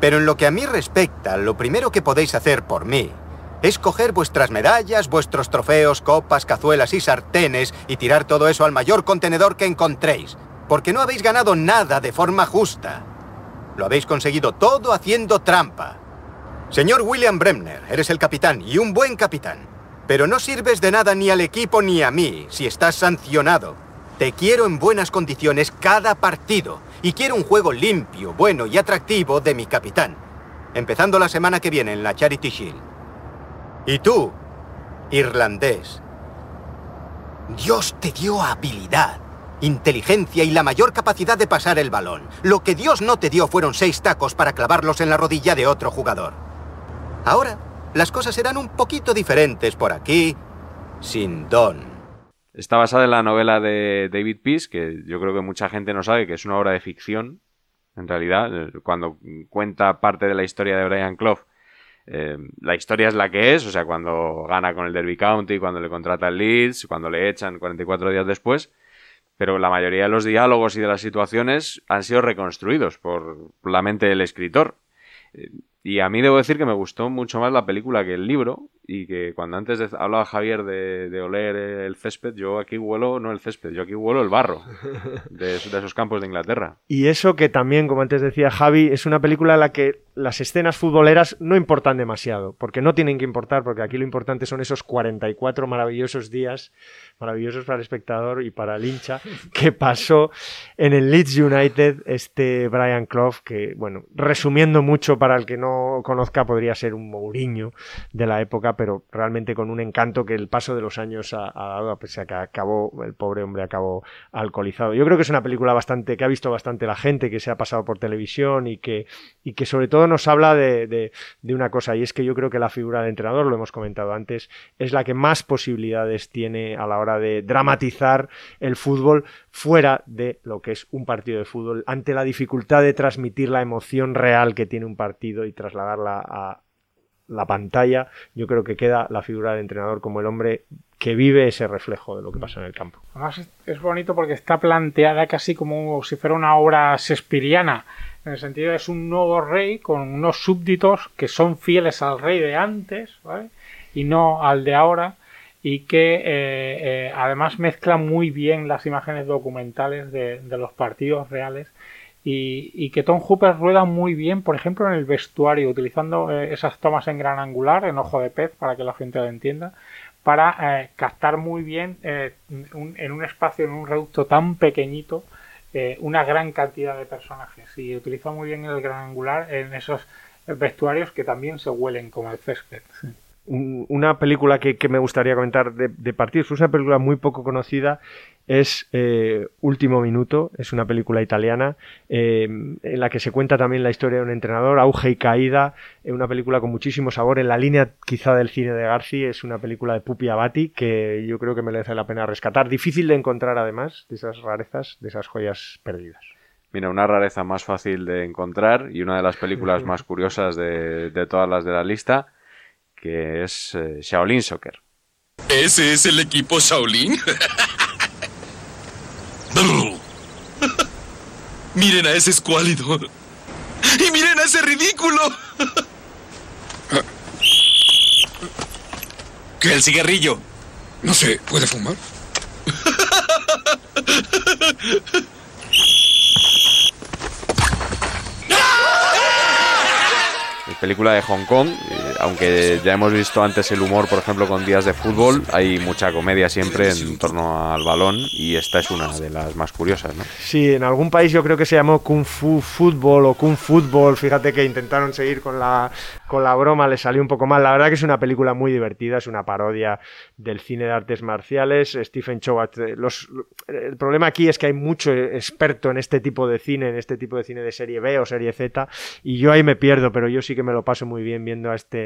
Pero en lo que a mí respecta, lo primero que podéis hacer por mí es coger vuestras medallas, vuestros trofeos, copas, cazuelas y sartenes y tirar todo eso al mayor contenedor que encontréis porque no habéis ganado nada de forma justa. Lo habéis conseguido todo haciendo trampa. Señor William Bremner, eres el capitán y un buen capitán. Pero no sirves de nada ni al equipo ni a mí si estás sancionado. Te quiero en buenas condiciones cada partido y quiero un juego limpio, bueno y atractivo de mi capitán. Empezando la semana que viene en la Charity Shield. Y tú, irlandés, Dios te dio habilidad inteligencia y la mayor capacidad de pasar el balón. Lo que Dios no te dio fueron seis tacos para clavarlos en la rodilla de otro jugador. Ahora, las cosas serán un poquito diferentes por aquí, sin don. Está basada en la novela de David Peace, que yo creo que mucha gente no sabe que es una obra de ficción. En realidad, cuando cuenta parte de la historia de Brian Clough, eh, la historia es la que es, o sea, cuando gana con el Derby County, cuando le contrata el Leeds, cuando le echan 44 días después pero la mayoría de los diálogos y de las situaciones han sido reconstruidos por la mente del escritor. Y a mí debo decir que me gustó mucho más la película que el libro y que cuando antes hablaba Javier de, oler el césped, yo aquí huelo no el césped, yo aquí huelo el barro de, de, esos campos de Inglaterra. Y eso que también, como antes decía Javi, es una película en la que las escenas futboleras no importan demasiado, porque no tienen que importar, porque aquí lo importante son esos 44 maravillosos días maravillosos para el espectador y para el hincha, que pasó en el Leeds United este Brian Clough, que, bueno, resumiendo mucho para el que no conozca, podría ser un Mourinho de la época, pero realmente con un encanto que el paso de los años ha, dado, a que acabó, el pobre hombre acabó alcoholizado. Yo creo que es una película bastante, que ha visto bastante la gente, que se ha pasado por televisión y que, y que sobre todo nos habla de, de, de una cosa, y es que yo creo que la figura del entrenador, lo hemos comentado antes, es la que más posibilidades tiene a la hora de dramatizar el fútbol fuera de lo que es un partido de fútbol, ante la dificultad de transmitir la emoción real que tiene un partido y trasladarla a la pantalla, yo creo que queda la figura del entrenador como el hombre que vive ese reflejo de lo que pasa en el campo. Además es bonito porque está planteada casi como si fuera una obra shakespeariana, en el sentido de es un nuevo rey con unos súbditos que son fieles al rey de antes, y no al de ahora, y que eh, eh, además mezcla muy bien las imágenes documentales de, los partidos reales y, que Tom Hooper rueda muy bien, por ejemplo, en el vestuario, utilizando eh, esas tomas en gran angular, en ojo de pez, para que la gente lo entienda, para captar muy bien en un espacio, en un reducto tan pequeñito, una gran cantidad de personajes. Y utiliza muy bien el gran angular en esos vestuarios que también se huelen como el césped. Una película que, me gustaría comentar de, partidos, es una película muy poco conocida es eh, Último Minuto, es una película italiana eh, en la que se cuenta también la historia de un entrenador, auge y caída, es una película con muchísimo sabor, en la línea quizá del cine de Garci, es una película de Pupi Abati que yo creo que merece la pena rescatar, difícil de encontrar además, de esas rarezas, de esas joyas perdidas. Mira, una rareza más fácil de encontrar y una de las películas más curiosas de, todas las de la lista, que es eh, Shaolin Soccer. ¿Ese es el equipo Shaolin? miren a ese escuálido. Y miren a ese ridículo. ¿Qué el cigarrillo? No sé, ¿puede fumar? película de Hong Kong, eh, aunque ya hemos visto antes el humor, por ejemplo, con días de fútbol, hay mucha comedia siempre en torno al balón y esta es una de las más curiosas, ¿no? Sí, en algún país yo creo que se llamó Kung Fu Fútbol o Kung Fútbol, fíjate que intentaron seguir con la, con la broma, le salió un poco mal. La verdad que es una película muy divertida, es una parodia del cine de artes marciales. Stephen Chow, los, el problema aquí es que hay mucho experto en este tipo de cine, en este tipo de cine de serie B o serie Z, y yo ahí me pierdo, pero yo sí que me lo paso muy bien viendo a este,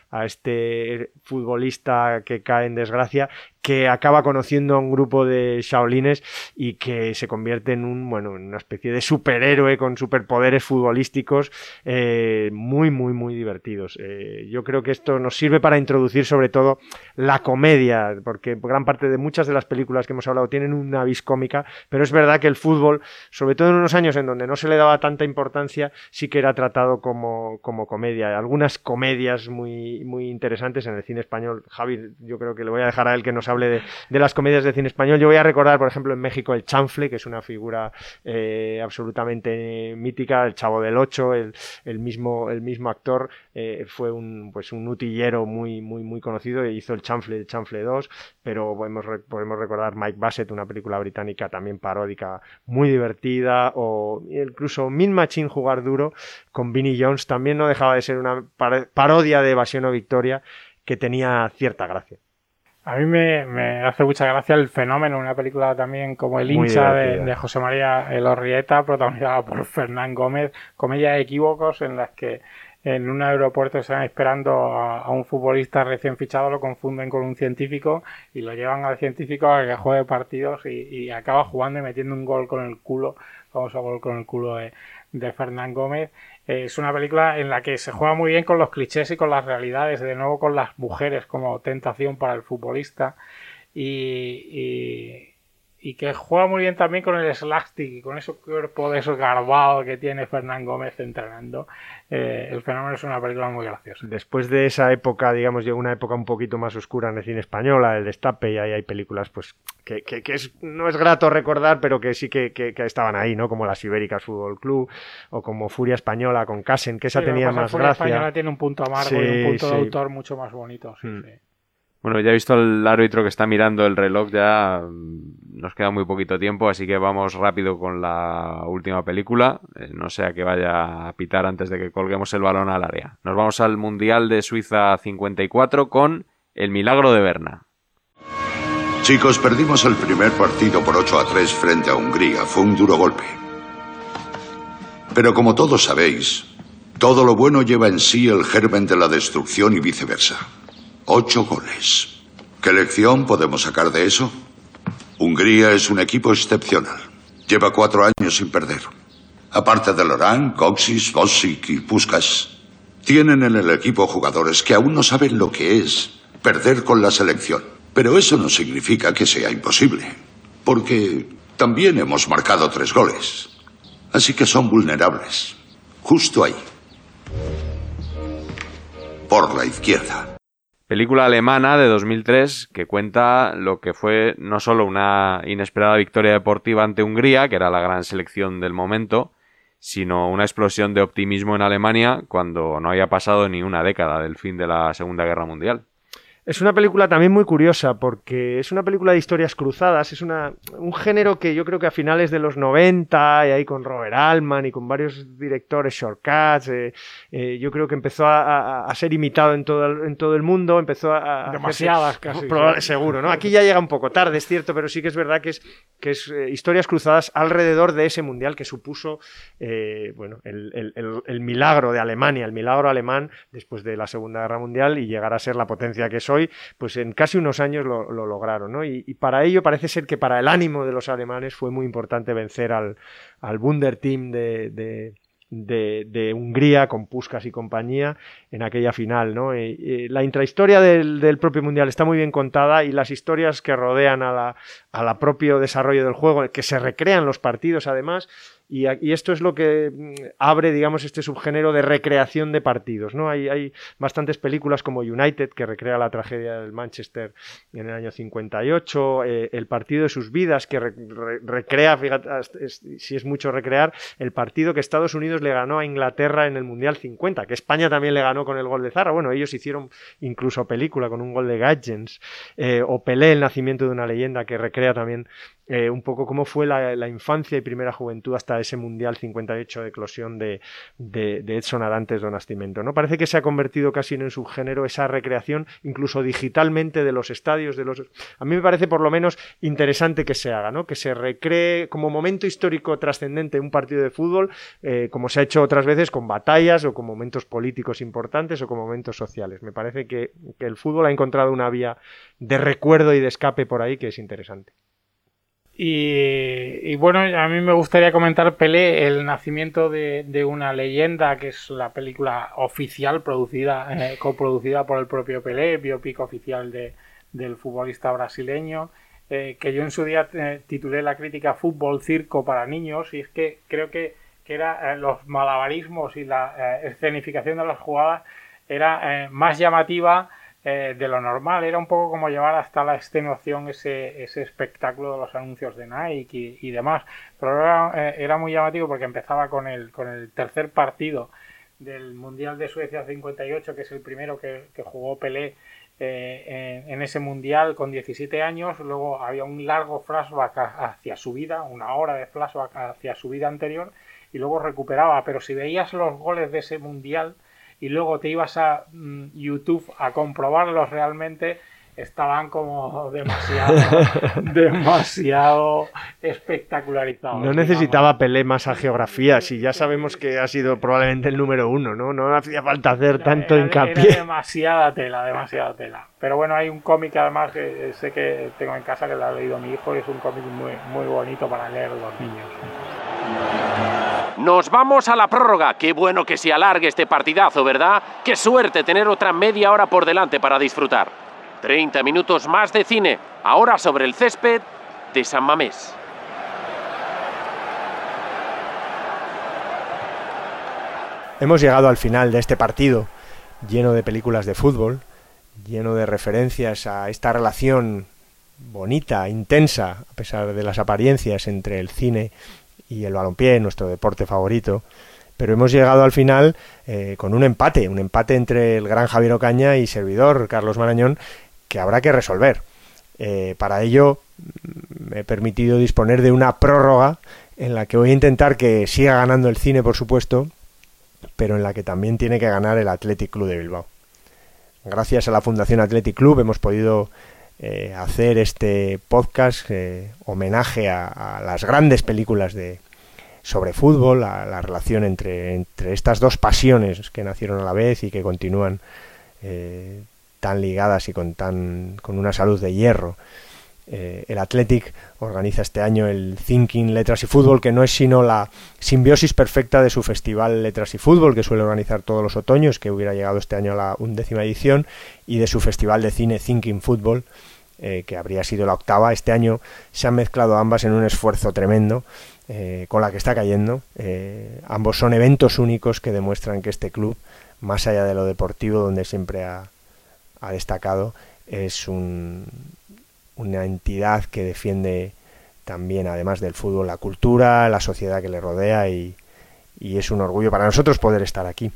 a este futbolista que cae en desgracia, que acaba conociendo a un grupo de Shaolines y que se convierte en un, bueno, en una especie de superhéroe con superpoderes futbolísticos eh, muy, muy, muy divertidos. Eh, yo creo que esto nos sirve para introducir sobre todo la comedia, porque gran parte de muchas de las películas que hemos hablado tienen una vis cómica, pero es verdad que el fútbol, sobre todo en unos años en donde no se le daba tanta importancia, sí que era tratado como, como comedia. Algunas comedias muy, muy interesantes en el cine español. Javi, yo creo que le voy a dejar a él que nos hable de, las comedias de cine español. Yo voy a recordar, por ejemplo, en México el Chanfle, que es una figura eh, absolutamente mítica, el Chavo del Ocho, el, mismo, el mismo actor eh, fue un, pues un utillero muy, muy, muy conocido e hizo el Chanfle, el Chanfle 2, pero podemos, podemos recordar Mike Bassett, una película británica también paródica, muy divertida, o incluso Min Machine Jugar Duro con Vinnie Jones, también no dejaba de ser una parodia de Evasión Victoria que tenía cierta gracia. A mí me, hace mucha gracia el fenómeno, una película también como El hincha de, José María Elorrieta, protagonizada por Fernán Gómez, comedia de equívocos en las que en un aeropuerto están esperando a, un futbolista recién fichado, lo confunden con un científico y lo llevan al científico a que juegue partidos y, acaba jugando y metiendo un gol con el culo, vamos a gol con el culo de, de Fernán Gómez. Es una película en la que se juega muy bien con los clichés y con las realidades, de nuevo con las mujeres como tentación para el futbolista. Y, y, que juega muy bien también con el slapstick y con ese cuerpo desgarbado que tiene Fernán Gómez entrenando. Eh, el fenómeno es una película muy graciosa. Después de esa época, digamos, llegó una época un poquito más oscura en el cine español, el destape, y ahí hay películas pues que, es, no es grato recordar, pero que sí que, estaban ahí, ¿no? Como las Ibéricas Fútbol Club o como Furia Española con Casen, que esa tenía más Furia gracia. Española tiene un punto amargo y un punto de autor mucho más bonito. Hmm. Bueno, ya he visto al árbitro que está mirando el reloj, ya mm, nos queda muy poquito tiempo, así que vamos rápido con la última película, eh, no sea que vaya a pitar antes de que colguemos el balón al área. Nos vamos al Mundial de Suiza 54 con El Milagro de Berna. Chicos, perdimos el primer partido por 8 a 3 frente a Hungría, fue un duro golpe. Pero como todos sabéis, todo lo bueno lleva en sí el germen de la destrucción y viceversa. Ocho goles. ¿Qué lección podemos sacar de eso? Hungría es un equipo excepcional. Lleva cuatro años sin perder. Aparte de Lorán, Coxis, Bossic y Puskas, tienen en el equipo jugadores que aún no saben lo que es perder con la selección. Pero eso no significa que sea imposible, porque también hemos marcado tres goles. Así que son vulnerables. Justo ahí. Por la izquierda. Película alemana de 2003 que cuenta lo que fue no solo una inesperada victoria deportiva ante Hungría, que era la gran selección del momento, sino una explosión de optimismo en Alemania cuando no había pasado ni una década del fin de la Segunda Guerra Mundial. Es una película también muy curiosa porque es una película de historias cruzadas, es una, un género que yo creo que a finales de los 90, y ahí con Robert Altman y con varios directores, shortcuts, eh, eh, yo creo que empezó a, a, ser imitado en todo, el, en todo el mundo, empezó a... Demasiadas casi. Seguro, ¿no? Aquí ya llega un poco tarde, es cierto, pero sí que es verdad que es, que es eh, historias cruzadas alrededor de ese mundial que supuso, eh, bueno, el, el, el milagro de Alemania, el milagro alemán después de la Segunda Guerra Mundial y llegar a ser la potencia que es hoy, pues en casi unos años lo, lo lograron, ¿no? Y, para ello parece ser que para el ánimo de los alemanes fue muy importante vencer al, al Wunder Team de, de de, Hungría con Puskas y compañía en aquella final. ¿no? La intrahistoria del, propio Mundial está muy bien contada y las historias que rodean a la propio desarrollo del juego, que se recrean los partidos además, y, esto es lo que mm, abre, digamos, este subgénero de recreación de partidos, ¿no? Hay, bastantes películas como United, que recrea la tragedia del Manchester en el año 58, eh, El partido de sus vidas, que re, re, recrea, si es mucho recrear, el partido que Estados Unidos le ganó a Inglaterra en el Mundial 50, que España también le ganó con el gol de Zarra. Bueno, ellos hicieron incluso película con un gol de Gadgens, eh, o Pelé, el nacimiento de una leyenda, que recrea también eh, un poco cómo fue la, infancia y primera juventud hasta ese Mundial 58 de eclosión de, de, de Edson Arantes do Nascimento. ¿no? Parece que se ha convertido casi en un subgénero esa recreación, incluso digitalmente, de los estadios. de los A mí me parece por lo menos interesante que se haga, ¿no? que se recree como momento histórico trascendente un partido de fútbol, eh, como se ha hecho otras veces con batallas o con momentos políticos importantes o con momentos sociales. Me parece que el fútbol ha encontrado una vía de recuerdo y de escape por ahí que es interesante. Y, bueno, a mí me gustaría comentar Pelé, el nacimiento de, una leyenda, que es la película oficial producida, eh, coproducida por el propio Pelé, biopic oficial de, del futbolista brasileño, eh, que yo en su día eh, titulé la crítica Fútbol Circo para niños, y es que creo que, que era los malabarismos y la escenificación de las jugadas era más llamativa eh, de lo normal. Era un poco como llevar hasta la extenuación ese, ese espectáculo de los anuncios de Nike y, demás. Pero era, eh, era, muy llamativo porque empezaba con el, con el tercer partido del Mundial de Suecia 58, que es el primero que, que jugó Pelé eh, en, en, ese Mundial con 17 años. Luego había un largo flashback hacia su vida, una hora de flashback hacia su vida anterior, y luego recuperaba. Pero si veías los goles de ese Mundial, y luego te ibas a mm, YouTube a comprobarlos realmente, estaban como demasiado, demasiado espectacularizados. No necesitaba. Pelé más a geografía, si ya sabemos que ha sido probablemente el número uno, ¿no? No hacía falta hacer tanto era, hincapié. Era demasiada tela, demasiada tela. Pero bueno, hay un cómic además que sé que tengo en casa que lo ha leído mi hijo y es un cómic muy, muy bonito para leer los niños. Nos vamos a la prórroga. Qué bueno que se alargue este partidazo, ¿verdad? Qué suerte tener otra media hora por delante para disfrutar. 30 minutos más de cine, ahora sobre el césped de San Mamés. Hemos llegado al final de este partido, lleno de películas de fútbol, lleno de referencias a esta relación bonita, intensa, a pesar de las apariencias entre el cine y el balompié, nuestro deporte favorito. Pero hemos llegado al final eh, con un empate, un empate entre el gran Javier Ocaña y servidor Carlos Marañón, que habrá que resolver. Eh, para ello me he permitido disponer de una prórroga en la que voy a intentar que siga ganando el cine, por supuesto, pero en la que también tiene que ganar el Athletic Club de Bilbao. Gracias a la Fundación Athletic Club hemos podido eh, hacer este podcast eh, homenaje a, las grandes películas de sobre fútbol, a la relación entre, entre estas dos pasiones que nacieron a la vez y que continúan eh, tan ligadas y con tan con una salud de hierro. El Athletic organiza este año el Thinking Letras y Fútbol, que no es sino la simbiosis perfecta de su festival Letras y Fútbol, que suele organizar todos los otoños, que hubiera llegado este año a la undécima edición, y de su festival de cine Thinking Football, eh, que habría sido la octava. Este año se han mezclado ambas en un esfuerzo tremendo eh, con la que está cayendo. Eh, ambos son eventos únicos que demuestran que este club, más allá de lo deportivo, donde siempre ha, destacado, es un, una entidad que defiende también, además del fútbol, la cultura, la sociedad que le rodea y es un orgullo para nosotros poder estar aquí.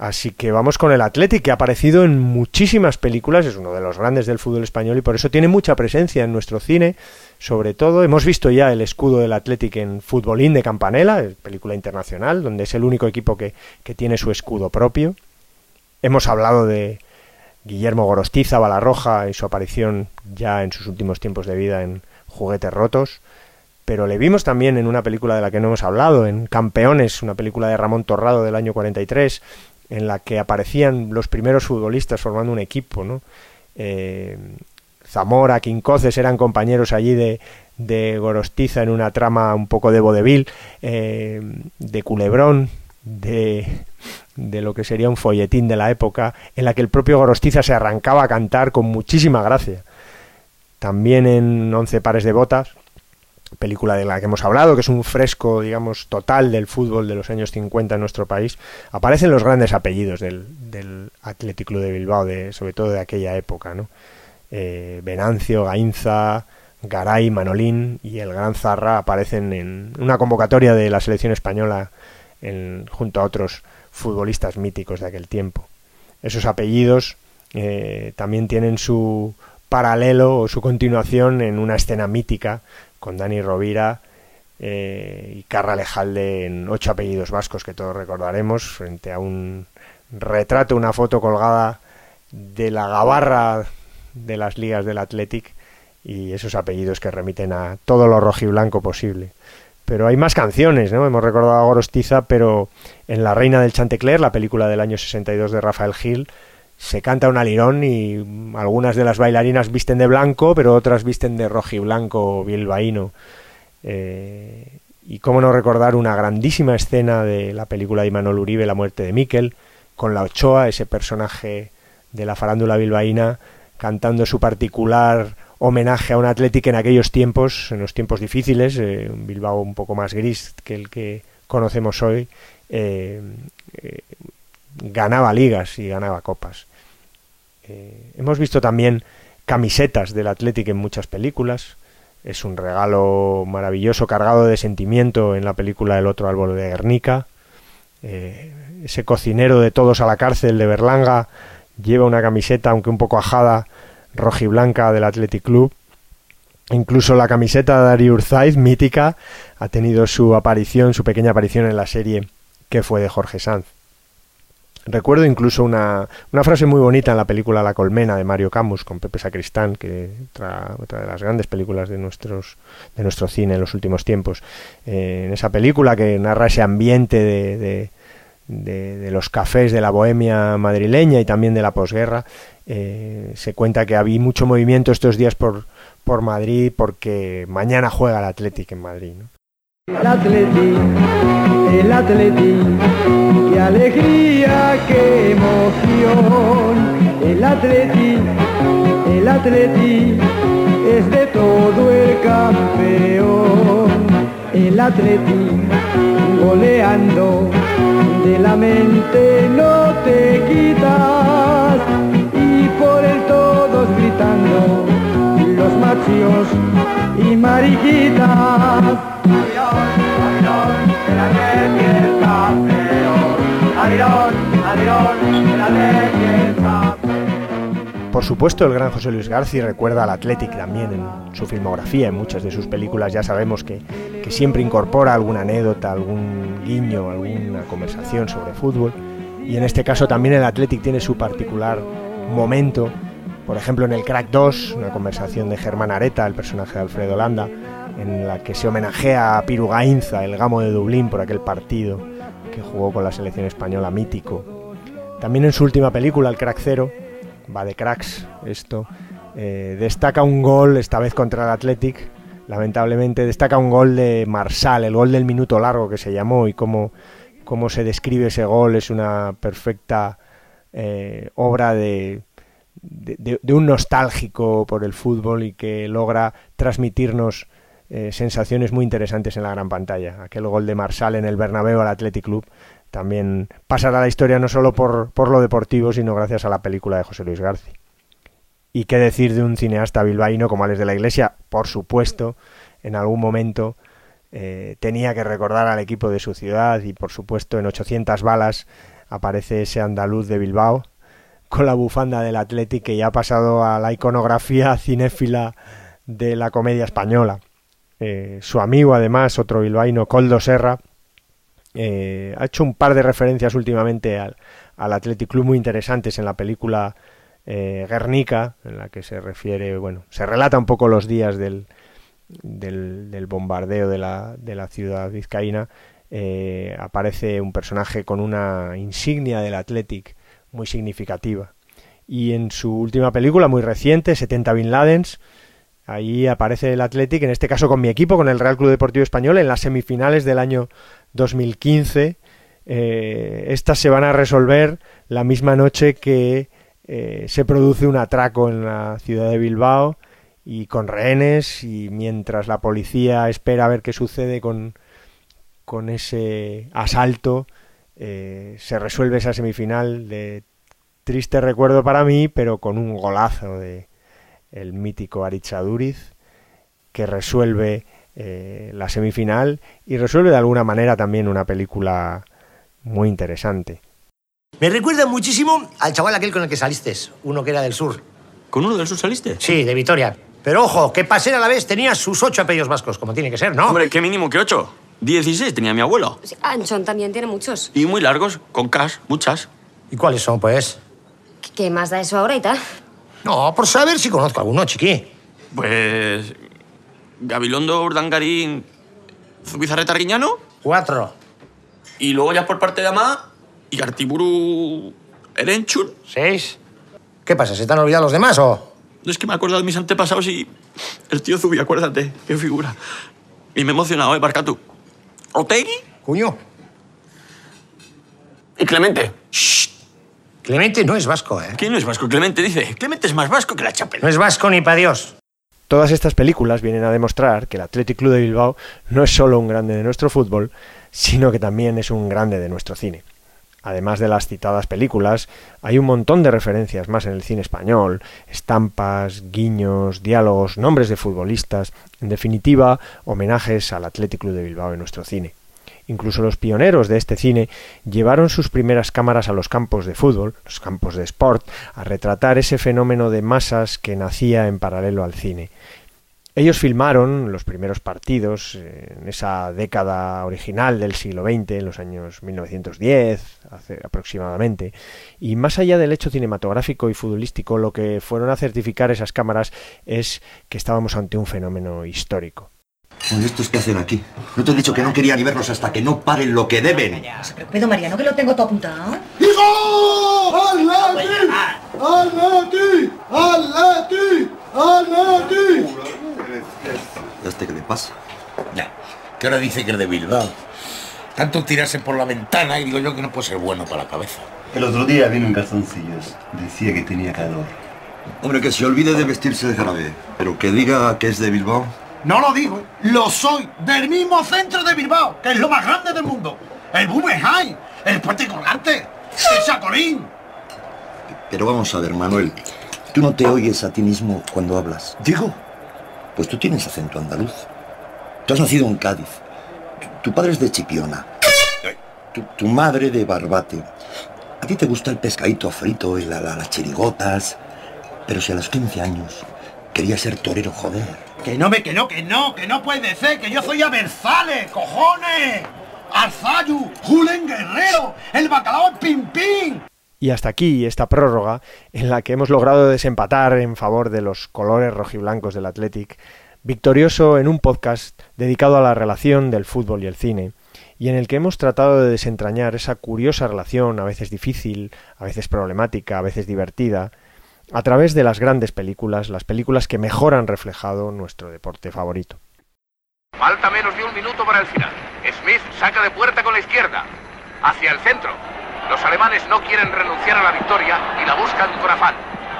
Así que vamos con el Athletic, que ha aparecido en muchísimas películas, es uno de los grandes del fútbol español y por eso tiene mucha presencia en nuestro cine. Sobre todo, hemos visto ya el escudo del Athletic en Futbolín de Campanella, película internacional, donde es el único equipo que, que tiene su escudo propio. Hemos hablado de Guillermo Gorostiza, Balarroja, y su aparición ya en sus últimos tiempos de vida en Juguetes Rotos pero le vimos también en una película de la que no hemos hablado, en Campeones, una película de Ramón Torrado del año 43, en la que aparecían los primeros futbolistas formando un equipo, ¿no? Eh, Zamora, Quincoces eran compañeros allí de, de, Gorostiza en una trama un poco de vodevil, eh, de Culebrón, de, de lo que sería un folletín de la época, en la que el propio Gorostiza se arrancaba a cantar con muchísima gracia. También en Once pares de botas, película de la que hemos hablado, que es un fresco, digamos, total del fútbol de los años 50 en nuestro país, aparecen los grandes apellidos del, del Athletic Club de Bilbao, de, sobre todo de aquella época, ¿no? Eh, Venancio, Gainza, Garay, Manolín y el Gran Zarra aparecen en una convocatoria de la selección española en, junto a otros futbolistas míticos de aquel tiempo. Esos apellidos eh, también tienen su paralelo o su continuación en una escena mítica con Dani Rovira eh, y Carra Lejalde en ocho apellidos vascos que todos recordaremos, frente a un retrato, una foto colgada de la gabarra de las ligas del Athletic y esos apellidos que remiten a todo lo rojiblanco posible. Pero hay más canciones, ¿no? Hemos recordado a Gorostiza, pero en La Reina del Chantecler, la película del año 62 de Rafael Gil, se canta un alirón y algunas de las bailarinas visten de blanco, pero otras visten de rojiblanco bilbaíno. Eh, y cómo no recordar una grandísima escena de la película de Imanol Uribe, La muerte de Miquel, con la Ochoa, ese personaje de la farándula bilbaína, cantando su particular homenaje a un Atlético en aquellos tiempos, en los tiempos difíciles, eh, un Bilbao un poco más gris que el que conocemos hoy, eh, ganaba ligas y ganaba copas. Eh, hemos visto también camisetas del Athletic en muchas películas. Es un regalo maravilloso, cargado de sentimiento en la película El otro árbol de Guernica. Eh, ese cocinero de todos a la cárcel de Berlanga lleva una camiseta, aunque un poco ajada, rojiblanca del Athletic Club. Incluso la camiseta de Dari Urzaiz, mítica, ha tenido su aparición, su pequeña aparición en la serie que fue de Jorge Sanz. Recuerdo incluso una, una, frase muy bonita en la película La Colmena de Mario Camus con Pepe Sacristán, que otra, otra de las grandes películas de, nuestros, de nuestro cine en los últimos tiempos. Eh, en esa película que narra ese ambiente de, de, los cafés de la bohemia madrileña y también de la posguerra, eh, se cuenta que había mucho movimiento estos días por, por Madrid porque mañana juega el Athletic en Madrid. El Atleti, el Atleti, qué alegría, qué emoción. El Atleti, el Atleti, es de todo el campeón. El Atleti, goleando, de la mente no te quitas. Y por el todos gritando, los machos y mariquitas. Por supuesto, el gran José Luis García recuerda al Athletic también en su filmografía, en muchas de sus películas ya sabemos que, que siempre incorpora alguna anécdota, algún guiño, alguna conversación sobre fútbol. Y en este caso también el Athletic tiene su particular momento, por ejemplo en el Crack 2, una conversación de Germán Areta, el personaje de Alfredo Landa, en la que se homenajea a Piru Gainza, el gamo de Dublín, por aquel partido que jugó con la selección española mítico. También en su última película, El Crack Cero, va de cracks esto, eh, destaca un gol, esta vez contra el Athletic, lamentablemente destaca un gol de Marsal, el gol del minuto largo que se llamó y cómo, cómo se describe ese gol, es una perfecta eh, obra de, de, un nostálgico por el fútbol y que logra transmitirnos eh, sensaciones muy interesantes en la gran pantalla. Aquel gol de Marsal en el Bernabéu al Athletic Club también pasará a la historia no solo por, por lo deportivo, sino gracias a la película de José Luis García. Y qué decir de un cineasta bilbaíno como Alex de la Iglesia, por supuesto, en algún momento eh, tenía que recordar al equipo de su ciudad y por supuesto en 800 balas aparece ese andaluz de Bilbao con la bufanda del Athletic que ya ha pasado a la iconografía cinéfila de la comedia española. Eh, su amigo, además, otro bilbaíno, Coldo Serra, eh, ha hecho un par de referencias últimamente al, al Athletic Club muy interesantes en la película eh, Guernica, en la que se refiere, bueno, se relata un poco los días del, del, bombardeo de la, de la ciudad vizcaína. Eh, aparece un personaje con una insignia del Athletic muy significativa. Y en su última película, muy reciente, 70 Bin Ladens, ahí aparece el Athletic, en este caso con mi equipo, con el Real Club Deportivo Español, en las semifinales del año 2015. Eh, estas se van a resolver la misma noche que eh, se produce un atraco en la ciudad de Bilbao y con rehenes y mientras la policía espera a ver qué sucede con, con ese asalto, eh, se resuelve esa semifinal de triste recuerdo para mí, pero con un golazo de el mítico Arichaduriz que resuelve eh, la semifinal y resuelve de alguna manera también una película muy interesante. Me recuerda muchísimo al chaval aquel con el que saliste, uno que era del sur. ¿Con uno del sur saliste? Sí, de Vitoria. Pero ojo, que pasera a la vez tenía sus ocho apellidos vascos, como tiene que ser, ¿no? Hombre, qué mínimo que ocho. Dieciséis tenía mi abuelo. Sí, Anchón también tiene muchos. Y muy largos, con cash, muchas. ¿Y cuáles son, pues? ¿Qué más da eso ahora y tal? No, por saber si conozco alguno, chiqui. Pues. Gabilondo, Urdangarín, Zubizarreta Riñano. Cuatro. Y luego ya por parte de Amá, y Artiburu Erenchun. Seis. ¿Qué pasa? ¿Se te han olvidado los demás o...? No es que me acuerdo de mis antepasados y. El tío Zubi, acuérdate, qué figura. Y me he emocionado, ¿eh, Barcatu? ¿Otegui? Cuño. ¿Y Clemente? Clemente no es vasco, ¿eh? ¿Quién no es vasco? Clemente dice. Clemente es más vasco que la chapela. No es vasco ni pa' Dios. Todas estas películas vienen a demostrar que el Athletic Club de Bilbao no es solo un grande de nuestro fútbol, sino que también es un grande de nuestro cine. Además de las citadas películas, hay un montón de referencias más en el cine español, estampas, guiños, diálogos, nombres de futbolistas, en definitiva, homenajes al Athletic Club de Bilbao en nuestro cine. Incluso los pioneros de este cine llevaron sus primeras cámaras a los campos de fútbol, los campos de sport, a retratar ese fenómeno de masas que nacía en paralelo al cine. Ellos filmaron los primeros partidos en esa década original del siglo XX, en los años 1910 hace aproximadamente, y más allá del hecho cinematográfico y futbolístico, lo que fueron a certificar esas cámaras es que estábamos ante un fenómeno histórico. Oye, ¿estos qué hacen aquí? No te he dicho que no quería ni verlos hasta que no paren lo que deben. Pero Mariano, que lo tengo todo apuntado. ¡Hijo! ¡Atleti! ¡Atleti! ¡Atleti! ¡Atleti! ¿Este qué le pasa? Ya, que ahora dice que es de Bilbao. Tanto tirarse por la ventana y digo yo que no puede ser bueno para la cabeza. El otro día vino en calzoncillos. Decía que tenía calor. Hombre, que se olvide de vestirse de jarabe, pero que diga que es de Bilbao. No lo digo, lo soy, del mismo centro de Bilbao, que es lo más grande del mundo. El Guggenheim, el puente colgante, el Sacolín. Pero vamos a ver, Manuel. ¿Tú no te oyes a ti mismo cuando hablas? Digo. Pues tú tienes acento andaluz. Tú has nacido en Cádiz. Tu, tu padre es de Chipiona. Tu, tu madre de Barbate. A ti te gusta el pescadito frito y la- la- las chirigotas. Pero si a los 15 años querías ser torero, joder. Que no me, que no, que no, que no puede ser, que yo soy Aberzales, cojones. Arzayu, Julen Guerrero, el bacalao Pim Pim. Y hasta aquí esta prórroga en la que hemos logrado desempatar en favor de los colores rojiblancos del Athletic, victorioso en un podcast dedicado a la relación del fútbol y el cine, y en el que hemos tratado de desentrañar esa curiosa relación, a veces difícil, a veces problemática, a veces divertida, a través de las grandes películas, las películas que mejor han reflejado nuestro deporte favorito. Falta menos de un minuto para el final. Smith saca de puerta con la izquierda. Hacia el centro. Los alemanes no quieren renunciar a la victoria y la buscan con afán.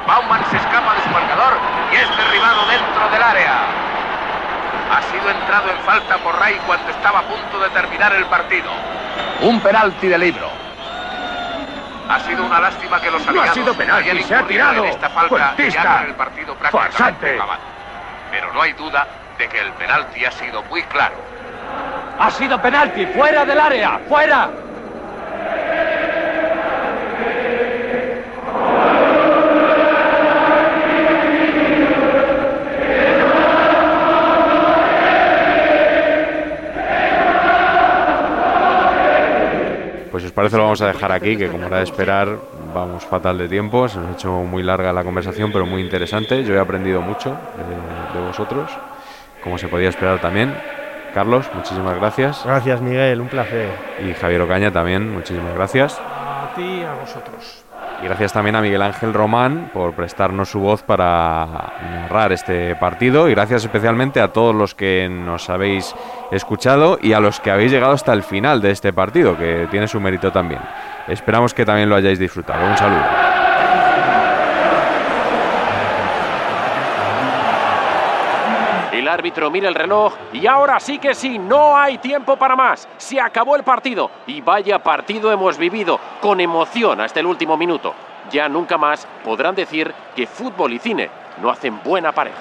Baumann se escapa de su marcador y es derribado dentro del área. Ha sido entrado en falta por Ray cuando estaba a punto de terminar el partido. Un penalti de libro. Ha sido una lástima que los No ha aliados sido hayan se ha tirado. en esta falta el partido prácticamente. Pero no hay duda de que el penalti ha sido muy claro. Ha sido penalti, fuera del área, fuera. Parece lo vamos a dejar aquí, que como era de esperar, vamos fatal de tiempo. Se nos ha hecho muy larga la conversación, pero muy interesante. Yo he aprendido mucho de, de vosotros, como se podía esperar también. Carlos, muchísimas gracias. Gracias, Miguel, un placer. Y Javier Ocaña también, muchísimas gracias. A ti y a vosotros. Y gracias también a Miguel Ángel Román por prestarnos su voz para narrar este partido. Y gracias especialmente a todos los que nos habéis escuchado y a los que habéis llegado hasta el final de este partido, que tiene su mérito también. Esperamos que también lo hayáis disfrutado. Un saludo. Árbitro mira el reloj y ahora sí que sí, no hay tiempo para más. Se acabó el partido y vaya partido hemos vivido con emoción hasta el último minuto. Ya nunca más podrán decir que fútbol y cine no hacen buena pareja.